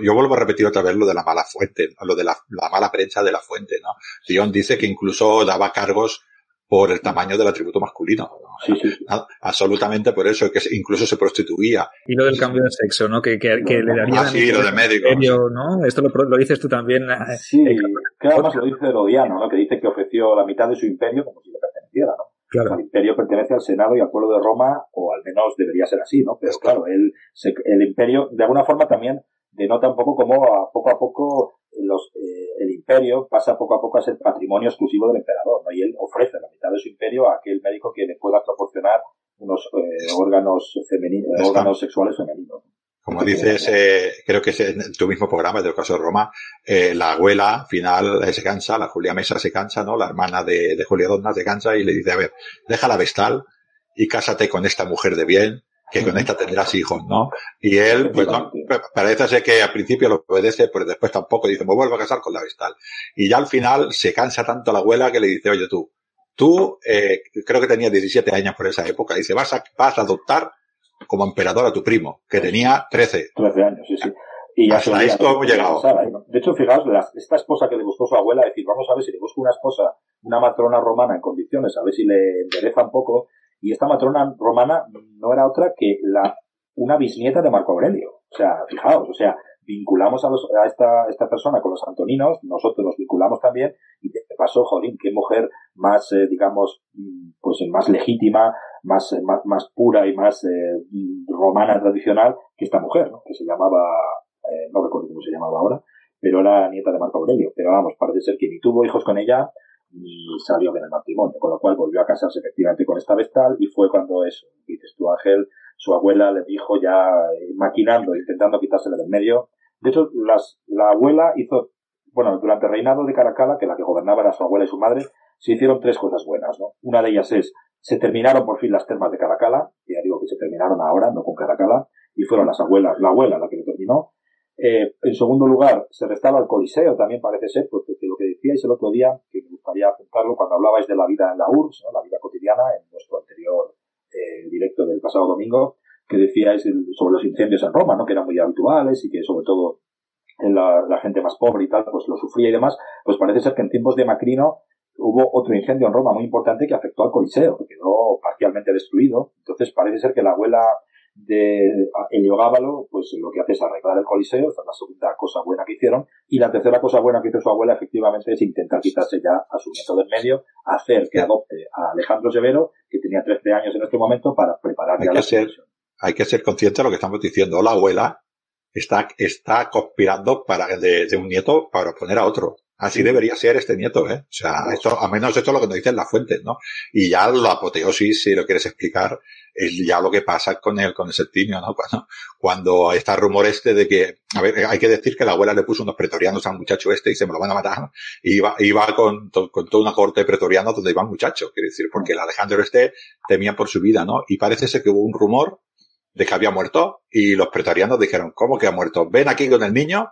yo vuelvo a repetir otra vez lo de la mala fuente, lo de la, la mala prensa de la fuente, ¿no? Dion dice que incluso daba cargos por el tamaño del atributo masculino. Sí, sí, Absolutamente por eso, que incluso se prostituía. Y lo del cambio de sexo, ¿no? Que, que, que le daría... Ah, sí, lo de médico. ¿no? Esto lo, lo, dices tú también. Sí, eh, que además lo dice Herodiano, ¿no? Que dice que ofreció la mitad de su imperio como si le perteneciera, ¿no? Claro. el imperio pertenece al Senado y al pueblo de Roma, o al menos debería ser así, ¿no? Pero claro, él, el imperio, de alguna forma también denota un poco como a poco a poco los, eh, el imperio pasa poco a poco a ser patrimonio exclusivo del emperador, ¿no? Y él ofrece la mitad de su imperio a aquel médico que le pueda proporcionar unos eh, órganos femeninos, órganos sexuales femeninos. Como dices, eh, creo que es en tu mismo programa del caso de Roma, eh, la abuela al final se cansa, la Julia Mesa se cansa, ¿no? La hermana de, de Julia Donna se cansa y le dice, a ver, deja la vestal y cásate con esta mujer de bien, que con esta tendrás hijos, ¿no? Y él, pues no, parece ser que al principio lo obedece, pero después tampoco dice, me vuelvo a casar con la vestal. Y ya al final se cansa tanto la abuela que le dice, oye tú, tú, eh, creo que tenía 17 años por esa época, dice, vas a, vas a adoptar como emperador a tu primo, que tenía 13. 13 años, sí, sí. Y ya Hasta esto hemos llegado. De hecho, fijaos, esta esposa que le buscó su abuela, decir, vamos a ver si le busco una esposa, una matrona romana en condiciones, a ver si le endereza un poco, y esta matrona romana no era otra que la, una bisnieta de Marco Aurelio. O sea, fijaos, o sea, vinculamos a, los, a esta, esta persona con los antoninos, nosotros nos vinculamos también, y de pasó, jolín, qué mujer más, eh, digamos, mm, pues más legítima, más, eh, más, más, pura y más eh, romana tradicional que esta mujer, ¿no? que se llamaba, eh, no recuerdo cómo se llamaba ahora, pero era nieta de Marco Aurelio. Pero vamos, parece ser que ni tuvo hijos con ella, y salió bien el matrimonio, con lo cual volvió a casarse efectivamente con esta vestal y fue cuando eso, dices tú Ángel, su abuela le dijo ya eh, maquinando, intentando quitársele del medio. De hecho, las, la abuela hizo, bueno, durante el reinado de Caracala, que la que gobernaba era su abuela y su madre, se hicieron tres cosas buenas, ¿no? Una de ellas es, se terminaron por fin las termas de Caracala, ya digo que se terminaron ahora, no con Caracala, y fueron las abuelas, la abuela la que lo terminó, eh, en segundo lugar, se restaba el Coliseo, también parece ser, pues que lo que decíais el otro día, que me gustaría apuntarlo cuando hablabais de la vida en la URSS, la vida cotidiana, en nuestro anterior eh, directo del pasado domingo, que decíais sobre los incendios en Roma, ¿no? que eran muy habituales y que sobre todo en la, la, gente más pobre y tal, pues lo sufría y demás, pues parece ser que en tiempos de Macrino hubo otro incendio en Roma muy importante que afectó al Coliseo, que quedó parcialmente destruido. Entonces parece ser que la abuela de Heliogábalo, pues lo que hace es arreglar el coliseo, esta es la segunda cosa buena que hicieron, y la tercera cosa buena que hizo su abuela efectivamente es intentar quitarse ya a su nieto del medio, hacer que adopte a Alejandro Severo, que tenía 13 años en este momento, para prepararle hay a la ser, Hay que ser consciente de lo que estamos diciendo. La abuela está, está conspirando para, de, de un nieto para poner a otro. Así debería ser este nieto, ¿eh? O sea, esto, al menos esto es lo que nos dicen las fuentes, ¿no? Y ya la apoteosis, si lo quieres explicar, es ya lo que pasa con el, con el septimio, ¿no? Cuando, cuando está el rumor este de que, a ver, hay que decir que la abuela le puso unos pretorianos al muchacho este y se me lo van a matar, y iba, iba con, con toda una corte de pretorianos donde iban muchachos, quiere decir, porque el Alejandro este temía por su vida, ¿no? Y parece ser que hubo un rumor de que había muerto y los pretorianos dijeron, ¿cómo que ha muerto? Ven aquí con el niño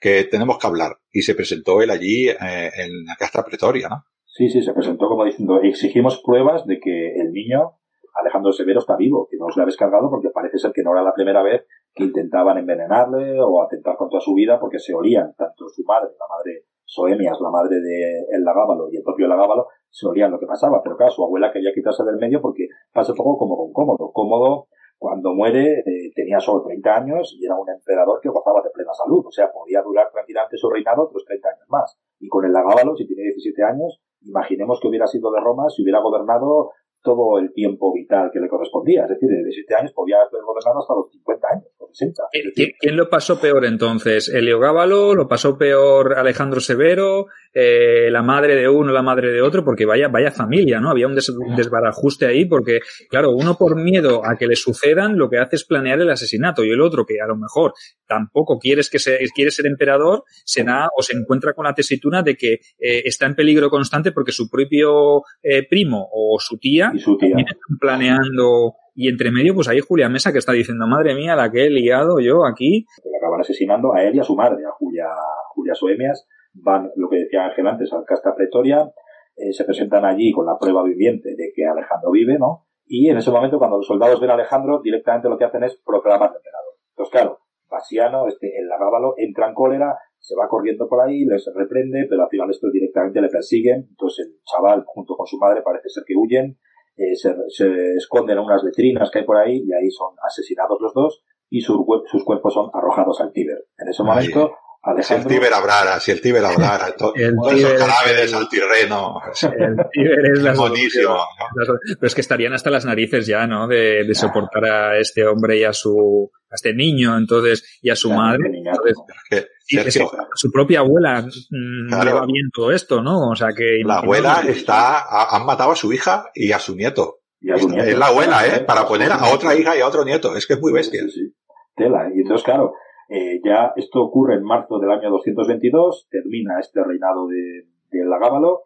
que tenemos que hablar. Y se presentó él allí eh, en la Castra Pretoria, ¿no? Sí, sí, se presentó como diciendo, exigimos pruebas de que el niño, Alejandro Severo, está vivo, que no se le ha descargado porque parece ser que no era la primera vez que intentaban envenenarle o atentar contra su vida porque se olían, tanto su madre, la madre Soemias, la madre de el Lagábalo y el propio Lagábalo, se olían lo que pasaba. Pero claro, su abuela quería quitarse del medio porque pasa un poco como con cómodo. Cómodo cuando muere eh, tenía solo 30 años y era un emperador que gozaba de plena salud, o sea, podía durar tranquilamente su reinado otros 30 años más. Y con el Lagábalo, si tiene 17 años, imaginemos que hubiera sido de Roma si hubiera gobernado todo el tiempo vital que le correspondía. Es decir, de 17 años podía haber gobernado hasta los 50 años, o 60. ¿Quién, lo pasó peor entonces? ¿Heliogábalo? ¿Lo pasó peor Alejandro Severo? Eh, ¿La madre de uno, la madre de otro? Porque vaya, vaya familia, ¿no? Había un, desbarajuste ahí porque, claro, uno por miedo a que le sucedan lo que hace es planear el asesinato y el otro que a lo mejor tampoco quieres que se, quiere ser emperador, se da o se encuentra con la tesitura de que eh, está en peligro constante porque su propio eh, primo o su tía y su tía. planeando y entre medio pues hay Julia Mesa que está diciendo madre mía la que he liado yo aquí le acaban asesinando a él y a su madre a Julia Julia Soemias van lo que decía Ángel antes al Casta Pretoria eh, se presentan allí con la prueba viviente de que Alejandro vive no y en ese momento cuando los soldados ven a Alejandro directamente lo que hacen es proclamar emperador entonces claro Pasiano, este, el Lagábalo, entra en cólera, se va corriendo por ahí, les reprende, pero al final esto directamente le persiguen. Entonces el chaval, junto con su madre, parece ser que huyen, eh, se, se, esconden en unas letrinas que hay por ahí y ahí son asesinados los dos y sus, sus cuerpos son arrojados al Tíber. En ese momento, Alejandro... Si el Tíber hablara, si el Tíber hablara, [laughs] el todos esos cadáveres al Tirreno. El Tíber es la [laughs] buenísimo. ¿no? Pero es que estarían hasta las narices ya, ¿no? De, de soportar a este hombre y a su, a este niño, entonces, y a su madre. Entonces, que su, su, propia abuela mmm, claro. le va bien todo esto, ¿no? O sea que... La abuela está, ha, han matado a su hija y a su nieto. Y a su nieto. Es la abuela, ¿eh? Para poner a otra hija y a otro nieto. Es que es muy bestia. Sí, sí. Tela. Y entonces, claro, eh, ya esto ocurre en marzo del año 222, termina este reinado de, de Lagábalo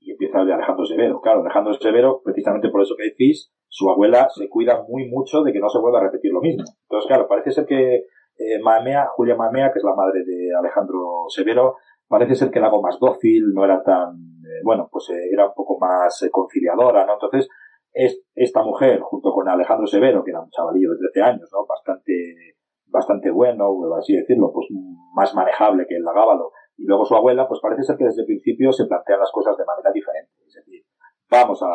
y empieza el de Alejandro Severo. Claro, Alejandro Severo, precisamente por eso que decís, su abuela se cuida muy mucho de que no se vuelva a repetir lo mismo. Entonces, claro, parece ser que eh, Mamea, Julia Mamea, que es la madre de Alejandro Severo, parece ser que era algo más dócil, no era tan, eh, bueno, pues eh, era un poco más eh, conciliadora, ¿no? Entonces, es, esta mujer, junto con Alejandro Severo, que era un chavalillo de 13 años, ¿no? Bastante, bastante bueno, así decirlo, pues más manejable que el Lagábalo, y luego su abuela, pues parece ser que desde el principio se plantean las cosas de manera diferente. Es decir, vamos a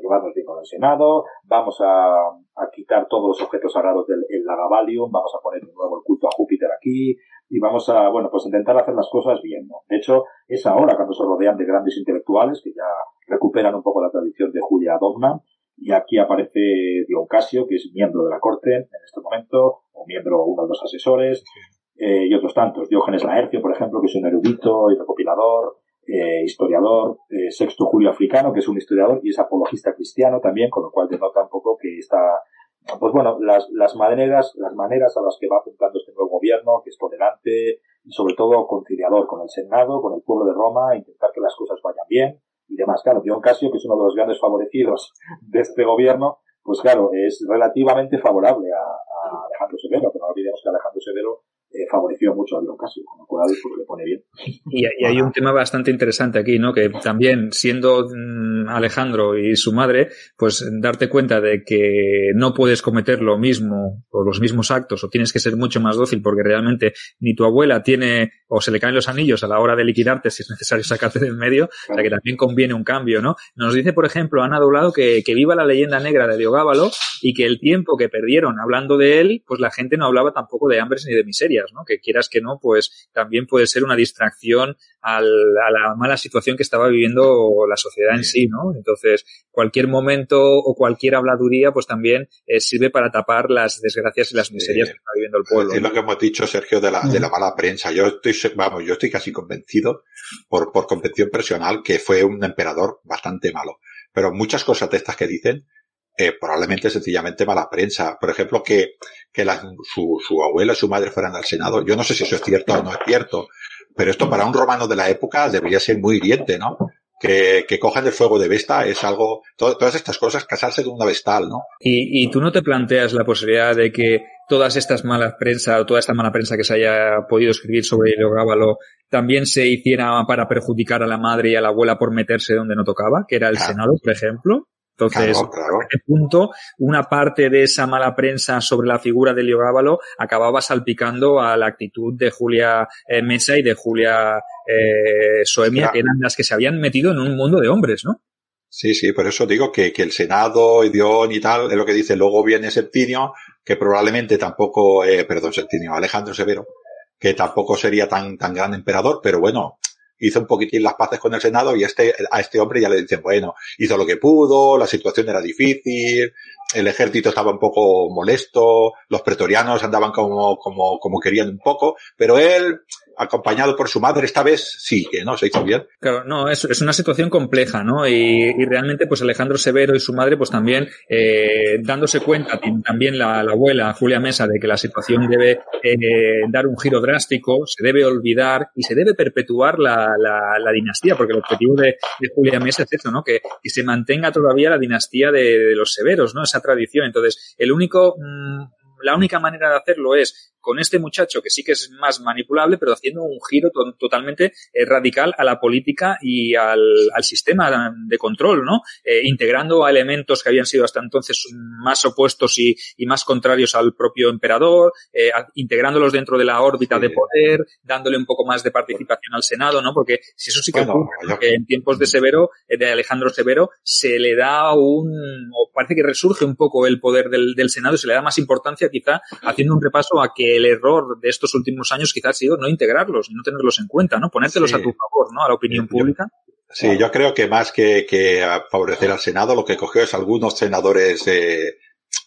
llevarnos bien con el Senado, vamos a, a quitar todos los objetos sagrados del el vamos a poner de nuevo el culto a Júpiter aquí, y vamos a, bueno, pues intentar hacer las cosas bien, ¿no? De hecho, es ahora cuando se rodean de grandes intelectuales que ya recuperan un poco la tradición de Julia Domna, y aquí aparece Dion Casio, que es miembro de la corte en este momento, o miembro, uno de los asesores, eh, y otros tantos. Diógenes Laercio, por ejemplo, que es un erudito y recopilador, eh, historiador, eh, Sexto Julio Africano, que es un historiador y es apologista cristiano también, con lo cual denota un poco que está, pues bueno, las, las maneras, las maneras a las que va apuntando este nuevo gobierno, que es tolerante y sobre todo conciliador con el Senado, con el pueblo de Roma, intentar que las cosas vayan bien y demás. Claro, Dion Casio, que es uno de los grandes favorecidos de este gobierno, pues claro, es relativamente favorable a, a Alejandro Severo, pero no olvidemos que Alejandro Severo eh, favoreció mucho a Dion Casio, con lo cual pues, le pone bien. Y, y, hay un tema bastante interesante aquí, ¿no? Que también, siendo mm, Alejandro y su madre, pues darte cuenta de que no puedes cometer lo mismo o los mismos actos o tienes que ser mucho más dócil porque realmente ni tu abuela tiene o se le caen los anillos a la hora de liquidarte si es necesario sacarte del medio, o sea que también conviene un cambio, ¿no? Nos dice, por ejemplo, Ana Doblado que, que viva la leyenda negra de Diogábalo y que el tiempo que perdieron hablando de él, pues la gente no hablaba tampoco de hambres ni de ¿no? Que quieras que no, pues también puede ser una distracción al, a la mala situación que estaba viviendo la sociedad en sí, ¿no? Entonces, cualquier momento o cualquier habladuría, pues también eh, sirve para tapar las desgracias y las miserias sí. que está viviendo el pueblo. Es lo que hemos dicho, Sergio, de la, de la mala prensa. Yo estoy, vamos, yo estoy casi convencido, por, por convención personal, que fue un emperador bastante malo. Pero muchas cosas de estas que dicen, eh, probablemente sencillamente mala prensa. Por ejemplo, que, que la, su, su abuela y su madre fueran al Senado. Yo no sé si eso es cierto o no es cierto, pero esto para un romano de la época debería ser muy hiriente, ¿no? Que, que cojan el fuego de Vesta es algo, to, todas estas cosas, casarse con una vestal, ¿no? Y, y tú no te planteas la posibilidad de que todas estas malas prensa o toda esta mala prensa que se haya podido escribir sobre Heliogábalo también se hiciera para perjudicar a la madre y a la abuela por meterse donde no tocaba, que era el claro. Senado, por ejemplo. Entonces, claro, claro. a este punto, una parte de esa mala prensa sobre la figura de Liogábalo acababa salpicando a la actitud de Julia eh, Mesa y de Julia eh, Soemia, claro. que eran las que se habían metido en un mundo de hombres, ¿no? Sí, sí, por eso digo que, que el Senado, Idión y tal, es lo que dice. Luego viene Septimio, que probablemente tampoco, eh, perdón, Septimio, Alejandro Severo, que tampoco sería tan, tan gran emperador, pero bueno, hizo un poquitín las paces con el Senado y este, a este hombre ya le dicen, bueno, hizo lo que pudo, la situación era difícil, el ejército estaba un poco molesto, los pretorianos andaban como, como, como querían un poco, pero él, acompañado por su madre, esta vez sí que no se hizo bien. Claro, no, es, es una situación compleja, ¿no? Y, y, realmente, pues Alejandro Severo y su madre, pues también eh, dándose cuenta, también la, la, abuela Julia Mesa, de que la situación debe eh, dar un giro drástico, se debe olvidar y se debe perpetuar la, la, la dinastía, porque el objetivo de, Julia Mesa es eso, ¿no? Que, que se mantenga todavía la dinastía de, de, los Severos, ¿no? Esa tradición. Entonces, el único, mmm, la única manera de hacerlo es con este muchacho que sí que es más manipulable, pero haciendo un giro to totalmente eh, radical a la política y al, al sistema de control, ¿no? Eh, integrando a elementos que habían sido hasta entonces más opuestos y, y más contrarios al propio emperador, eh, a, integrándolos dentro de la órbita sí. de poder, dándole un poco más de participación al Senado, ¿no? Porque si eso sí que bueno, ocurre, que en tiempos de Severo, eh, de Alejandro Severo, se le da un, o parece que resurge un poco el poder del, del Senado, se le da más importancia quizá haciendo un repaso a que el error de estos últimos años quizás ha sido no integrarlos, no tenerlos en cuenta, ¿no? Ponértelos sí. a tu favor, ¿no? A la opinión pública. Sí, yo creo que más que, que favorecer al Senado, lo que cogió es algunos senadores eh,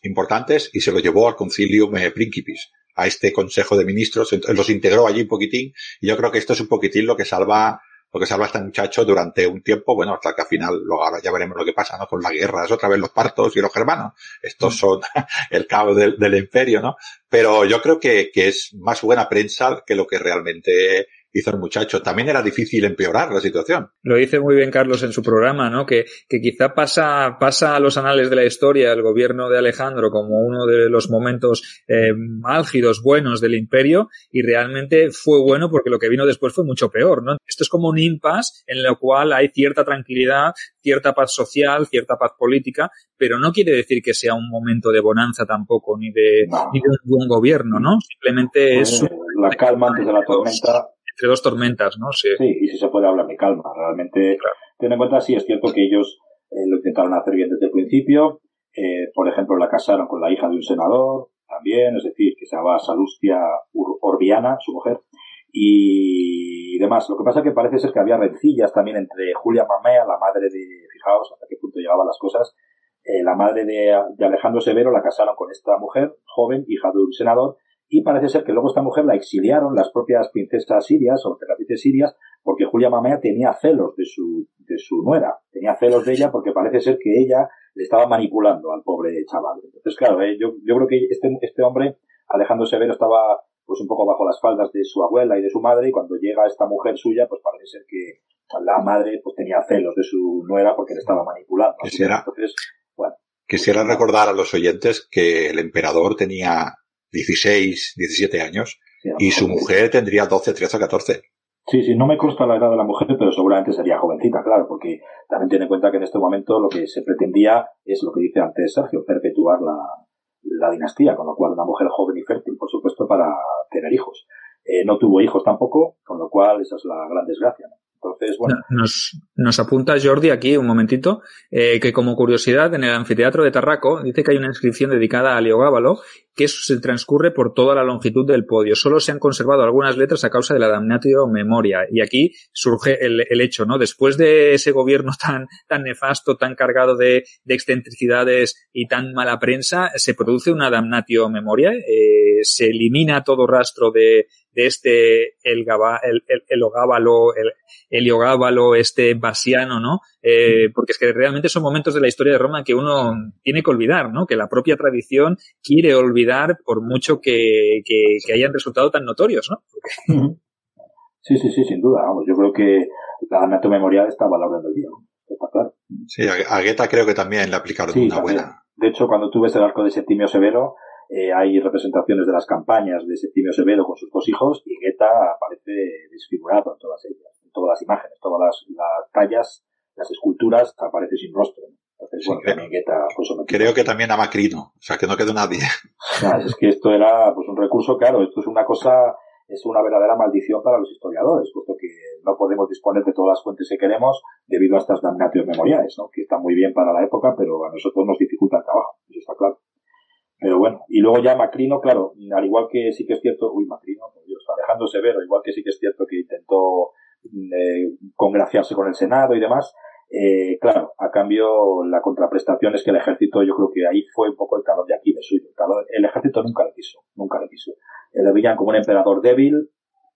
importantes y se lo llevó al concilium eh, principis, a este consejo de ministros, los integró allí un poquitín y yo creo que esto es un poquitín lo que salva lo que salva a este muchacho durante un tiempo, bueno, hasta que al final, luego ahora ya veremos lo que pasa, ¿no? Con las guerras, otra vez los partos y los germanos. Estos mm. son [laughs] el caos del, del imperio, ¿no? Pero yo creo que, que es más buena prensa que lo que realmente hizo el muchacho. También era difícil empeorar la situación. Lo dice muy bien Carlos en su programa, ¿no? Que, que quizá pasa, pasa a los anales de la historia el gobierno de Alejandro como uno de los momentos eh, álgidos, buenos del imperio y realmente fue bueno porque lo que vino después fue mucho peor, ¿no? Esto es como un impasse en lo cual hay cierta tranquilidad, cierta paz social, cierta paz política, pero no quiere decir que sea un momento de bonanza tampoco, ni de, ni de un buen gobierno, ¿no? Simplemente es... La calma antes de la tormenta entre dos tormentas, ¿no? Sí. sí, y si se puede hablar de calma. Realmente, ten en cuenta, sí, es cierto que ellos eh, lo intentaron hacer bien desde el principio. Eh, por ejemplo, la casaron con la hija de un senador, también, es decir, que se llamaba Salustia Orbiana, su mujer, y demás. Lo que pasa es que parece ser que había rencillas también entre Julia Mamea, la madre de, fijaos hasta qué punto llegaban las cosas, eh, la madre de, de, Alejandro Severo la casaron con esta mujer, joven, hija de un senador, y parece ser que luego esta mujer la exiliaron las propias princesas sirias o emperatrices sirias porque Julia Mamea tenía celos de su, de su nuera, tenía celos de ella porque parece ser que ella le estaba manipulando al pobre chaval. Entonces, claro, eh, yo, yo creo que este, este hombre, Alejandro Severo, estaba pues un poco bajo las faldas de su abuela y de su madre y cuando llega esta mujer suya, pues parece ser que la madre pues tenía celos de su nuera porque le estaba manipulando. Quisiera, Entonces, bueno. Quisiera recordar a los oyentes que el emperador tenía 16, 17 años, y su mujer tendría 12, 13 o 14. Sí, sí, no me consta la edad de la mujer, pero seguramente sería jovencita, claro, porque también tiene en cuenta que en este momento lo que se pretendía es lo que dice antes Sergio, perpetuar la, la dinastía, con lo cual una mujer joven y fértil, por supuesto, para tener hijos. Eh, no tuvo hijos tampoco, con lo cual esa es la gran desgracia. ¿no? Entonces, bueno. Nos, nos apunta Jordi aquí un momentito, eh, que como curiosidad, en el anfiteatro de Tarraco dice que hay una inscripción dedicada a Leogábalo que se transcurre por toda la longitud del podio. Solo se han conservado algunas letras a causa de la damnatio memoria. Y aquí surge el, el, hecho, ¿no? Después de ese gobierno [laughs] tan, tan nefasto, tan cargado de, de excentricidades y tan mala prensa, se produce una damnatio memoria, eh, se elimina todo rastro de, de este el, gaba, el, el, el, el Heliogábalo, este Basiano, ¿no? Eh, porque es que realmente son momentos de la historia de Roma que uno tiene que olvidar, ¿no? Que la propia tradición quiere olvidar por mucho que, que, que hayan resultado tan notorios, ¿no? Sí, sí, sí, sin duda. Vamos, yo creo que la anato memorial está a la orden del día. Está claro. Sí, a Guetta creo que también le aplicaron sí, una también. buena. De hecho, cuando tú ves el arco de Septimio Severo, eh, hay representaciones de las campañas de Septimio Severo con sus dos hijos y Guetta aparece desfigurado en todas ellas, en todas las imágenes, todas las, las tallas, las esculturas aparece sin rostro. Entonces, sí, bueno, creo, Guetta, pues, creo que también a Macrino, o sea, que no quedó nadie. [laughs] es que esto era pues un recurso, claro, esto es una cosa, es una verdadera maldición para los historiadores, puesto que no podemos disponer de todas las fuentes que queremos debido a estas damnatios memoriales, ¿no? que están muy bien para la época, pero a nosotros nos dificulta el trabajo, eso está claro. Pero bueno, y luego ya Macrino, claro, al igual que sí que es cierto, uy, Macrino, por Dios, Alejandro Severo, igual que sí que es cierto que intentó eh, congraciarse con el Senado y demás, eh, claro, a cambio la contraprestación es que el ejército, yo creo que ahí fue un poco el calor de aquí de suyo. El, calor, el ejército nunca le quiso, nunca le quiso. Le veían como un emperador débil,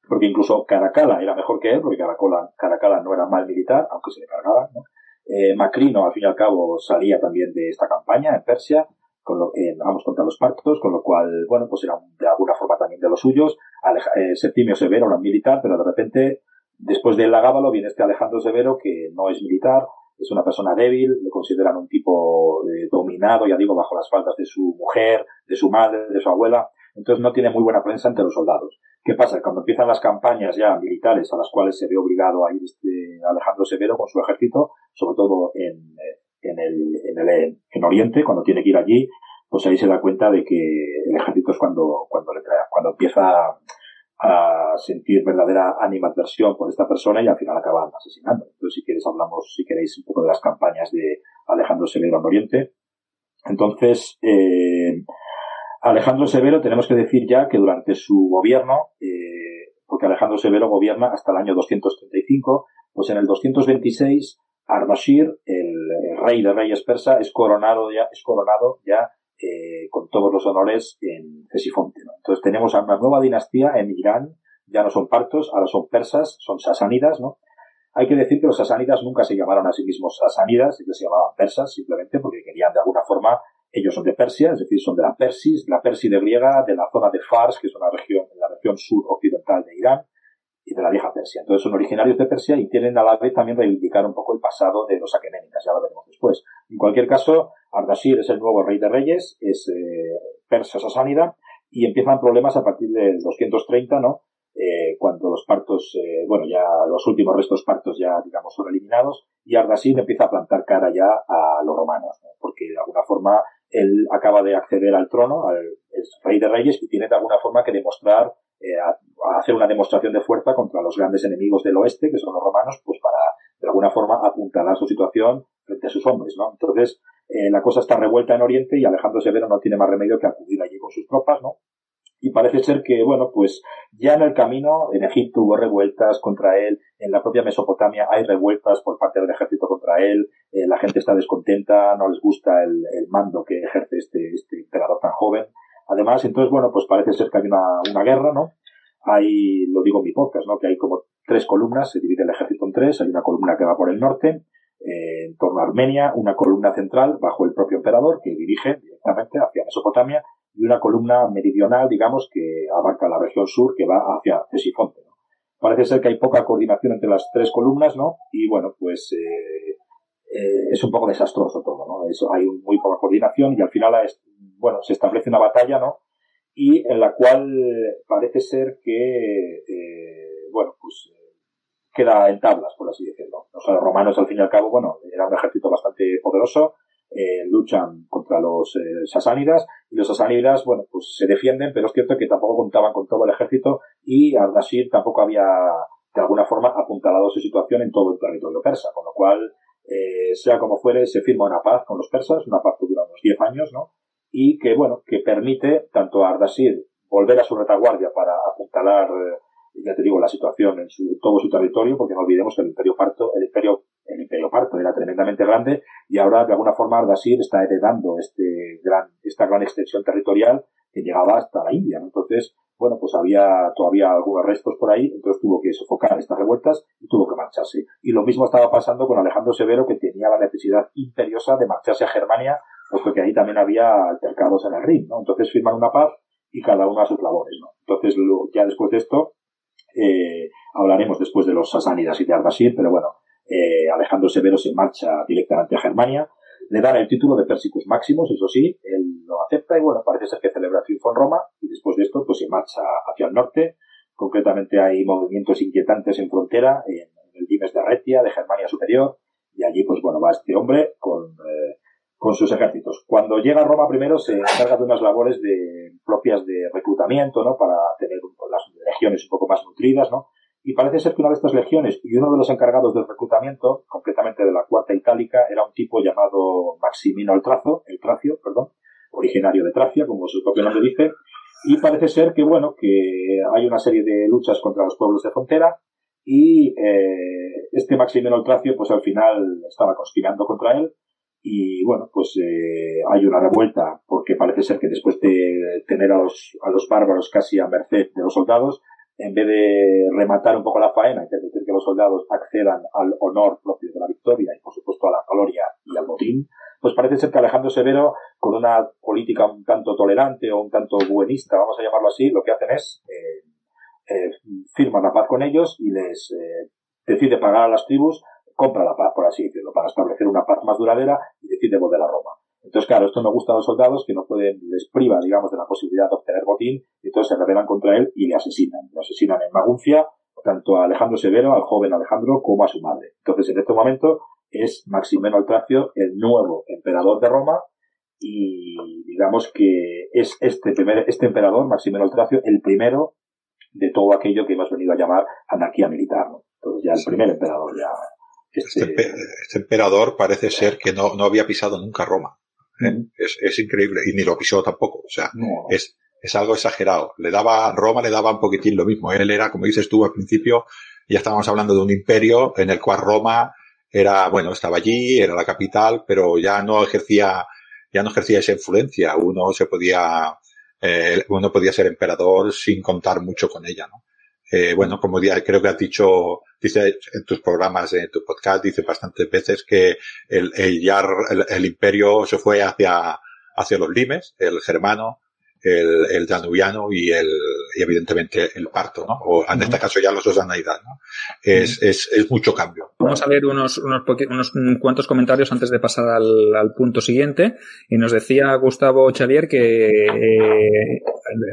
porque incluso Caracala era mejor que él, porque Caracala, Caracala no era mal militar, aunque se le cargaba, ¿no? Eh, Macrino, al fin y al cabo, salía también de esta campaña en Persia, con lo que vamos contra los partos, con lo cual, bueno, pues era de alguna forma también de los suyos. Aleja, eh, Septimio Severo era un militar, pero de repente, después de Lagábalo, viene este Alejandro Severo, que no es militar, es una persona débil, le consideran un tipo eh, dominado, ya digo, bajo las faldas de su mujer, de su madre, de su abuela, entonces no tiene muy buena prensa entre los soldados. ¿Qué pasa? Cuando empiezan las campañas ya militares a las cuales se ve obligado a ir este Alejandro Severo con su ejército, sobre todo en, eh, en el, en el en Oriente, cuando tiene que ir allí, pues ahí se da cuenta de que el ejército es cuando, cuando, le cuando empieza a sentir verdadera animadversión por esta persona y al final acaban asesinando. Entonces, si quieres, hablamos, si queréis, un poco de las campañas de Alejandro Severo en Oriente. Entonces, eh, Alejandro Severo, tenemos que decir ya que durante su gobierno, eh, porque Alejandro Severo gobierna hasta el año 235, pues en el 226 Ardashir, el rey de reyes persa, es coronado ya, es coronado ya eh, con todos los honores en Cesifonte. Entonces tenemos a una nueva dinastía en Irán, ya no son partos, ahora son persas, son sasánidas, ¿no? Hay que decir que los sasánidas nunca se llamaron a sí mismos sasánidas, ellos se llamaban persas simplemente porque querían de alguna forma, ellos son de Persia, es decir, son de la Persis, la de griega, de la zona de Fars, que es una región, la región sur-occidental de Irán, y de la vieja Persia. Entonces son originarios de Persia y tienen a la vez también reivindicar un poco el pasado de los aqueménidas, ya lo veremos después. En cualquier caso, Ardashir es el nuevo rey de reyes, es eh, persa sasánida, y empiezan problemas a partir del 230, ¿no? Eh, cuando los partos, eh, bueno, ya los últimos restos partos ya, digamos, son eliminados, y Ardashir empieza a plantar cara ya a los romanos, porque de alguna forma él acaba de acceder al trono, al rey de reyes, y tiene de alguna forma que demostrar eh, a, hacer una demostración de fuerza contra los grandes enemigos del oeste, que son los romanos, pues para de alguna forma apuntalar su situación frente a sus hombres, ¿no? Entonces, eh, la cosa está revuelta en Oriente y Alejandro Severo no tiene más remedio que acudir allí con sus tropas, ¿no? Y parece ser que, bueno, pues ya en el camino, en Egipto hubo revueltas contra él, en la propia Mesopotamia hay revueltas por parte del ejército contra él, eh, la gente está descontenta, no les gusta el, el mando que ejerce este, este emperador tan joven. Además, entonces, bueno, pues parece ser que hay una, guerra, ¿no? Hay, lo digo en mi podcast, ¿no? Que hay como tres columnas, se divide el ejército en tres, hay una columna que va por el norte, eh, en torno a Armenia, una columna central bajo el propio emperador que dirige directamente hacia Mesopotamia y una columna meridional, digamos, que abarca la región sur que va hacia Cesifonte. ¿no? Parece ser que hay poca coordinación entre las tres columnas, ¿no? Y bueno, pues eh, eh, es un poco desastroso todo, ¿no? Eso, hay muy poca coordinación y al final bueno, se establece una batalla, ¿no? Y en la cual parece ser que, eh, bueno, pues queda en tablas, por así decirlo. O sea, los romanos, al fin y al cabo, bueno, era un ejército bastante poderoso, eh, luchan contra los eh, sasánidas y los sasánidas, bueno, pues se defienden, pero es cierto que tampoco contaban con todo el ejército y Ardashir tampoco había, de alguna forma, apuntalado su situación en todo el territorio persa, con lo cual, eh, sea como fuere, se firma una paz con los persas, una paz que dura unos 10 años, ¿no? Y que, bueno, que permite tanto a Ardashir volver a su retaguardia para apuntalar, eh, ya te digo, la situación en su, todo su territorio, porque no olvidemos que el imperio parto, el imperio, el imperio parto era tremendamente grande y ahora de alguna forma Ardashir está heredando este gran, esta gran extensión territorial que llegaba hasta la India, Entonces, bueno, pues había todavía algunos restos por ahí, entonces tuvo que sofocar estas revueltas y tuvo que marcharse. Y lo mismo estaba pasando con Alejandro Severo, que tenía la necesidad imperiosa de marcharse a Germania puesto que ahí también había altercados en el ring, ¿no? Entonces firman una paz y cada uno a sus labores, ¿no? Entonces, ya después de esto, eh, hablaremos después de los sasánidas y de Ardashir, pero bueno, eh, Alejandro Severo se marcha directamente a Germania, le dan el título de Persicus Maximus, eso sí, él lo acepta y bueno, parece ser que celebra triunfo en Roma y después de esto, pues se marcha hacia el norte, concretamente hay movimientos inquietantes en frontera, en, el Dimes de Retia, de Germania Superior, y allí, pues bueno, va este hombre con eh, con sus ejércitos. Cuando llega a Roma primero se encarga de unas labores de, propias de reclutamiento, ¿no? Para tener las legiones un poco más nutridas, ¿no? Y parece ser que una de estas legiones y uno de los encargados del reclutamiento, completamente de la cuarta itálica, era un tipo llamado Maximino el Trazo, el Tracio, perdón, originario de Tracia, como su propio nombre dice, y parece ser que, bueno, que hay una serie de luchas contra los pueblos de frontera y eh, este Maximino el Tracio, pues al final estaba conspirando contra él y bueno, pues eh, hay una revuelta porque parece ser que después de tener a los, a los bárbaros casi a merced de los soldados, en vez de rematar un poco la faena y permitir que los soldados accedan al honor propio de la victoria y por supuesto a la gloria y al botín, pues parece ser que Alejandro Severo, con una política un tanto tolerante o un tanto buenista, vamos a llamarlo así, lo que hacen es eh, eh, firman la paz con ellos y les eh, decide pagar a las tribus compra la paz, por así decirlo, para establecer una paz más duradera y decide volver a Roma. Entonces, claro, esto no gusta a los soldados que no pueden, les priva, digamos, de la posibilidad de obtener botín, y entonces se rebelan contra él y le asesinan. Le asesinan en Maguncia, tanto a Alejandro Severo, al joven Alejandro, como a su madre. Entonces, en este momento es Maximeno el Tracio el nuevo emperador de Roma, y digamos que es este primer, este emperador, Maximeno el Tracio, el primero de todo aquello que hemos venido a llamar anarquía militar. Entonces ya el primer emperador ya este, este, emperador parece ser que no, no había pisado nunca Roma. ¿eh? Es, es, increíble. Y ni lo pisó tampoco. O sea, es, es algo exagerado. Le daba, Roma le daba un poquitín lo mismo. Él era, como dices tú al principio, ya estábamos hablando de un imperio en el cual Roma era, bueno, estaba allí, era la capital, pero ya no ejercía, ya no ejercía esa influencia. Uno se podía, eh, uno podía ser emperador sin contar mucho con ella, ¿no? Eh, bueno, como ya creo que has dicho, dice en tus programas, en tu podcast, dice bastantes veces que el, el, el, imperio se fue hacia, hacia los limes, el germano, el, el danubiano y el, y evidentemente el parto, ¿no? O en este caso ya los dos Osanaidas, ¿no? Es, es, es, mucho cambio. Vamos a ver unos, unos, unos cuantos comentarios antes de pasar al, al, punto siguiente. Y nos decía Gustavo Chalier que, eh,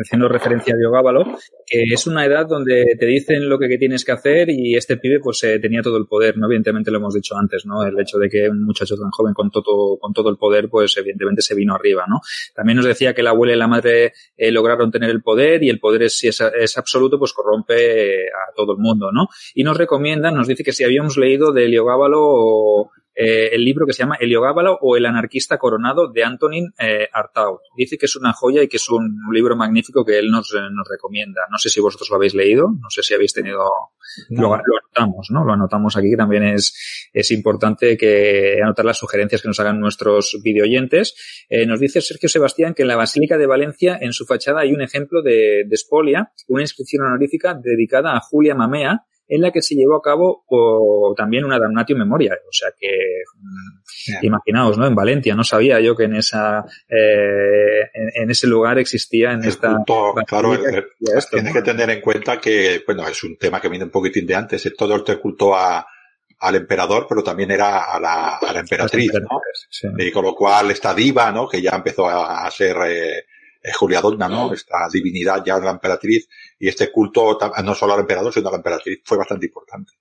haciendo referencia a Diogábalo, que es una edad donde te dicen lo que, que tienes que hacer y este pibe pues eh, tenía todo el poder, ¿no? Evidentemente lo hemos dicho antes, ¿no? El hecho de que un muchacho tan joven con todo, con todo el poder, pues evidentemente se vino arriba, ¿no? También nos decía que la abuela y la madre eh, lograron tener el poder y el poder es, si es, es absoluto, pues corrompe eh, a todo el mundo, ¿no? Y nos recomienda, nos dice que si habíamos leído de Heliogábalo eh, el libro que se llama Heliogábalo o El anarquista coronado de Antonin eh, Artaud. Dice que es una joya y que es un, libro magnífico que él nos, nos recomienda. No sé si vosotros lo habéis leído, no sé si habéis tenido... Lo, anotamos, ¿no? Lo anotamos aquí, que también es, es importante que anotar las sugerencias que nos hagan nuestros videoyentes. Eh, nos dice Sergio Sebastián que en la Basílica de Valencia, en su fachada, hay un ejemplo de, de Spolia, una inscripción honorífica dedicada a Julia Mamea, en la que se llevó a cabo o, también una damnatio memoria. O sea que, mm, imaginaos, ¿no? En Valencia, no sabía yo que en esa, eh, en, ese lugar existía en esta. claro, tienes que tener en cuenta que, bueno, es un tema que viene un poquitín de antes, todo este culto a, al emperador, pero también era a la, a la emperatriz, ¿no? Y con lo cual esta diva, ¿no? Que ya empezó a, ser, eh, Julia Donna, ¿no? Esta divinidad ya la emperatriz y este culto no solo al emperador, sino a la emperatriz fue bastante importante.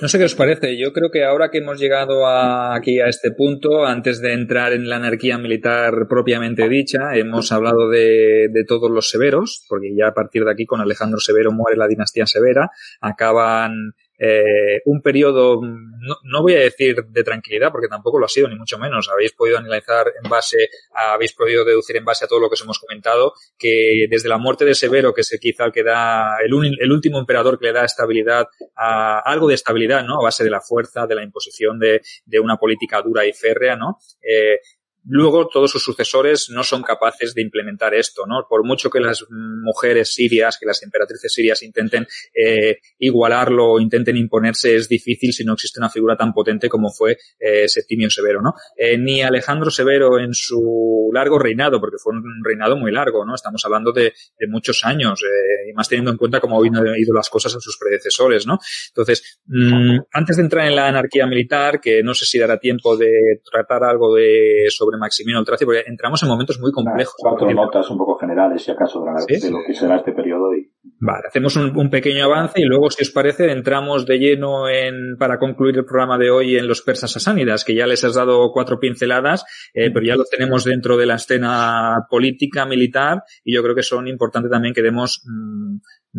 No sé qué os parece. Yo creo que ahora que hemos llegado aquí a este punto, antes de entrar en la anarquía militar propiamente dicha, hemos hablado de, de, todos los severos, porque ya a partir de aquí con Alejandro Severo muere la dinastía severa, acaban eh, un periodo, no, voy a decir de tranquilidad, porque tampoco lo ha sido, ni mucho menos. Habéis podido analizar en base, habéis podido deducir en base a todo lo que os hemos comentado, que desde la muerte de Severo, que es quizá el que da, el, el último emperador que le da estabilidad, a, algo de estabilidad, ¿no? A base de la fuerza, de la imposición de, de una política dura y férrea, ¿no? Eh, luego todos sus sucesores no son capaces de implementar esto, ¿no? Por mucho que las mujeres sirias, que las emperatrices sirias intenten eh, igualarlo o intenten imponerse, es difícil si no existe una figura tan potente como fue eh, Septimio Severo, ¿no? Eh, ni Alejandro Severo en su largo reinado, porque fue un reinado muy largo, ¿no? Estamos hablando de, muchos años, y más teniendo en cuenta cómo han ido las cosas en sus predecesores, ¿no? Entonces, mmm, antes de entrar en la anarquía militar, que no sé si dará tiempo de tratar algo de sobre Maximino Tracio, porque entramos en momentos muy complejos. cuatro notas un poco generales, si acaso, de, de lo que será este periodo. Y... Vale, hacemos un, un, pequeño avance y luego, si os parece, entramos de lleno en, para concluir el programa de hoy en los persas sasánidas, que ya les has dado cuatro pinceladas, eh, pero ya los tenemos dentro de la escena política, militar, y yo creo que son importantes también que demos mmm,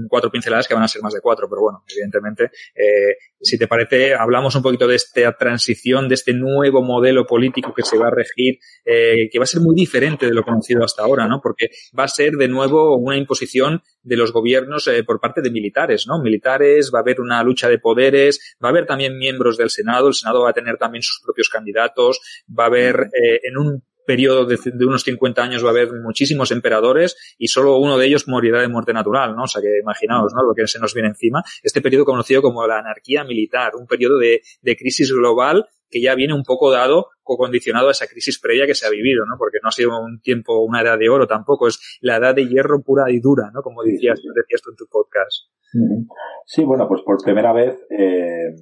cuatro pinceladas que van a ser más de cuatro, pero bueno, evidentemente, eh, si te parece, hablamos un poquito de esta transición, de este nuevo modelo político que se va a regir, eh, que va a ser muy diferente de lo conocido hasta ahora, ¿no? Porque va a ser de nuevo una imposición de los gobiernos eh, por parte de militares, ¿no? Militares, va a haber una lucha de poderes, va a haber también miembros del Senado, el Senado va a tener también sus propios candidatos, va a haber eh, en un periodo de, de, unos 50 años va a haber muchísimos emperadores y solo uno de ellos morirá de muerte natural, ¿no? O sea que imaginaos, ¿no? Lo que se nos viene encima. Este periodo conocido como la anarquía militar, un periodo de, de crisis global que ya viene un poco dado o condicionado a esa crisis previa que se ha vivido, ¿no? Porque no ha sido un tiempo, una edad de oro tampoco, es la edad de hierro pura y dura, ¿no? Como decías, decías tú en tu podcast. Sí, bueno, pues por primera vez, eh,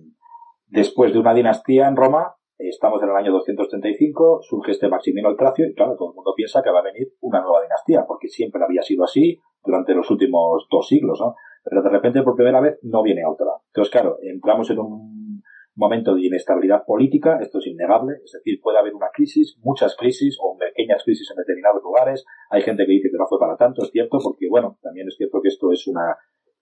después de una dinastía en Roma, Estamos en el año 235, surge este Maximino el Tracio y claro, todo el mundo piensa que va a venir una nueva dinastía, porque siempre había sido así durante los últimos dos siglos, ¿no? Pero de repente, por primera vez, no viene otra. Entonces, claro, entramos en un momento de inestabilidad política, esto es innegable, es decir, puede haber una crisis, muchas crisis o pequeñas crisis en determinados lugares. Hay gente que dice que no fue para tanto, es cierto, porque bueno, también es cierto que esto es una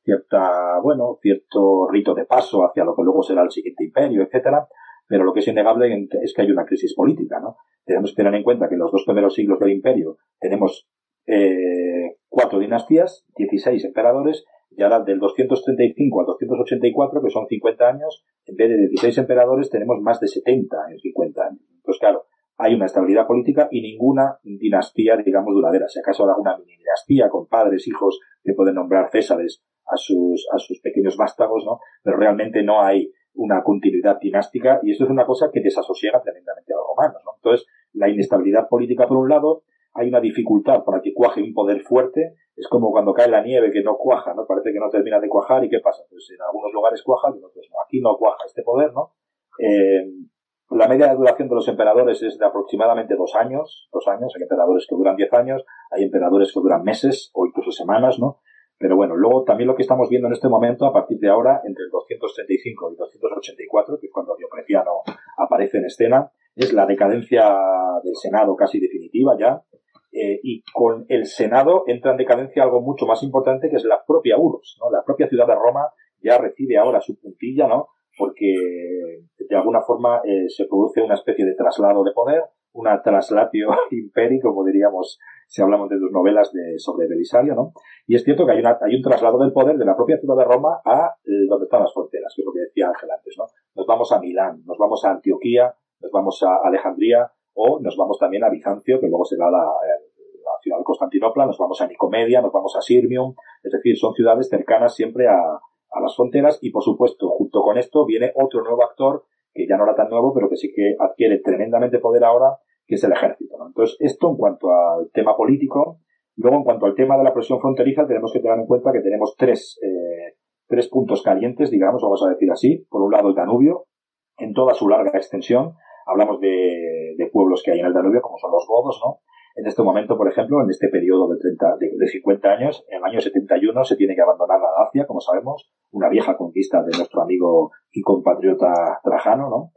cierta, bueno, cierto rito de paso hacia lo que luego será el siguiente imperio, etcétera pero lo que es innegable es que hay una crisis política, ¿no? Tenemos que tener en cuenta que en los dos primeros siglos del imperio tenemos eh, cuatro dinastías, 16 emperadores, y ahora del 235 al 284, que son 50 años, en vez de 16 emperadores tenemos más de 70 en 50 años. Entonces, claro, hay una estabilidad política y ninguna dinastía, digamos, duradera. Si acaso alguna mini dinastía con padres, hijos que pueden nombrar césares a sus, a sus pequeños vástagos, ¿no? Pero realmente no hay una continuidad dinástica y esto es una cosa que desasosiega tremendamente a los romanos, ¿no? Entonces, la inestabilidad política por un lado, hay una dificultad para que cuaje un poder fuerte, es como cuando cae la nieve que no cuaja, ¿no? Parece que no termina de cuajar y ¿qué pasa? Pues en algunos lugares cuaja y en otros no. Aquí no cuaja este poder, ¿no? Eh, la media de duración de los emperadores es de aproximadamente dos años, dos años. Hay emperadores que duran diez años, hay emperadores que duran meses o incluso semanas, ¿no? Pero bueno, luego también lo que estamos viendo en este momento, a partir de ahora, entre el 235 y 284, que es cuando Diocleciano aparece en escena, es la decadencia del Senado casi definitiva ya, eh, y con el Senado entra en decadencia algo mucho más importante que es la propia Urus, ¿no? La propia ciudad de Roma ya recibe ahora su puntilla, ¿no? porque de alguna forma eh, se produce una especie de traslado de poder, una traslatio [laughs] imperi, como diríamos si hablamos de tus novelas de, sobre Belisario, ¿no? Y es cierto que hay, una, hay un traslado del poder de la propia ciudad de Roma a eh, donde están las fronteras, que es lo que decía Ángel antes, ¿no? Nos vamos a Milán, nos vamos a Antioquía, nos vamos a Alejandría o nos vamos también a Bizancio, que luego será la, la ciudad de Constantinopla, nos vamos a Nicomedia, nos vamos a Sirmium, es decir, son ciudades cercanas siempre a, a las fronteras y, por supuesto, junto con esto viene otro nuevo actor que ya no era tan nuevo, pero que sí que adquiere tremendamente poder ahora, que es el ejército. Entonces, esto en cuanto al tema político. Luego, en cuanto al tema de la presión fronteriza, tenemos que tener en cuenta que tenemos tres, eh, tres puntos calientes, digamos, vamos a decir así. Por un lado, el Danubio, en toda su larga extensión. Hablamos de, de pueblos que hay en el Danubio, como son los godos, ¿no? En este momento, por ejemplo, en este periodo de, 30, de, 50 años, en el año 71 se tiene que abandonar la Dacia, como sabemos, una vieja conquista de nuestro amigo y compatriota Trajano, ¿no?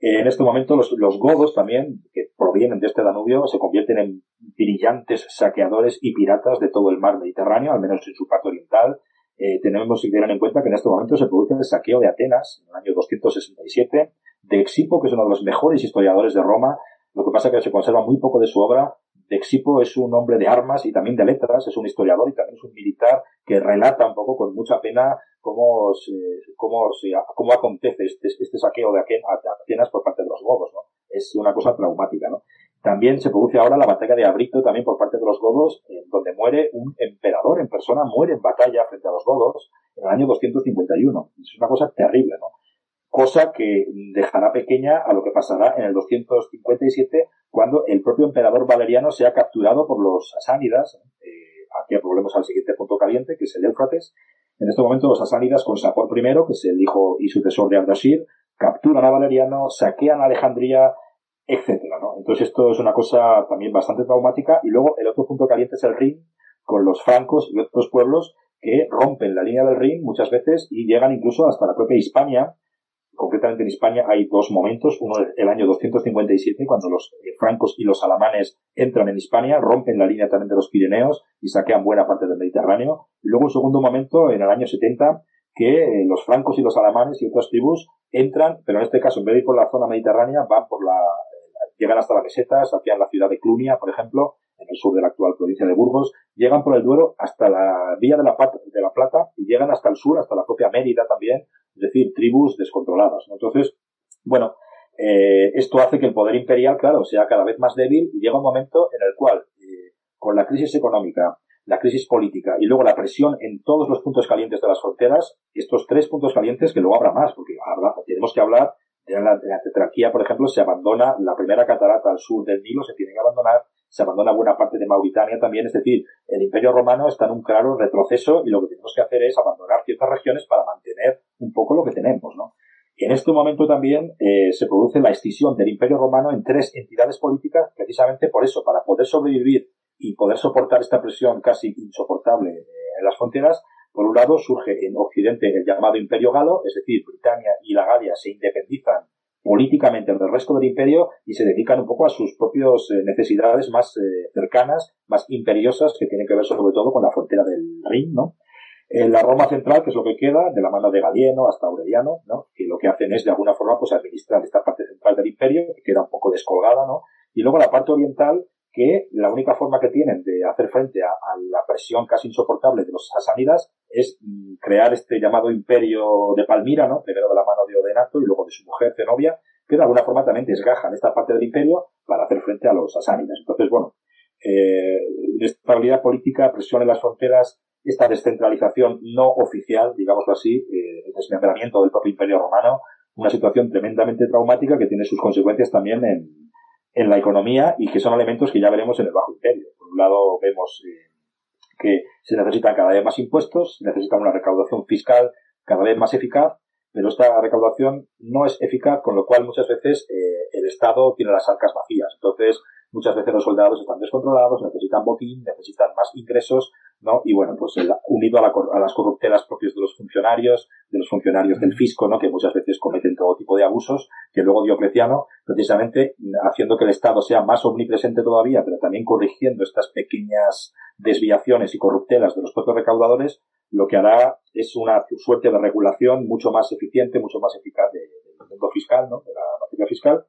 En este momento los, los, godos también, que provienen de este Danubio, se convierten en brillantes saqueadores y piratas de todo el mar Mediterráneo, al menos en su parte oriental. Eh, tenemos que tener en cuenta que en este momento se produce el saqueo de Atenas, en el año 267, de Exipo, que es uno de los mejores historiadores de Roma. Lo que pasa es que se conserva muy poco de su obra, Dexipo es un hombre de armas y también de letras, es un historiador y también es un militar que relata un poco con mucha pena cómo, cómo, cómo acontece este, este saqueo de Atenas por parte de los godos, ¿no? Es una cosa traumática, ¿no? También se produce ahora la batalla de Abrito también por parte de los godos, donde muere un emperador en persona, muere en batalla frente a los godos en el año 251. Es una cosa terrible, ¿no? cosa que dejará pequeña a lo que pasará en el 257 cuando el propio emperador Valeriano sea capturado por los asánidas. Eh, aquí volvemos al siguiente punto caliente, que es el Éufrates. En este momento los asánidas con Sapor I, que es el hijo y sucesor de Ardashir, capturan a Valeriano, saquean a Alejandría, etcétera, ¿no? Entonces esto es una cosa también bastante traumática. Y luego el otro punto caliente es el Rin, con los francos y otros pueblos que rompen la línea del Rin muchas veces y llegan incluso hasta la propia Hispania, concretamente en España hay dos momentos. Uno el año 257, cuando los eh, francos y los alamanes entran en Hispania, rompen la línea también de los Pirineos y saquean buena parte del Mediterráneo. Y luego un segundo momento, en el año 70, que eh, los francos y los alamanes y otras tribus entran, pero en este caso, en vez de ir por la zona mediterránea, van por la, llegan hasta la meseta, saquean la ciudad de Clunia, por ejemplo, en el sur de la actual provincia de Burgos, llegan por el Duero hasta la vía de la, de la Plata y llegan hasta el sur, hasta la propia Mérida también, es decir, tribus descontroladas. Entonces, bueno, eh, esto hace que el poder imperial, claro, sea cada vez más débil y llega un momento en el cual, eh, con la crisis económica, la crisis política y luego la presión en todos los puntos calientes de las fronteras, estos tres puntos calientes que luego habrá más, porque tenemos que hablar de la tetrarquía, por ejemplo, se abandona la primera catarata al sur del Nilo, se tiene que abandonar, se abandona buena parte de Mauritania también, es decir, el Imperio Romano está en un claro retroceso y lo que tenemos que hacer es abandonar ciertas regiones para mantener un poco lo que tenemos, ¿no? En este momento también eh, se produce la escisión del Imperio Romano en tres entidades políticas, precisamente por eso, para poder sobrevivir y poder soportar esta presión casi insoportable eh, en las fronteras. Por un lado, surge en Occidente el llamado Imperio Galo, es decir, Britania y la Galia se independizan políticamente del resto del imperio y se dedican un poco a sus propias eh, necesidades más eh, cercanas, más imperiosas, que tienen que ver sobre todo con la frontera del Rin, ¿no? En la Roma central, que es lo que queda, de la mano de Galieno hasta Aureliano, ¿no? que lo que hacen es de alguna forma pues administrar esta parte central del imperio, que queda un poco descolgada, ¿no? Y luego la parte oriental, que la única forma que tienen de hacer frente a, la presión casi insoportable de los sasánidas es mm, crear este llamado imperio de Palmira, ¿no? Primero de la mano de Odenato y luego de su mujer Zenobia, que de alguna forma también desgajan esta parte del imperio para hacer frente a los sasánidas. Entonces, bueno, eh, inestabilidad política, presión en las fronteras, esta descentralización no oficial, digámoslo así, eh, el desmembramiento del propio Imperio Romano, una situación tremendamente traumática que tiene sus consecuencias también en, en la economía y que son elementos que ya veremos en el Bajo Imperio. Por un lado vemos eh, que se necesitan cada vez más impuestos, se necesita una recaudación fiscal cada vez más eficaz, pero esta recaudación no es eficaz, con lo cual muchas veces eh, el Estado tiene las arcas vacías. Entonces, muchas veces los soldados están descontrolados, necesitan botín, necesitan más ingresos, ¿no? Y bueno, pues unido a, las corruptelas propias de los funcionarios, de los funcionarios del fisco, ¿no? Que muchas veces cometen todo tipo de abusos, que luego Diocleciano, precisamente haciendo que el Estado sea más omnipresente todavía, pero también corrigiendo estas pequeñas desviaciones y corruptelas de los propios recaudadores, lo que hará es una suerte de regulación mucho más eficiente, mucho más eficaz del mundo fiscal, ¿no? De la materia fiscal.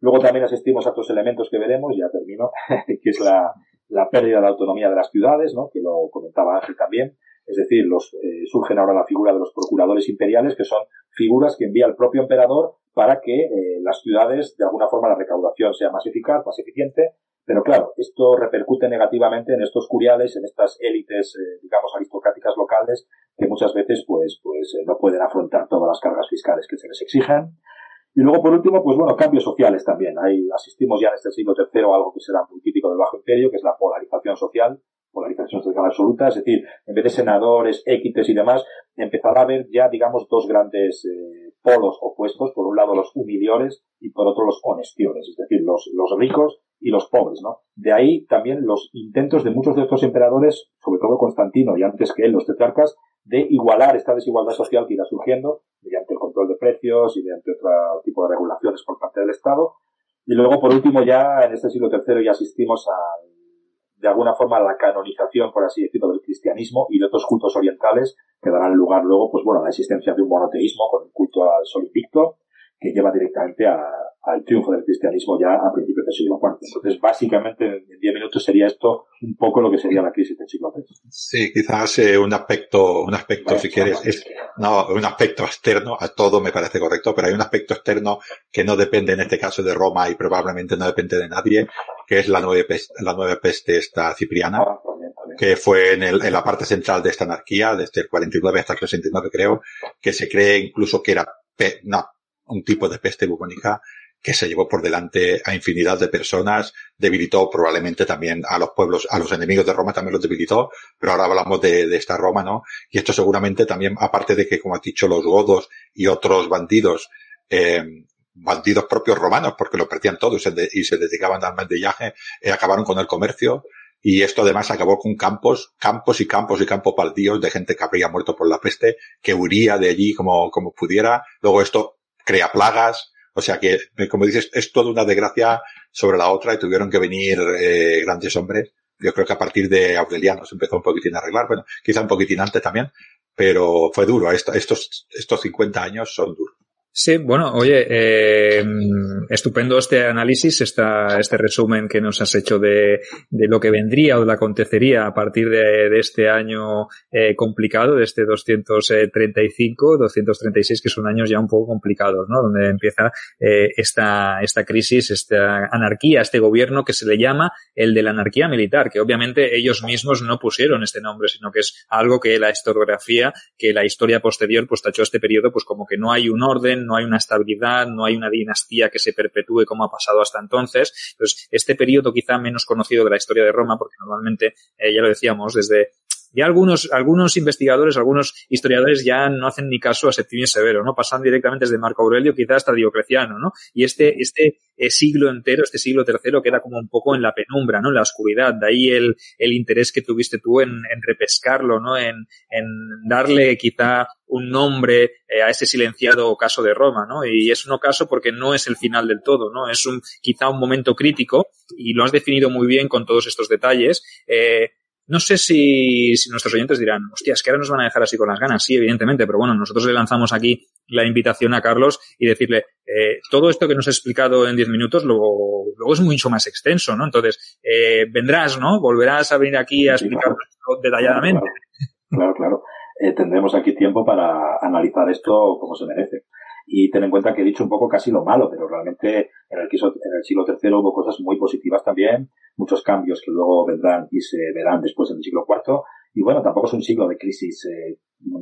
Luego también asistimos a otros elementos que veremos, ya termino, [laughs] que es la, la pérdida de la autonomía de las ciudades, ¿no? que lo comentaba Ángel también. Es decir, los, eh, surgen ahora la figura de los procuradores imperiales, que son figuras que envía el propio emperador para que eh, las ciudades, de alguna forma, la recaudación sea más eficaz, más eficiente. Pero claro, esto repercute negativamente en estos curiales, en estas élites, eh, digamos, aristocráticas locales, que muchas veces, pues, pues, no pueden afrontar todas las cargas fiscales que se les exigen. Y luego, por último, pues bueno, cambios sociales también. Ahí asistimos ya en este siglo III a algo que será muy típico del Bajo Imperio, que es la polarización social, polarización social absoluta, es decir, en vez de senadores, équites y demás, empezará a haber ya, digamos, dos grandes eh, polos opuestos, por un lado los humiliores y por otro los honestiores, es decir, los, los ricos y los pobres, ¿no? De ahí también los intentos de muchos de estos emperadores, sobre todo Constantino y antes que él, los tetrarcas, de igualar esta desigualdad social que irá surgiendo mediante el control de precios y mediante otro tipo de regulaciones por parte del Estado. Y luego, por último, ya en este siglo III ya asistimos a, de alguna forma, a la canonización, por así decirlo, del cristianismo y de otros cultos orientales que darán lugar luego, pues bueno, a la existencia de un monoteísmo con el culto al sol invicto que lleva directamente al triunfo del cristianismo ya a principios del siglo IV. Entonces, básicamente, en 10 minutos sería esto un poco lo que sería la crisis del siglo III. Sí, quizás eh, un aspecto, un aspecto, si quieres, es, no, un aspecto externo, a todo me parece correcto, pero hay un aspecto externo que no depende en este caso de Roma y probablemente no depende de nadie, que es la nueva peste, la nueva peste esta cipriana. Ah, que fue en, el, en, la parte central de esta anarquía, desde el 49 hasta el 69 creo, que se cree incluso que era, no, un tipo de peste bubónica que se llevó por delante a infinidad de personas, debilitó probablemente también a los pueblos, a los enemigos de Roma también los debilitó, pero ahora hablamos de, de esta Roma, ¿no? Y esto seguramente también, aparte de que, como has dicho, los godos y otros bandidos, eh, bandidos propios romanos, porque lo perdían todo y se, dedicaban al mandillaje, eh, acabaron con el comercio, y esto además acabó con campos, campos y campos y campos baldíos de gente que habría muerto por la peste, que huiría de allí como, como pudiera. Luego esto crea plagas, o sea que, como dices, es toda una desgracia sobre la otra y tuvieron que venir eh, grandes hombres. Yo creo que a partir de Aureliano se empezó un poquitín a arreglar, bueno, quizá un poquitín antes también, pero fue duro. estos, estos 50 años son duros. Sí, bueno, oye, eh, estupendo este análisis, esta, este resumen que nos has hecho de, de lo que vendría o de lo que acontecería a partir de, de este año eh, complicado, de este 235, 236, que son años ya un poco complicados, ¿no? Donde empieza eh, esta, esta crisis, esta anarquía, este gobierno que se le llama el de la anarquía militar, que obviamente ellos mismos no pusieron este nombre, sino que es algo que la historiografía, que la historia posterior, pues tachó este periodo, pues como que no hay un orden, no hay una estabilidad, no hay una dinastía que se perpetúe como ha pasado hasta entonces. Entonces, este periodo quizá menos conocido de la historia de Roma, porque normalmente, eh, ya lo decíamos, desde ya algunos, algunos investigadores, algunos historiadores ya no hacen ni caso a Septimio Severo, ¿no? Pasan directamente desde Marco Aurelio quizás hasta Diocleciano, ¿no? Y este, este eh, siglo entero, este siglo tercero queda como un poco en la penumbra, ¿no? En la oscuridad. De ahí el, el interés que tuviste tú en, en repescarlo, ¿no? En, en darle quizá un nombre eh, a ese silenciado caso de Roma, ¿no? Y es un caso porque no es el final del todo, ¿no? Es un, quizá un momento crítico y lo has definido muy bien con todos estos detalles. Eh, no sé si, si, nuestros oyentes dirán, hostias, que ahora nos van a dejar así con las ganas. Sí, evidentemente, pero bueno, nosotros le lanzamos aquí la invitación a Carlos y decirle, eh, todo esto que nos ha explicado en 10 minutos luego, luego es mucho más extenso, ¿no? Entonces, eh, vendrás, ¿no? Volverás a venir aquí a explicarlo detalladamente. Claro, claro. Eh, tendremos aquí tiempo para analizar esto como se merece. Y ten en cuenta que he dicho un poco casi lo malo, pero realmente en el, en el siglo III hubo cosas muy positivas también, muchos cambios que luego vendrán y se verán después en el siglo IV. Y bueno, tampoco es un siglo de crisis, eh,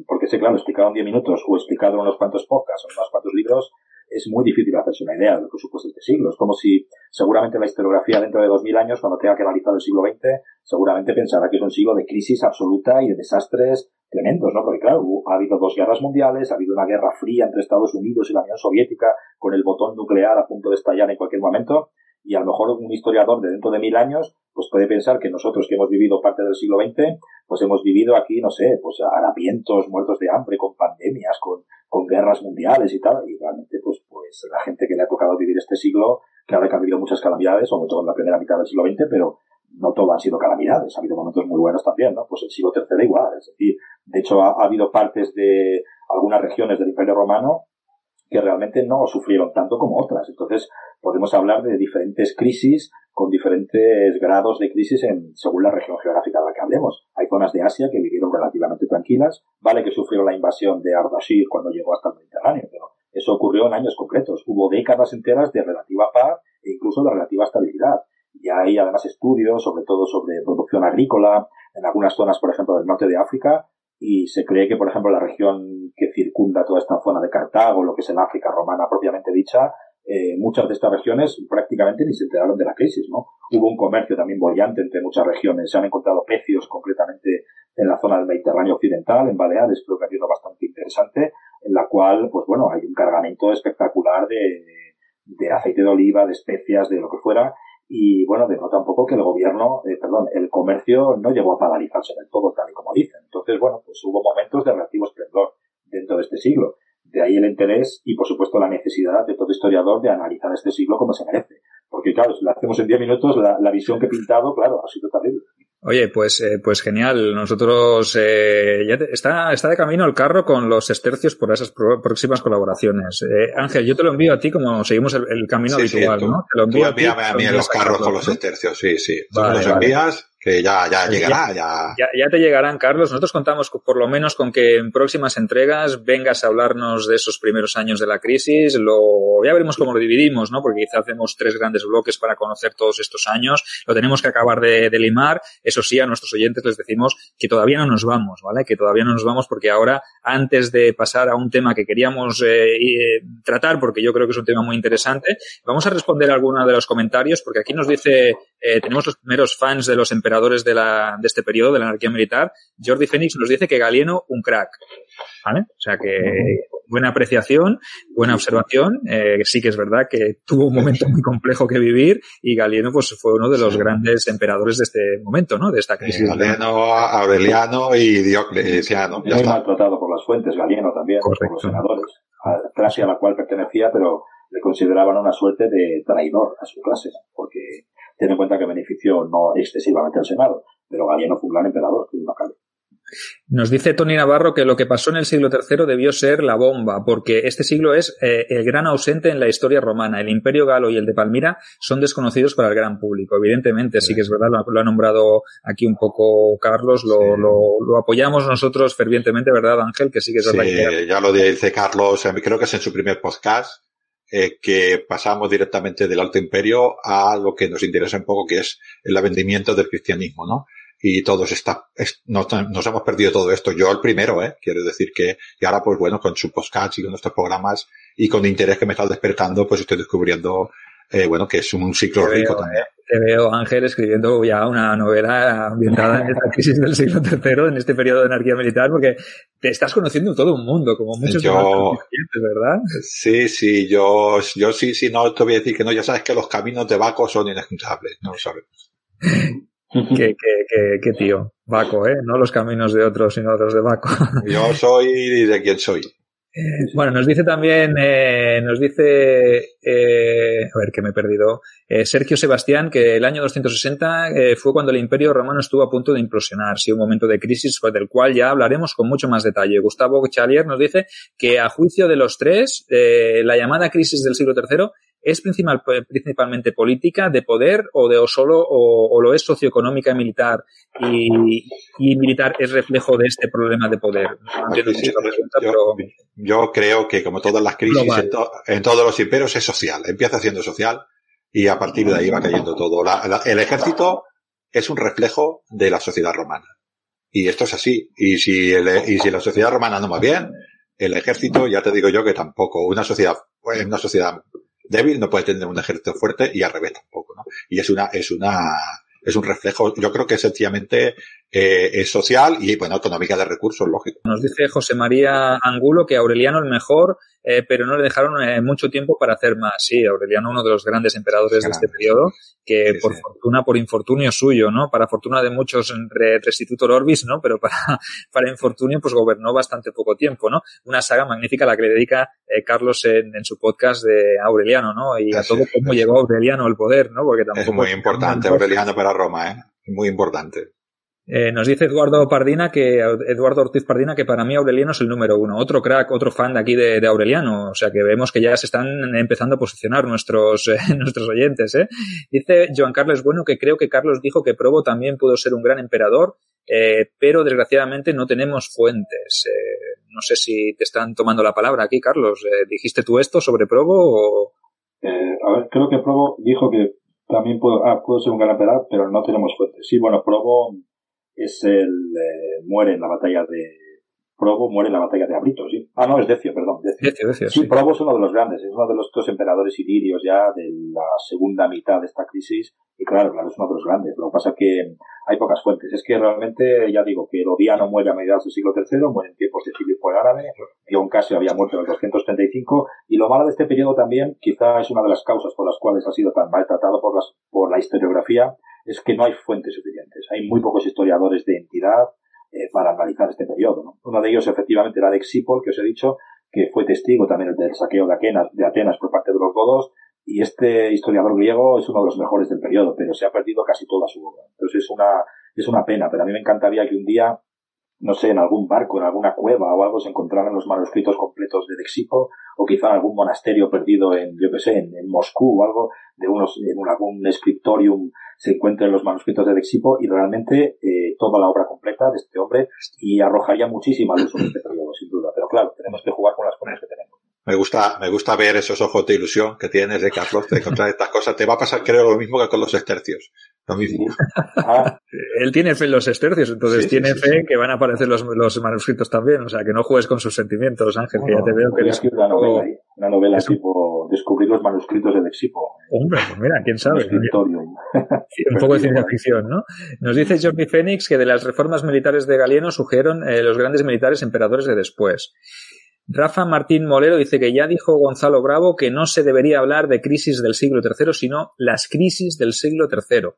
porque sé, claro, explicado en 10 minutos o explicado en unos cuantos podcasts o en unos cuantos libros, es muy difícil hacerse una idea de lo que supuso este siglo. Es como si seguramente la historiografía dentro de 2000 años, cuando tenga que analizar el siglo XX, seguramente pensará que es un siglo de crisis absoluta y de desastres tremendos, ¿no? Porque claro, ha habido dos guerras mundiales, ha habido una guerra fría entre Estados Unidos y la Unión Soviética con el botón nuclear a punto de estallar en cualquier momento, y a lo mejor un historiador de dentro de mil años pues puede pensar que nosotros que hemos vivido parte del siglo XX pues hemos vivido aquí no sé pues harapientos muertos de hambre con pandemias con, con guerras mundiales y tal y realmente pues pues la gente que le ha tocado vivir este siglo que ha habido muchas calamidades sobre todo en la primera mitad del siglo XX pero no todo han sido calamidades, ha habido momentos muy buenos también, ¿no? Pues el siglo III igual, es decir, de hecho ha, ha habido partes de algunas regiones del Imperio Romano que realmente no sufrieron tanto como otras. Entonces, podemos hablar de diferentes crisis con diferentes grados de crisis en, según la región geográfica de la que hablemos. Hay zonas de Asia que vivieron relativamente tranquilas, vale que sufrieron la invasión de Ardashir cuando llegó hasta el Mediterráneo, pero eso ocurrió en años concretos. Hubo décadas enteras de relativa paz e incluso de relativa estabilidad. Y hay además estudios, sobre todo sobre producción agrícola, en algunas zonas, por ejemplo, del norte de África, y se cree que, por ejemplo, la región que circunda toda esta zona de Cartago, lo que es el África romana propiamente dicha, eh, muchas de estas regiones prácticamente ni se enteraron de la crisis, ¿no? Hubo un comercio también bollante entre muchas regiones, se han encontrado pecios concretamente en la zona del Mediterráneo occidental, en Baleares, creo que ha sido bastante interesante, en la cual, pues bueno, hay un cargamento espectacular de, de aceite de oliva, de especias, de lo que fuera, y bueno, denota un poco que el gobierno, eh, perdón, el comercio no llegó a paralizarse del todo, tal y como dicen. Entonces, bueno, pues hubo momentos de relativo esplendor dentro de este siglo. De ahí el interés y, por supuesto, la necesidad de todo historiador de analizar este siglo como se merece. Porque, claro, si lo hacemos en 10 minutos, la, la visión que he pintado, claro, ha sido terrible. Oye, pues, eh, pues genial. Nosotros eh, ya te, está, está de camino el carro con los estercios por esas pro, próximas colaboraciones. Eh, Ángel, yo te lo envío a ti como seguimos el, el camino sí, habitual, sí, tú, ¿no? Te lo envío tú envíame a, ti, a mí los carros con los estercios, sí, sí. Tú vale, me los envías que ya, ya llegará, ya, ya. ya. Ya te llegarán, Carlos. Nosotros contamos por lo menos con que en próximas entregas vengas a hablarnos de esos primeros años de la crisis. Lo, ya veremos cómo lo dividimos, ¿no? Porque quizá hacemos tres grandes bloques para conocer todos estos años. Lo tenemos que acabar de, de limar. Eso sí, a nuestros oyentes les decimos que todavía no nos vamos, ¿vale? Que todavía no nos vamos porque ahora, antes de pasar a un tema que queríamos eh, eh, tratar, porque yo creo que es un tema muy interesante, vamos a responder a algunos de los comentarios, porque aquí nos dice, eh, tenemos los primeros fans de los emperadores de, la, de este periodo, de la anarquía militar. Jordi Fénix nos dice que Galieno, un crack. ¿Vale? O sea que buena apreciación, buena observación. Eh, sí que es verdad que tuvo un momento muy complejo que vivir y Galieno pues fue uno de los grandes emperadores de este momento, ¿no? De esta crisis. Galieno, Aureliano y Diocleciano. Muy maltratado por las fuentes, Galieno también, Correcto. por los senadores. A clase a la cual pertenecía, pero le consideraban una suerte de traidor a su clase, porque ten en cuenta que benefició no excesivamente al Senado, pero Galieno fue un gran emperador, que no cabe. Nos dice Tony Navarro que lo que pasó en el siglo III debió ser la bomba, porque este siglo es eh, el gran ausente en la historia romana. El imperio galo y el de Palmira son desconocidos para el gran público. Evidentemente, sí, sí que es verdad, lo, lo, ha nombrado aquí un poco Carlos, lo, sí. lo, lo, apoyamos nosotros fervientemente, ¿verdad, Ángel? Que sí que es verdad. Sí, que... ya lo dice Carlos, creo que es en su primer podcast, eh, que pasamos directamente del Alto Imperio a lo que nos interesa un poco, que es el avendimiento del cristianismo, ¿no? y todos está, es, nos, nos, hemos perdido todo esto. Yo el primero, ¿eh? Quiero decir que, y ahora pues bueno, con su podcast y con nuestros programas y con el interés que me está despertando, pues estoy descubriendo, eh, bueno, que es un ciclo te rico veo, también. Eh, te veo, Ángel, escribiendo ya una novela ambientada en esta crisis del siglo III, en este periodo de anarquía militar, porque te estás conociendo todo un mundo, como muchos yo, ¿verdad? Sí, sí, yo, yo sí, sí, no te voy a decir que no, ya sabes que los caminos de Baco son inescrutables, no lo sabemos. [laughs] qué, qué, qué, qué, tío. Baco, ¿eh? No los caminos de otros, sino los de Baco. Yo soy de quien soy. Bueno, nos dice también, eh, nos dice, eh, a ver que me he perdido, eh, Sergio Sebastián, que el año 260 eh, fue cuando el Imperio Romano estuvo a punto de implosionar, sí, un momento de crisis del cual ya hablaremos con mucho más detalle. Gustavo Chalier nos dice que a juicio de los tres, eh, la llamada crisis del siglo III es principal, principalmente política, de poder o de o solo o, o lo es socioeconómica y militar y, y, militar es reflejo de este problema de poder. No entiendo sí, mucho la pregunta, yo, pero yo creo que como todas las crisis en, to, en, todos los imperios es social, empieza siendo social y a partir de ahí va cayendo todo. La, la, el ejército es un reflejo de la sociedad romana. Y esto es así. Y si, y si la sociedad romana no va bien, el ejército, ya te digo yo que tampoco. Una sociedad, pues, una sociedad débil no puede tener un ejército fuerte y al revés tampoco, ¿no? Y es una, es una, es un reflejo, yo creo que sencillamente eh, es social y, bueno, económica de recursos, lógico. Nos dice José María Angulo que Aureliano el mejor, eh, pero no le dejaron eh, mucho tiempo para hacer más. Sí, Aureliano, uno de los grandes emperadores de este periodo, que por fortuna, por infortunio suyo, ¿no? Para fortuna de muchos restitutor orbis, ¿no? Pero para, [laughs] para infortunio, pues gobernó bastante poco tiempo, ¿no? Una saga magnífica la que le dedica Carlos en, en, su podcast de Aureliano, ¿no? Y a todo cómo llegó Aureliano al poder, ¿no? Porque tampoco es muy importante Aureliano para Roma, ¿eh? Muy importante. Eh, nos dice Eduardo Pardina que Eduardo Ortiz Pardina que para mí Aureliano es el número uno. Otro crack, otro fan de aquí de, Aureliano. O sea que vemos que ya se están empezando a posicionar nuestros, eh, [laughs] nuestros oyentes. ¿eh? Dice Joan Carlos Bueno que creo que Carlos dijo que Probo también pudo ser un gran emperador, eh, pero desgraciadamente no tenemos fuentes. no sé si te están tomando la palabra aquí, Carlos. ¿Dijiste tú esto sobre Probo o...? a ver, creo que Probo dijo que también pudo, ah, pudo ser un gran emperador, pero no tenemos fuentes. Sí, bueno, Probo es el eh, muere en la batalla de Probo muere en la batalla de Abrito, sí. Ah, no, es Decio, perdón. Decio. Decio, sí, Probo es uno de los grandes, es uno de los dos emperadores ilirios ya de la segunda mitad de esta crisis. Y claro, claro, es uno de los grandes. Lo que pasa es que hay pocas fuentes. Es que realmente, ya digo, que Herodiano muere a mediados del siglo III, muere en tiempos de Filipo el Árabe, Dion Casio había muerto en el 235, y lo malo de este periodo también, quizá es una de las causas por las cuales ha sido tan maltratado por, las, por la historiografía, es que no hay fuentes suficientes. Hay muy pocos historiadores de entidad eh, para analizar este periodo. ¿no? Uno de ellos, efectivamente, era de Exipol, que os he dicho, que fue testigo también del saqueo de Atenas, de Atenas por parte de los godos, y este historiador griego es uno de los mejores del periodo, pero se ha perdido casi toda su obra. Entonces es una, es una pena, pero a mí me encantaría que un día no sé, en algún barco, en alguna cueva o algo se encontraran los manuscritos completos de Dexipo, o quizá en algún monasterio perdido en, yo que sé, en, Moscú o algo, de unos, en algún scriptorium se encuentren los manuscritos de Dexipo y realmente eh, toda la obra completa de este hombre y arrojaría muchísima luz sobre este periodo, sin duda. Pero claro, tenemos que jugar con las cosas que tenemos. Me gusta, me gusta ver esos ojos de ilusión que tienes de Carlos de encontrar estas cosas. Te va a pasar, creo, lo mismo que con los estercios. [laughs] Ah. Él tiene fe en los estercios, entonces tiene fe que van a aparecer los, los, manuscritos también. O sea, que no juegues con sus sentimientos, Ángel, que ya te veo que eres. Una novela, ahí, una novela tipo Descubrir los manuscritos de Lexipo. Hombre, pues mira, quién sabe. Un poco de ciencia ficción, ¿no? Nos dice Jordi Fénix que de las reformas militares de Galieno surgieron eh, los grandes militares emperadores de después. Rafa Martín Molero dice que ya dijo Gonzalo Bravo que no se debería hablar de crisis del siglo III, sino las crisis del siglo III.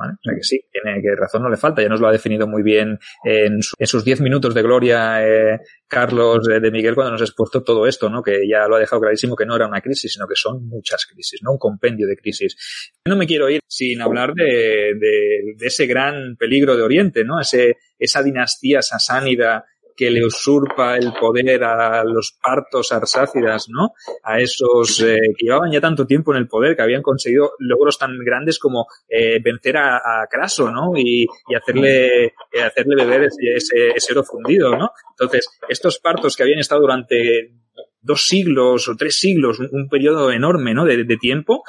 O sea que sí, tiene que razón no le falta, ya nos lo ha definido muy bien en, sus diez minutos de gloria eh, Carlos de Miguel cuando nos expuesto todo esto, ¿no? Que ya lo ha dejado clarísimo que no era una crisis, sino que son muchas crisis, ¿no? Un compendio de crisis. no me quiero ir sin hablar de ese gran peligro de Oriente, ¿no? Ese, esa dinastía sasánida que le usurpa el poder a los partos arsácidas, ¿no? A esos eh, que llevaban ya tanto tiempo en el poder, que habían conseguido logros tan grandes como eh, vencer a, a, Craso, ¿no? Y, hacerle, eh, hacerle beber ese, ese, oro fundido, ¿no? Entonces, estos partos que habían estado durante dos siglos o tres siglos, un, periodo enorme, ¿no? De, tiempo,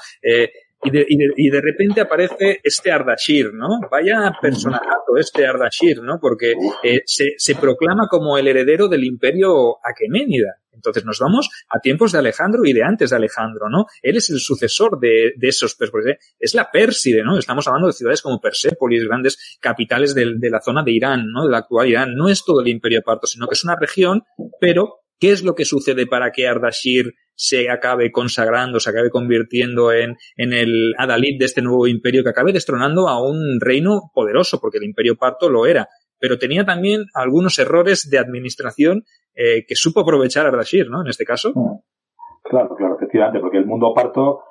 y de, y, de, y de, repente aparece este Ardashir, ¿no? Vaya personajato este Ardashir, ¿no? Porque eh, se, se, proclama como el heredero del imperio aqueménida. Entonces nos vamos a tiempos de Alejandro y de antes de Alejandro, ¿no? Él es el sucesor de, de esos, porque es la Pérside, ¿no? Estamos hablando de ciudades como Persépolis, grandes capitales de, de la zona de Irán, ¿no? De la actual Irán. No es todo el imperio parto, sino que es una región, pero ¿qué es lo que sucede para que Ardashir se acabe consagrando, se acabe convirtiendo en, en el adalid de este nuevo imperio, que acabe destronando a un reino poderoso, porque el imperio parto lo era, pero tenía también algunos errores de administración eh, que supo aprovechar Ardashir, ¿no? En este caso. Mm. Claro, claro, efectivamente, porque el mundo parto,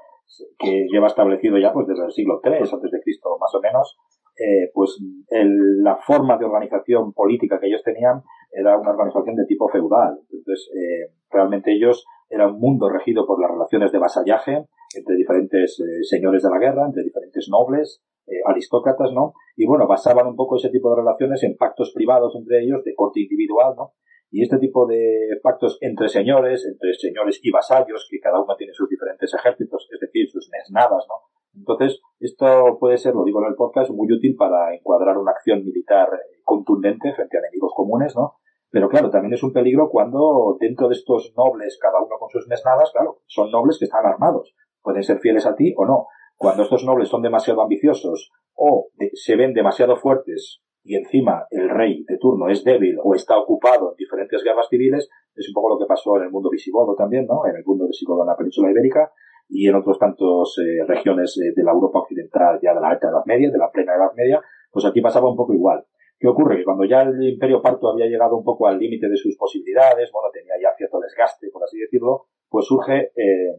que lleva establecido ya pues desde el siglo III antes de Cristo, más o menos, eh, pues el, la forma de organización política que ellos tenían era una organización de tipo feudal. Entonces, eh, realmente ellos era un mundo regido por las relaciones de vasallaje entre diferentes eh, señores de la guerra, entre diferentes nobles, eh, aristócratas, ¿no? Y bueno, basaban un poco ese tipo de relaciones en pactos privados entre ellos, de corte individual, ¿no? Y este tipo de pactos entre señores, entre señores y vasallos, que cada uno tiene sus diferentes ejércitos, es decir, sus mesnadas, ¿no? Entonces, esto puede ser, lo digo en el podcast, muy útil para encuadrar una acción militar contundente frente a enemigos comunes, ¿no? Pero claro, también es un peligro cuando dentro de estos nobles, cada uno con sus mesnadas, claro, son nobles que están armados. Pueden ser fieles a ti o no. Cuando estos nobles son demasiado ambiciosos o se ven demasiado fuertes y encima el rey de turno es débil o está ocupado en diferentes guerras civiles, es un poco lo que pasó en el mundo visigodo también, ¿no? En el mundo visigodo en la península ibérica y en otros tantos eh, regiones eh, de la Europa occidental ya de la alta edad media, de la plena edad media, pues aquí pasaba un poco igual. ¿Qué ocurre? Que cuando ya el imperio parto había llegado un poco al límite de sus posibilidades, bueno, tenía ya cierto desgaste, por así decirlo, pues surge eh,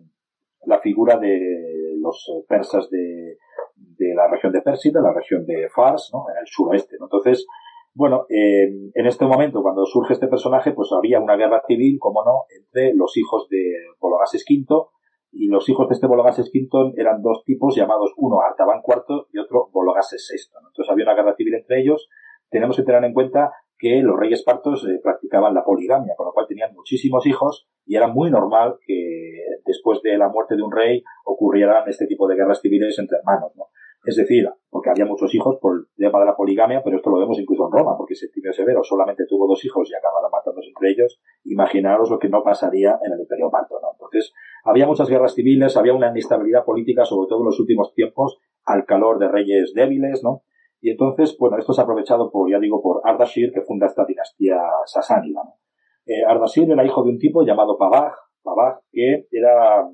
la figura de los persas de, de, la región de Persia, de la región de Fars, ¿no? En el suroeste, ¿no? Entonces, bueno, eh, en este momento, cuando surge este personaje, pues había una guerra civil, como no, entre los hijos de Bologases V y los hijos de este Bologases V eran dos tipos llamados uno Artaban IV y otro Bologases VI. Entonces había una guerra civil entre ellos tenemos que tener en cuenta que los reyes partos eh, practicaban la poligamia, con lo cual tenían muchísimos hijos y era muy normal que después de la muerte de un rey ocurrieran este tipo de guerras civiles entre hermanos, ¿no? Es decir, porque había muchos hijos por el tema de la poligamia, pero esto lo vemos incluso en Roma, porque Septimio Severo solamente tuvo dos hijos y acabaron matándose entre ellos. Imaginaros lo que no pasaría en el Imperio Parto, ¿no? Entonces, había muchas guerras civiles, había una inestabilidad política, sobre todo en los últimos tiempos, al calor de reyes débiles, ¿no? Y entonces, bueno, esto es aprovechado por, ya digo, por Ardashir, que funda esta dinastía sasánida. Eh, Ardashir era hijo de un tipo llamado Pabaj, Pabaj, que era,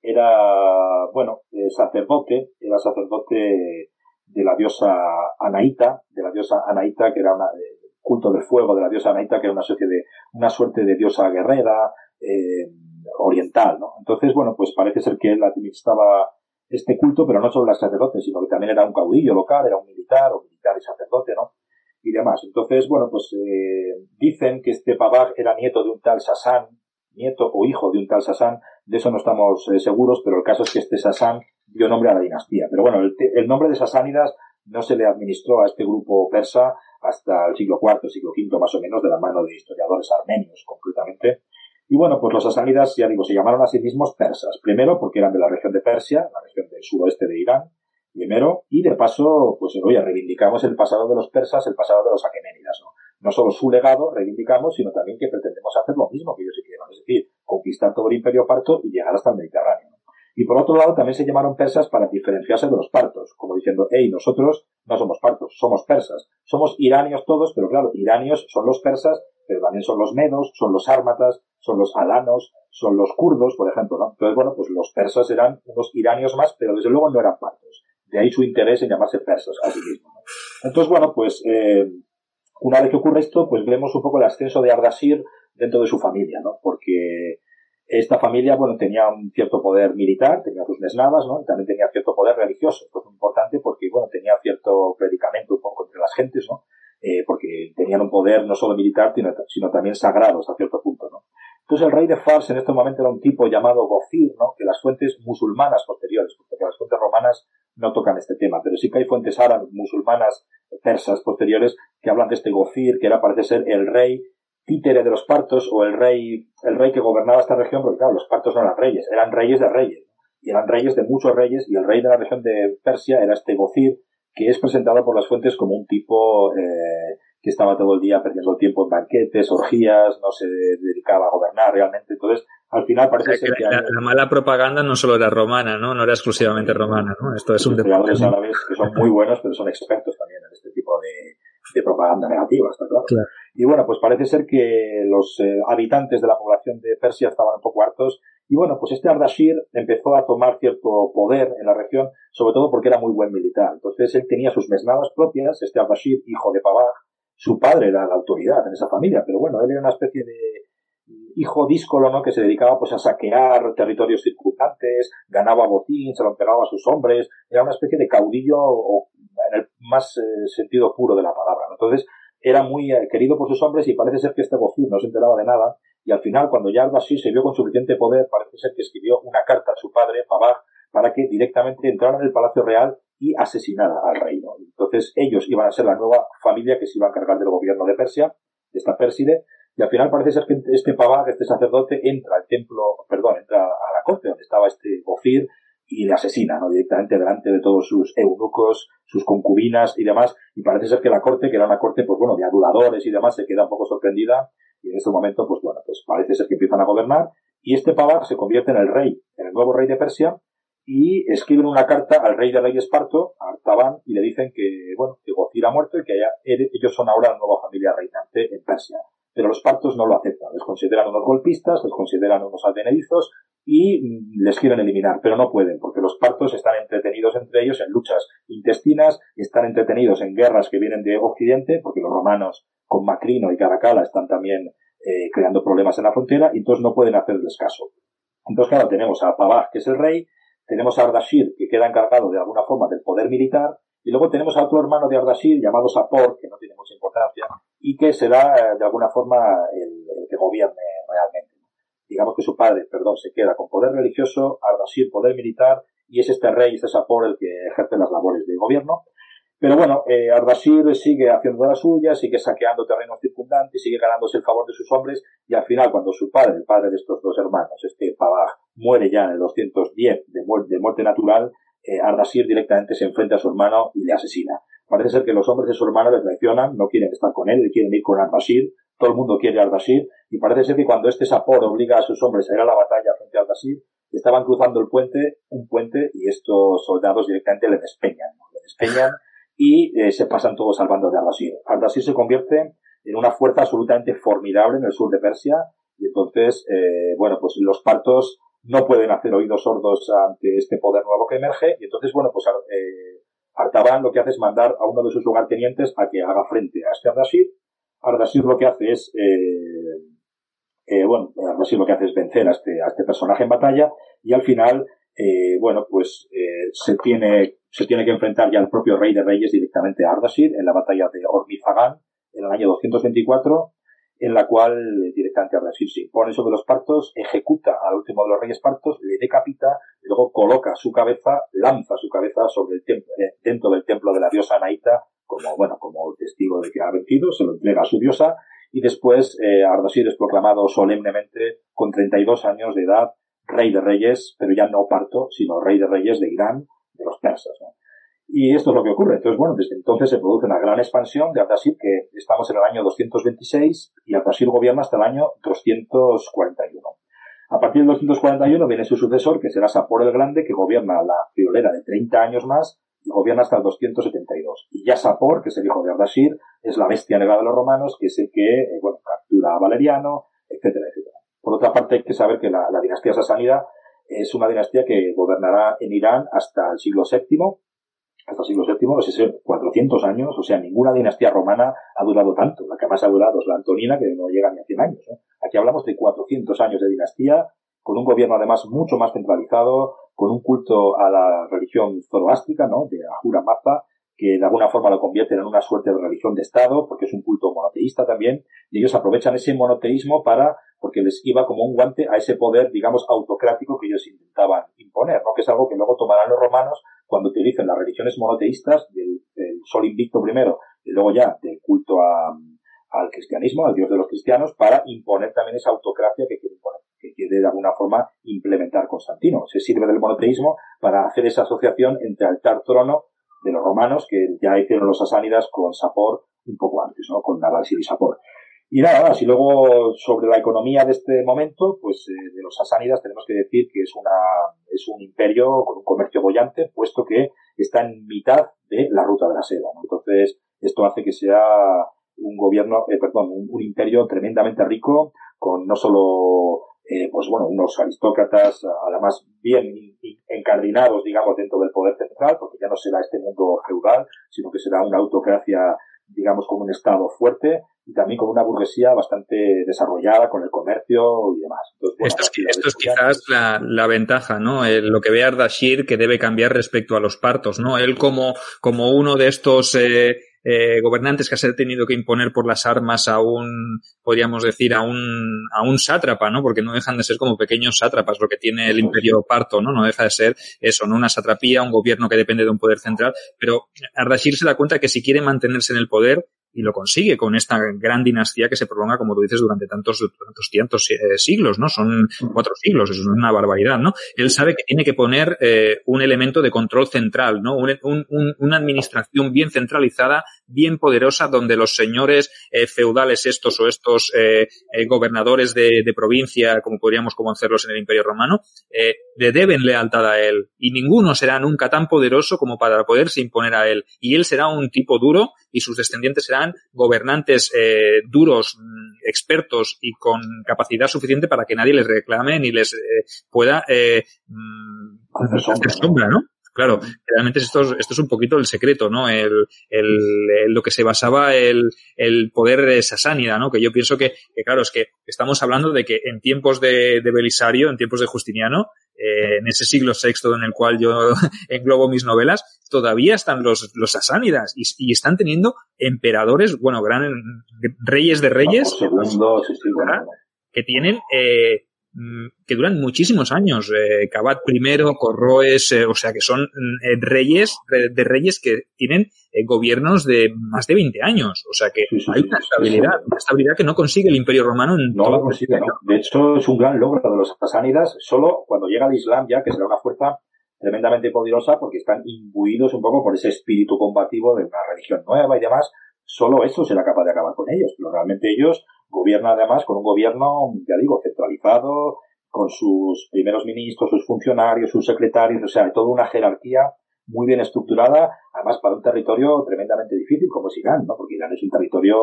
era, bueno, eh, sacerdote, era sacerdote de la diosa Anaíta, de la diosa Anaíta, que era un eh, culto del fuego de la diosa Anaíta, que era una suerte de, una suerte de diosa guerrera, eh, oriental, ¿no? Entonces, bueno, pues parece ser que él administraba este culto, pero no solo era sacerdote, sino que también era un caudillo local, era un militar, o militar y sacerdote, ¿no? Y demás. Entonces, bueno, pues eh, dicen que este Pabaj era nieto de un tal Sasán, nieto o hijo de un tal Sasán, de eso no estamos eh, seguros, pero el caso es que este Sasán dio nombre a la dinastía. Pero bueno, el, el, nombre de Sasánidas no se le administró a este grupo persa hasta el siglo IV, siglo V más o menos, de la mano de historiadores armenios, concretamente, y bueno, pues los asánidas, ya digo, se llamaron a sí mismos persas. Primero, porque eran de la región de Persia, la región del suroeste de Irán, primero, y de paso, pues oye, reivindicamos el pasado de los persas, el pasado de los aqueménidas, ¿no? No solo su legado reivindicamos, sino también que pretendemos hacer lo mismo que ellos hicieron, es decir, conquistar todo el imperio parto y llegar hasta el Mediterráneo. Y por otro lado, también se llamaron persas para diferenciarse de los partos, como diciendo, hey, nosotros no somos partos, somos persas. Somos iranios todos, pero claro, iranios son los persas, pero también son los medos, son los ármatas, son los alanos, son los kurdos, por ejemplo, ¿no? Entonces, bueno, pues los persas eran unos iranios más, pero desde luego no eran partos. De ahí su interés en llamarse persas a sí mismo. Entonces, bueno, pues eh, una vez que ocurre esto, pues vemos un poco el ascenso de Ardashir dentro de su familia, ¿no? Porque esta familia, bueno, tenía un cierto poder militar, tenía sus mesnadas, ¿no? Y también tenía cierto poder religioso. Esto es muy importante porque, bueno, tenía cierto predicamento un poco entre las gentes, ¿no? Eh, porque tenían un poder no solo militar, sino, también sagrado hasta cierto punto, ¿no? Entonces el rey de Fars en este momento era un tipo llamado Gofir, ¿no? que las fuentes musulmanas posteriores, porque las fuentes romanas no tocan este tema, pero sí que hay fuentes árabes, musulmanas, persas posteriores, que hablan de este Gofir, que era, parece ser, el rey títere de los partos, o el rey, el rey que gobernaba esta región, porque claro, los partos no eran reyes, eran reyes de reyes, y eran reyes de muchos reyes, y el rey de la región de Persia era este Gofir, que es presentado por las fuentes como un tipo eh, que estaba todo el día perdiendo tiempo en banquetes, orgías, no se dedicaba a gobernar realmente. Entonces, al final parece ser que... La, la, mala propaganda no solo era romana, ¿no? No era exclusivamente romana, ¿no? Esto es un deporte. árabes que son muy buenos, pero son expertos también en este tipo de, de propaganda negativa, está claro. claro. Y bueno, pues parece ser que los eh, habitantes de la población de Persia estaban un poco hartos y bueno, pues este Ardashir empezó a tomar cierto poder en la región, sobre todo porque era muy buen militar. Entonces él tenía sus mesnadas propias, este Ardashir, hijo de Pabaj, su padre era la autoridad en esa familia, pero bueno, él era una especie de hijo díscolo, ¿no? Que se dedicaba pues a saquear territorios circundantes, ganaba botín, se lo entregaba a sus hombres, era una especie de caudillo en el más eh, sentido puro de la palabra. Entonces, era muy eh, querido por sus hombres y parece ser que este Gofir no se enteraba de nada y al final cuando ya así se vio con suficiente poder parece ser que escribió una carta a su padre, Pabaj, para que directamente entrara en el Palacio Real y asesinara al reino. Entonces ellos iban a ser la nueva familia que se iba a encargar del gobierno de Persia, esta Pérside, y al final parece ser que este Pavag, este sacerdote, entra al templo, perdón, entra a la corte donde estaba este Gofir y le asesina, ¿no? Directamente delante de todos sus eunucos, sus concubinas y demás. Y parece ser que la corte, que era una corte, pues bueno, de aduladores y demás, se queda un poco sorprendida. Y en este momento, pues bueno, pues parece ser que empiezan a gobernar. Y este Pavar se convierte en el rey, en el nuevo rey de Persia. Y escriben una carta al rey de rey Esparto, a Artaban, y le dicen que, bueno, que ha muerto y que ellos son ahora la nueva familia reinante en Persia. Pero los partos no lo aceptan. Les consideran unos golpistas, les consideran unos advenedizos y les quieren eliminar, pero no pueden, porque los partos están entretenidos entre ellos en luchas intestinas, están entretenidos en guerras que vienen de Occidente, porque los romanos con Macrino y Caracalla están también eh, creando problemas en la frontera, y entonces no pueden hacerles caso. Entonces, claro, tenemos a Pavah, que es el rey, tenemos a Ardashir, que queda encargado de alguna forma del poder militar, y luego tenemos a otro hermano de Ardashir, llamado Sapor, que no tiene mucha importancia, y que será eh, de alguna forma el que gobierne realmente digamos que su padre, perdón, se queda con poder religioso, Ardashir poder militar, y es este rey, este Sapor, el que ejerce las labores de gobierno. Pero bueno, eh, Ardashir sigue haciendo la suya, sigue saqueando terrenos circundantes, sigue ganándose el favor de sus hombres, y al final, cuando su padre, el padre de estos dos hermanos, este Pavah, muere ya en el 210 de, de muerte natural, eh, Ardashir directamente se enfrenta a su hermano y le asesina. Parece ser que los hombres de su hermano le traicionan, no quieren estar con él, quieren ir con Ardashir, todo el mundo quiere al Bashir, y parece ser que cuando este Sapor obliga a sus hombres a ir a la batalla frente al Bashir, estaban cruzando el puente, un puente, y estos soldados directamente le despeñan, le despeñan y eh, se pasan todos al bando de Ardashir. Ardashir se convierte en una fuerza absolutamente formidable en el sur de Persia, y entonces, eh, bueno, pues los partos no pueden hacer oídos sordos ante este poder nuevo que emerge, y entonces, bueno, pues eh, Artaban lo que hace es mandar a uno de sus lugartenientes a que haga frente a este Ardashir, Ardashir lo que hace es, eh, eh, bueno, Ardashir lo que hace es vencer a este, a este personaje en batalla y al final, eh, bueno, pues eh, se tiene se tiene que enfrentar ya al propio rey de reyes directamente a Ardashir en la batalla de Ormizagán en el año 224 en la cual directamente Ardashir se impone sobre los partos, ejecuta al último de los reyes partos, le decapita, y luego coloca su cabeza, lanza su cabeza sobre el templo, dentro del templo de la diosa Anaita como, bueno, como testigo de que ha vencido, se lo entrega a su diosa y después eh, Ardashir es proclamado solemnemente con 32 años de edad rey de reyes, pero ya no parto, sino rey de reyes de Irán, de los persas. Y esto es lo que ocurre. Entonces, bueno, desde entonces se produce una gran expansión de Ardashir, que estamos en el año 226 y Ardashir gobierna hasta el año 241. A partir del 241 viene su sucesor, que será Sapor el Grande, que gobierna la friolera de 30 años más y gobierna hasta el 272. Y ya Sapor, que es el hijo de Ardashir, es la bestia negra de los romanos, que es el que, eh, bueno, captura a Valeriano, etcétera, etcétera. Por otra parte, hay que saber que la, dinastía sasánida es una dinastía que gobernará en Irán hasta el siglo VII, hasta el siglo VII, es decir, 400 años, o sea, ninguna dinastía romana ha durado tanto. La que más ha durado es la Antonina, que no llega ni a 100 años. Aquí hablamos de 400 años de dinastía, con un gobierno además mucho más centralizado, con un culto a la religión zoroástica, ¿no? De Ahura Mazda, que de alguna forma lo convierten en una suerte de religión de Estado, porque es un culto monoteísta también, y ellos aprovechan ese monoteísmo para, porque les iba como un guante a ese poder, digamos, autocrático que ellos intentaban imponer, ¿no? Que es algo que luego tomarán los romanos cuando utilicen las religiones monoteístas, del, sol invicto primero, y luego ya del culto al cristianismo, al dios de los cristianos, para imponer también esa autocracia que quiere imponer que quiere de alguna forma implementar Constantino. Se sirve del monoteísmo para hacer esa asociación entre altar-trono de los romanos que ya hicieron los asánidas con Sapor un poco antes, ¿no? Con Nabal y Sapor. Y nada si luego sobre la economía de este momento, pues eh, de los asánidas tenemos que decir que es una es un imperio con un comercio bollante, puesto que está en mitad de la ruta de la seda. Entonces esto hace que sea un gobierno, eh, perdón, un, imperio tremendamente rico, con no solo eh, pues bueno, unos aristócratas, además bien encardinados, digamos, dentro del poder central, porque ya no será este mundo feudal, sino que será una autocracia, digamos, con un Estado fuerte y también con una burguesía bastante desarrollada con el comercio y demás. esto es, quizás la, la, ventaja, ¿no? lo que ve Ardashir que debe cambiar respecto a los partos, ¿no? Él como, como uno de estos eh, eh, gobernantes que se ha tenido que imponer por las armas a un, podríamos decir, a un, a un sátrapa, ¿no? Porque no dejan de ser como pequeños sátrapas lo que tiene el imperio parto, ¿no? No deja de ser eso, ¿no? Una satrapía, un gobierno que depende de un poder central, pero Ardashir se da cuenta que si quiere mantenerse en el poder, y lo consigue con esta gran dinastía que se prolonga, como tú dices, durante tantos, tantos, cientos eh, siglos, ¿no? Son cuatro siglos, eso es una barbaridad, ¿no? Él sabe que tiene que poner eh, un elemento de control central, ¿no? una administración bien centralizada, bien poderosa, donde los señores eh, feudales estos o estos gobernadores de, de, provincia, como podríamos conocerlos en el Imperio Romano, le deben lealtad a él y ninguno será nunca tan poderoso como para poderse imponer a él. Y él será un tipo duro y sus descendientes serán gobernantes eh, duros, mm, expertos y con capacidad suficiente para que nadie les reclame ni les eh, pueda eh, mm, hacer sombra, ¿no? Claro, realmente esto, esto es un poquito el secreto, ¿no? El, el, lo que se basaba el, el poder sasánida, ¿no? Que yo pienso que, que, claro, es que estamos hablando de que en tiempos de, de Belisario, en tiempos de Justiniano, eh, en ese siglo VI en el cual yo [laughs] englobo mis novelas, todavía están los, los sasánidas y, y están teniendo emperadores, bueno, gran, reyes de reyes, que tienen eh, que duran muchísimos años. Eh, Cabat primero, Corroes, eh, o sea que son eh, reyes de reyes que tienen eh, gobiernos de más de 20 años. O sea que hay una estabilidad, una estabilidad que no consigue el Imperio Romano en No lo consigue, ¿no? De hecho, es un gran logro de los sasánidas solo cuando llega el Islam ya, que será una fuerza tremendamente poderosa porque están imbuidos un poco por ese espíritu combativo de una religión nueva y demás. Solo eso será capaz de acabar con ellos. Pero realmente ellos Gobierna además con un gobierno, ya digo, centralizado, con sus primeros ministros, sus funcionarios, sus secretarios, o sea, toda una jerarquía muy bien estructurada, además para un territorio tremendamente difícil como es Irán, ¿no? Porque Irán es un territorio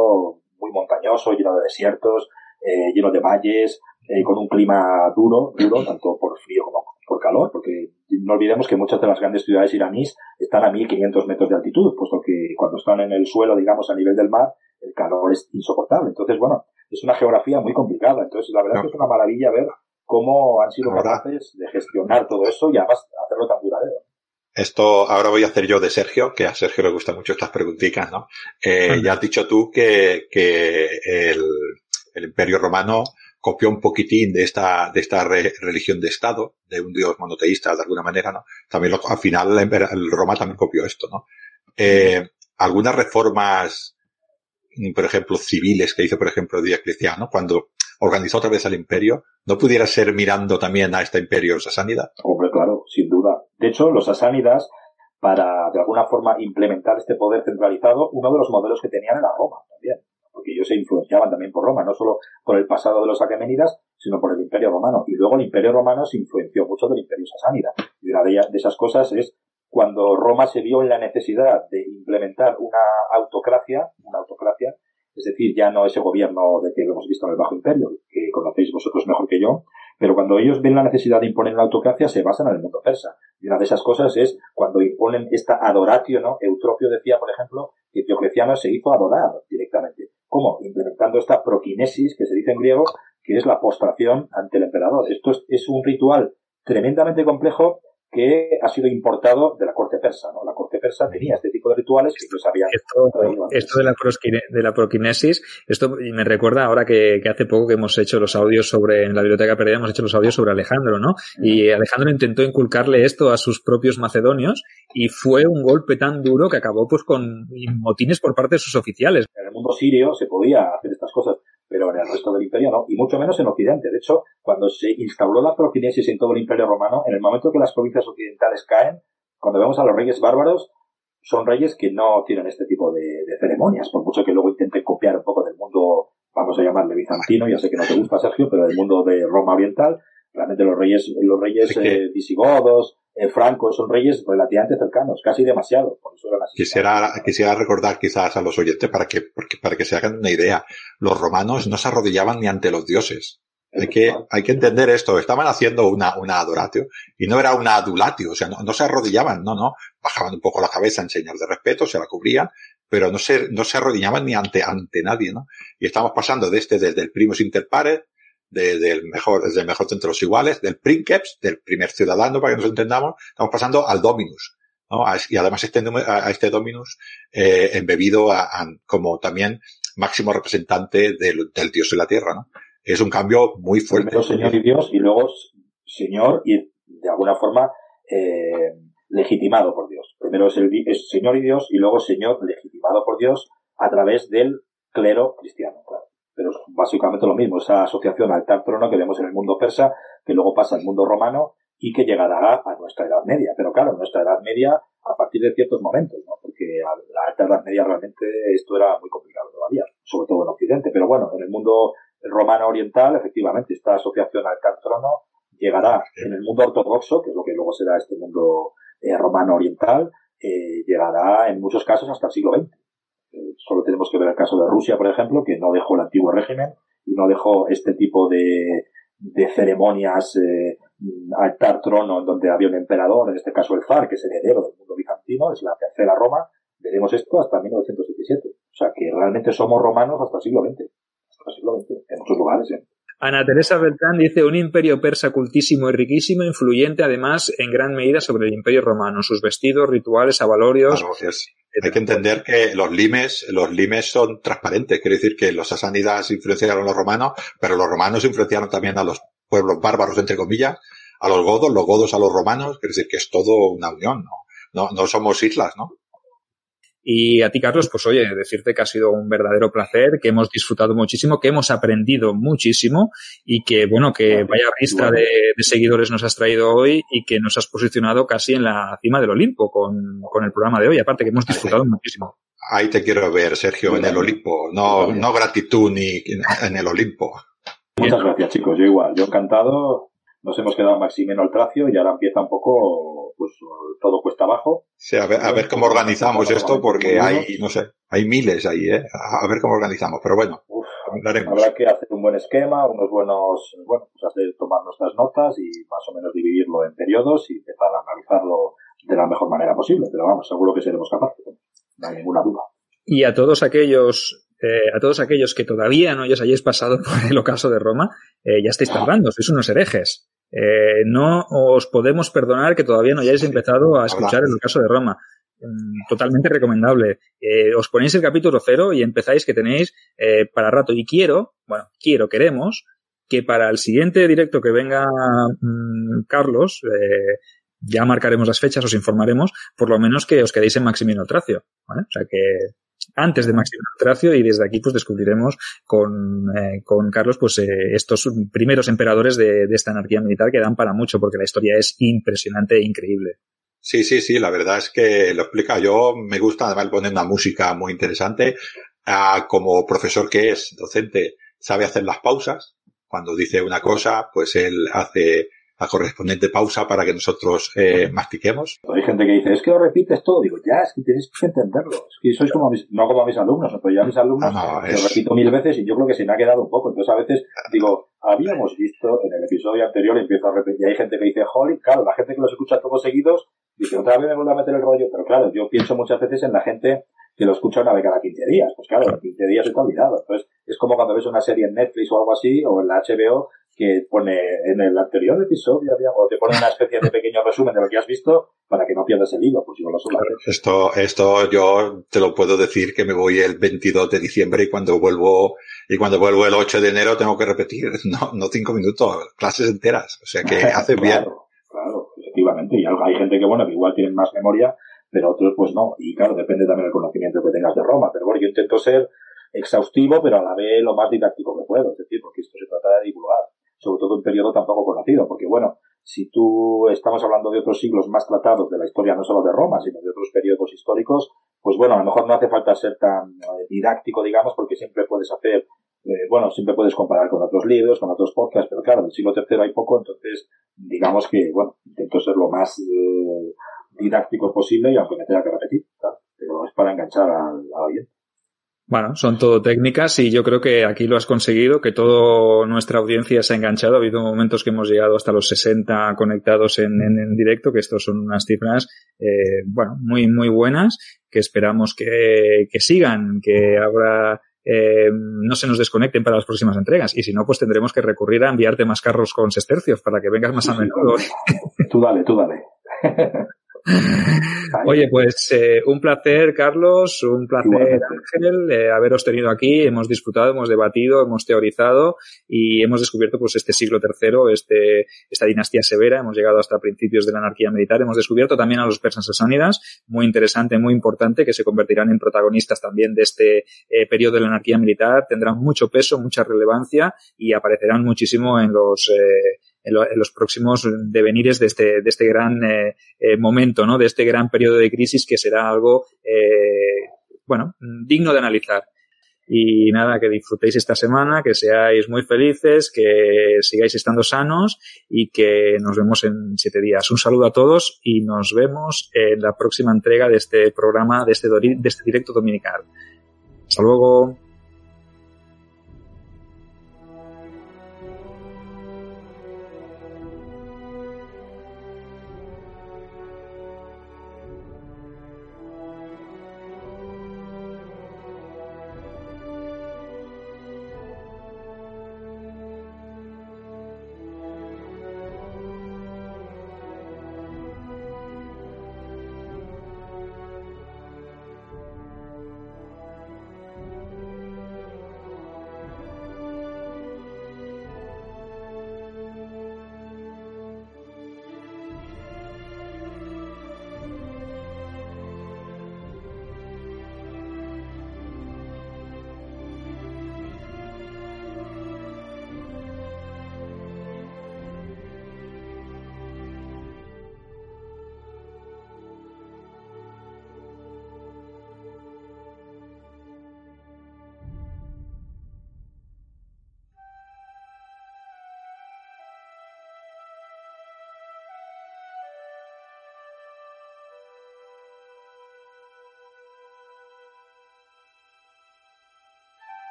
muy montañoso, lleno de desiertos, eh, lleno de valles, eh, con un clima duro, duro, tanto por frío como por calor, porque no olvidemos que muchas de las grandes ciudades iraníes están a 1500 metros de altitud, puesto que cuando están en el suelo, digamos, a nivel del mar, el calor es insoportable. Entonces, bueno, es una geografía muy complicada. Entonces, la verdad es que es una maravilla ver cómo han sido capaces de gestionar todo eso y además hacerlo tan duradero. Esto ahora voy a hacer yo de Sergio, que a Sergio le gustan mucho estas preguntitas, ¿no? Eh, ya has dicho tú que, que el, el, Imperio Romano copió un poquitín de esta, de esta religión de Estado, de un dios monoteísta de alguna manera, ¿no? También al final el, Roma también copió esto, ¿no? Eh, algunas reformas por ejemplo, civiles que hizo, por ejemplo, Diocleciano, cuando organizó otra vez el imperio, ¿no pudiera ser mirando también a este imperio sasánida? Hombre, claro, sin duda. De hecho, los sasánidas, para de alguna forma implementar este poder centralizado, uno de los modelos que tenían era Roma también, porque ellos se influenciaban también por Roma, no solo por el pasado de los aquemenidas, sino por el imperio romano. Y luego el imperio romano se influenció mucho del imperio sasánida. Y una de esas cosas es cuando Roma se vio en la necesidad de implementar una autocracia, una autocracia, es decir, ya no ese gobierno de que lo hemos visto en el Bajo Imperio, que conocéis vosotros mejor que yo, pero cuando ellos ven la necesidad de imponer una autocracia se basan en el mundo persa. Y una de esas cosas es cuando imponen esta adoratio, ¿no? Eutropio decía, por ejemplo, que Diocleciano se hizo adorar directamente. ¿Cómo? Implementando esta proquinesis, que se dice en griego, que es la postración ante el emperador. Esto es, es un ritual tremendamente complejo que ha sido importado de la corte persa. ¿no? La corte persa tenía este tipo de rituales que ellos habían. Esto, esto de, la de la proquinesis, esto me recuerda ahora que, que, hace poco que hemos hecho los audios sobre, en la biblioteca perdida hemos hecho los audios sobre Alejandro, ¿no? Y Alejandro intentó inculcarle esto a sus propios macedonios y fue un golpe tan duro que acabó pues con motines por parte de sus oficiales. En el mundo sirio se podía hacer estas cosas pero en el resto del imperio no, y mucho menos en Occidente. De hecho, cuando se instauró la prokinesis en todo el imperio romano, en el momento que las provincias occidentales caen, cuando vemos a los reyes bárbaros, son reyes que no tienen este tipo de, ceremonias, por mucho que luego intenten copiar un poco del mundo, vamos a llamarle bizantino, ya sé que no te gusta Sergio, pero del mundo de Roma oriental, realmente los reyes, los reyes eh, visigodos, eh, francos, son reyes relativamente cercanos, casi demasiado. Por eso quisiera, quisiera recordar quizás a los oyentes para que, para que se hagan una idea. Los romanos no se arrodillaban ni ante los dioses. Hay que, hay que entender esto. Estaban haciendo una, una adoratio y no era una adulatio. O sea, no, no se arrodillaban, no, no. Bajaban un poco la cabeza en señal de respeto, se la cubrían, pero no se, no se arrodillaban ni ante, ante nadie, ¿no? Y estamos pasando de este, desde el primus inter pares, del mejor, desde el mejor entre los iguales, del princeps, del primer ciudadano, para que nos entendamos, estamos pasando al dominus. ¿no? Y además este, a este dominus eh, embebido a, como también máximo representante del, del, dios de la tierra. ¿no? Es un cambio muy fuerte. Primero señor y dios y luego señor y de alguna forma eh, legitimado por Dios. Primero es el es señor y dios y luego señor legitimado por Dios a través del clero cristiano, claro. Pero es básicamente lo mismo, esa asociación al tal trono que vemos en el mundo persa, que luego pasa al mundo romano y que llegará a nuestra Edad Media. Pero claro, nuestra Edad Media a partir de ciertos momentos, ¿no? Porque a la alta Edad Media realmente esto era muy complicado todavía, sobre todo en Occidente. Pero bueno, en el mundo romano oriental, efectivamente, esta asociación al tal trono llegará en el mundo ortodoxo, que es lo que luego será este mundo eh, romano oriental, eh, llegará en muchos casos hasta el siglo XX. Solo tenemos que ver el caso de Rusia, por ejemplo, que no dejó el antiguo régimen y no dejó este tipo de, de ceremonias eh, altar trono en donde había un emperador, en este caso el zar, que es el heredero del mundo bizantino, es la tercera Roma, veremos esto hasta 1977. O sea que realmente somos romanos hasta el siglo XX. Hasta el siglo XX, en muchos lugares. ¿eh? Ana Teresa Beltrán dice un imperio persa cultísimo y riquísimo, influyente además en gran medida sobre el imperio romano, sus vestidos, rituales, avalorios. hay que entender que los limes, los limes son transparentes, quiere decir que los sasánidas influenciaron a los romanos, pero los romanos influenciaron también a los pueblos bárbaros, entre comillas, a los godos, los godos a los romanos, quiere decir que es todo una unión, ¿no? No, no somos islas, ¿no? Y a ti, Carlos, pues oye, decirte que ha sido un verdadero placer, que hemos disfrutado muchísimo, que hemos aprendido muchísimo y que, bueno, que vaya vista de, de, seguidores nos has traído hoy y que nos has posicionado casi en la cima del Olimpo con, con el programa de hoy. Aparte que hemos disfrutado muchísimo. Ahí te quiero ver, Sergio, en el Olimpo. No, no gratitud ni en el Olimpo. Muchas gracias, chicos. Yo igual. Yo encantado nos hemos quedado Maximeno al tracio y ahora empieza un poco, pues todo cuesta abajo. Sí, a ver, a ver cómo organizamos esto porque hay, no sé, hay miles ahí, ¿eh? A ver cómo organizamos, pero bueno, Uf, Habrá que hacer un buen esquema, unos buenos, bueno, pues hacer, tomar nuestras notas y más o menos dividirlo en periodos y empezar a analizarlo de la mejor manera posible, pero vamos, seguro que seremos capaces, no hay ninguna duda. Y a todos aquellos eh, a todos aquellos que todavía no os hayáis pasado por el ocaso de Roma, eh, ya estáis tardando, sois unos herejes. Eh, no os podemos perdonar que todavía no hayáis empezado a escuchar el caso de Roma. Mm, totalmente recomendable. Eh, os ponéis el capítulo cero y empezáis que tenéis eh, para rato. Y quiero, bueno, quiero, queremos que para el siguiente directo que venga mmm, Carlos, eh, ya marcaremos las fechas, os informaremos, por lo menos que os quedéis en Maximino Tracio. ¿vale? O sea que antes de Máximo Tracio y desde aquí pues descubriremos con, eh, con Carlos pues eh, estos primeros emperadores de, de, esta anarquía militar que dan para mucho porque la historia es impresionante e increíble. Sí, sí, sí, la verdad es que lo explica. Yo me gusta además poner una música muy interesante. Ah, como profesor que es, docente, sabe hacer las pausas. Cuando dice una cosa, pues él hace la correspondiente pausa para que nosotros eh, mastiquemos. Hay gente que dice, es que lo repites todo. Digo, ya, es que tienes que entenderlo. Es que sois como mis, no como a mis alumnos, pero yo a mis alumnos no, no, es... lo repito mil veces y yo creo que se me ha quedado un poco. Entonces a veces digo, habíamos visto en el episodio anterior, empiezo a repetir, y hay gente que dice, holy, claro, la gente que los escucha todos seguidos, dice, otra vez me vuelvo a meter el rollo. Pero claro, yo pienso muchas veces en la gente que lo escucha una vez cada 15 días. Pues claro, en 15 días ha olvidado. Entonces, es como cuando ves una serie en Netflix o algo así, o en la HBO, que pone en el anterior episodio, o te pone una especie de pequeño resumen de lo que has visto para que no pierdas el hilo, pues no lo suelo. Esto, esto yo te lo puedo decir que me voy el 22 de diciembre y cuando vuelvo, y cuando vuelvo el 8 de enero tengo que repetir, [laughs] no, no cinco minutos, clases enteras. O sea que [laughs] hace claro, bien. Claro, efectivamente. Y hay gente que, bueno, que igual tienen más memoria, pero otros pues no. Y claro, depende también del conocimiento que tengas de Roma. Pero bueno, yo intento ser exhaustivo, pero a la vez lo más didáctico que puedo. Es decir, porque esto se trata de divulgar sobre todo un periodo tampoco conocido, porque bueno, si tú estamos hablando de otros siglos más tratados de la historia, no solo de Roma, sino de otros periodos históricos, pues bueno, a lo mejor no hace falta ser tan eh, didáctico, digamos, porque siempre puedes hacer, eh, bueno, siempre puedes comparar con otros libros, con otros podcasts, pero claro, del siglo III hay poco, entonces digamos que, bueno, intento ser lo más eh, didáctico posible y aunque me tenga que repetir, claro, pero es para enganchar al, al oyente. Bueno, son todo técnicas y yo creo que aquí lo has conseguido, que toda nuestra audiencia se ha enganchado. Ha habido momentos que hemos llegado hasta los 60 conectados en, en, en directo, que estos son unas cifras, eh, bueno, muy, muy buenas, que esperamos que, que sigan, que habrá, eh, no se nos desconecten para las próximas entregas. Y si no, pues tendremos que recurrir a enviarte más carros con sestercios para que vengas más a menudo. Tú dale, tú dale. [laughs] Oye, pues eh, un placer, Carlos, un placer, Ángel, eh, haberos tenido aquí. Hemos disfrutado, hemos debatido, hemos teorizado y hemos descubierto pues este siglo tercero, este, esta dinastía severa. Hemos llegado hasta principios de la anarquía militar. Hemos descubierto también a los persas sasánidas, muy interesante, muy importante, que se convertirán en protagonistas también de este eh, periodo de la anarquía militar. Tendrán mucho peso, mucha relevancia y aparecerán muchísimo en los en, los próximos devenires de este, de este gran eh, eh, momento, ¿no? De este gran periodo de crisis que será algo, eh, bueno, digno de analizar. Y nada, que disfrutéis esta semana, que seáis muy felices, que sigáis estando sanos y que nos vemos en siete días. Un saludo a todos y nos vemos en la próxima entrega de este programa, de este, de este directo dominical. Hasta luego.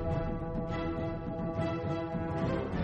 なるほど。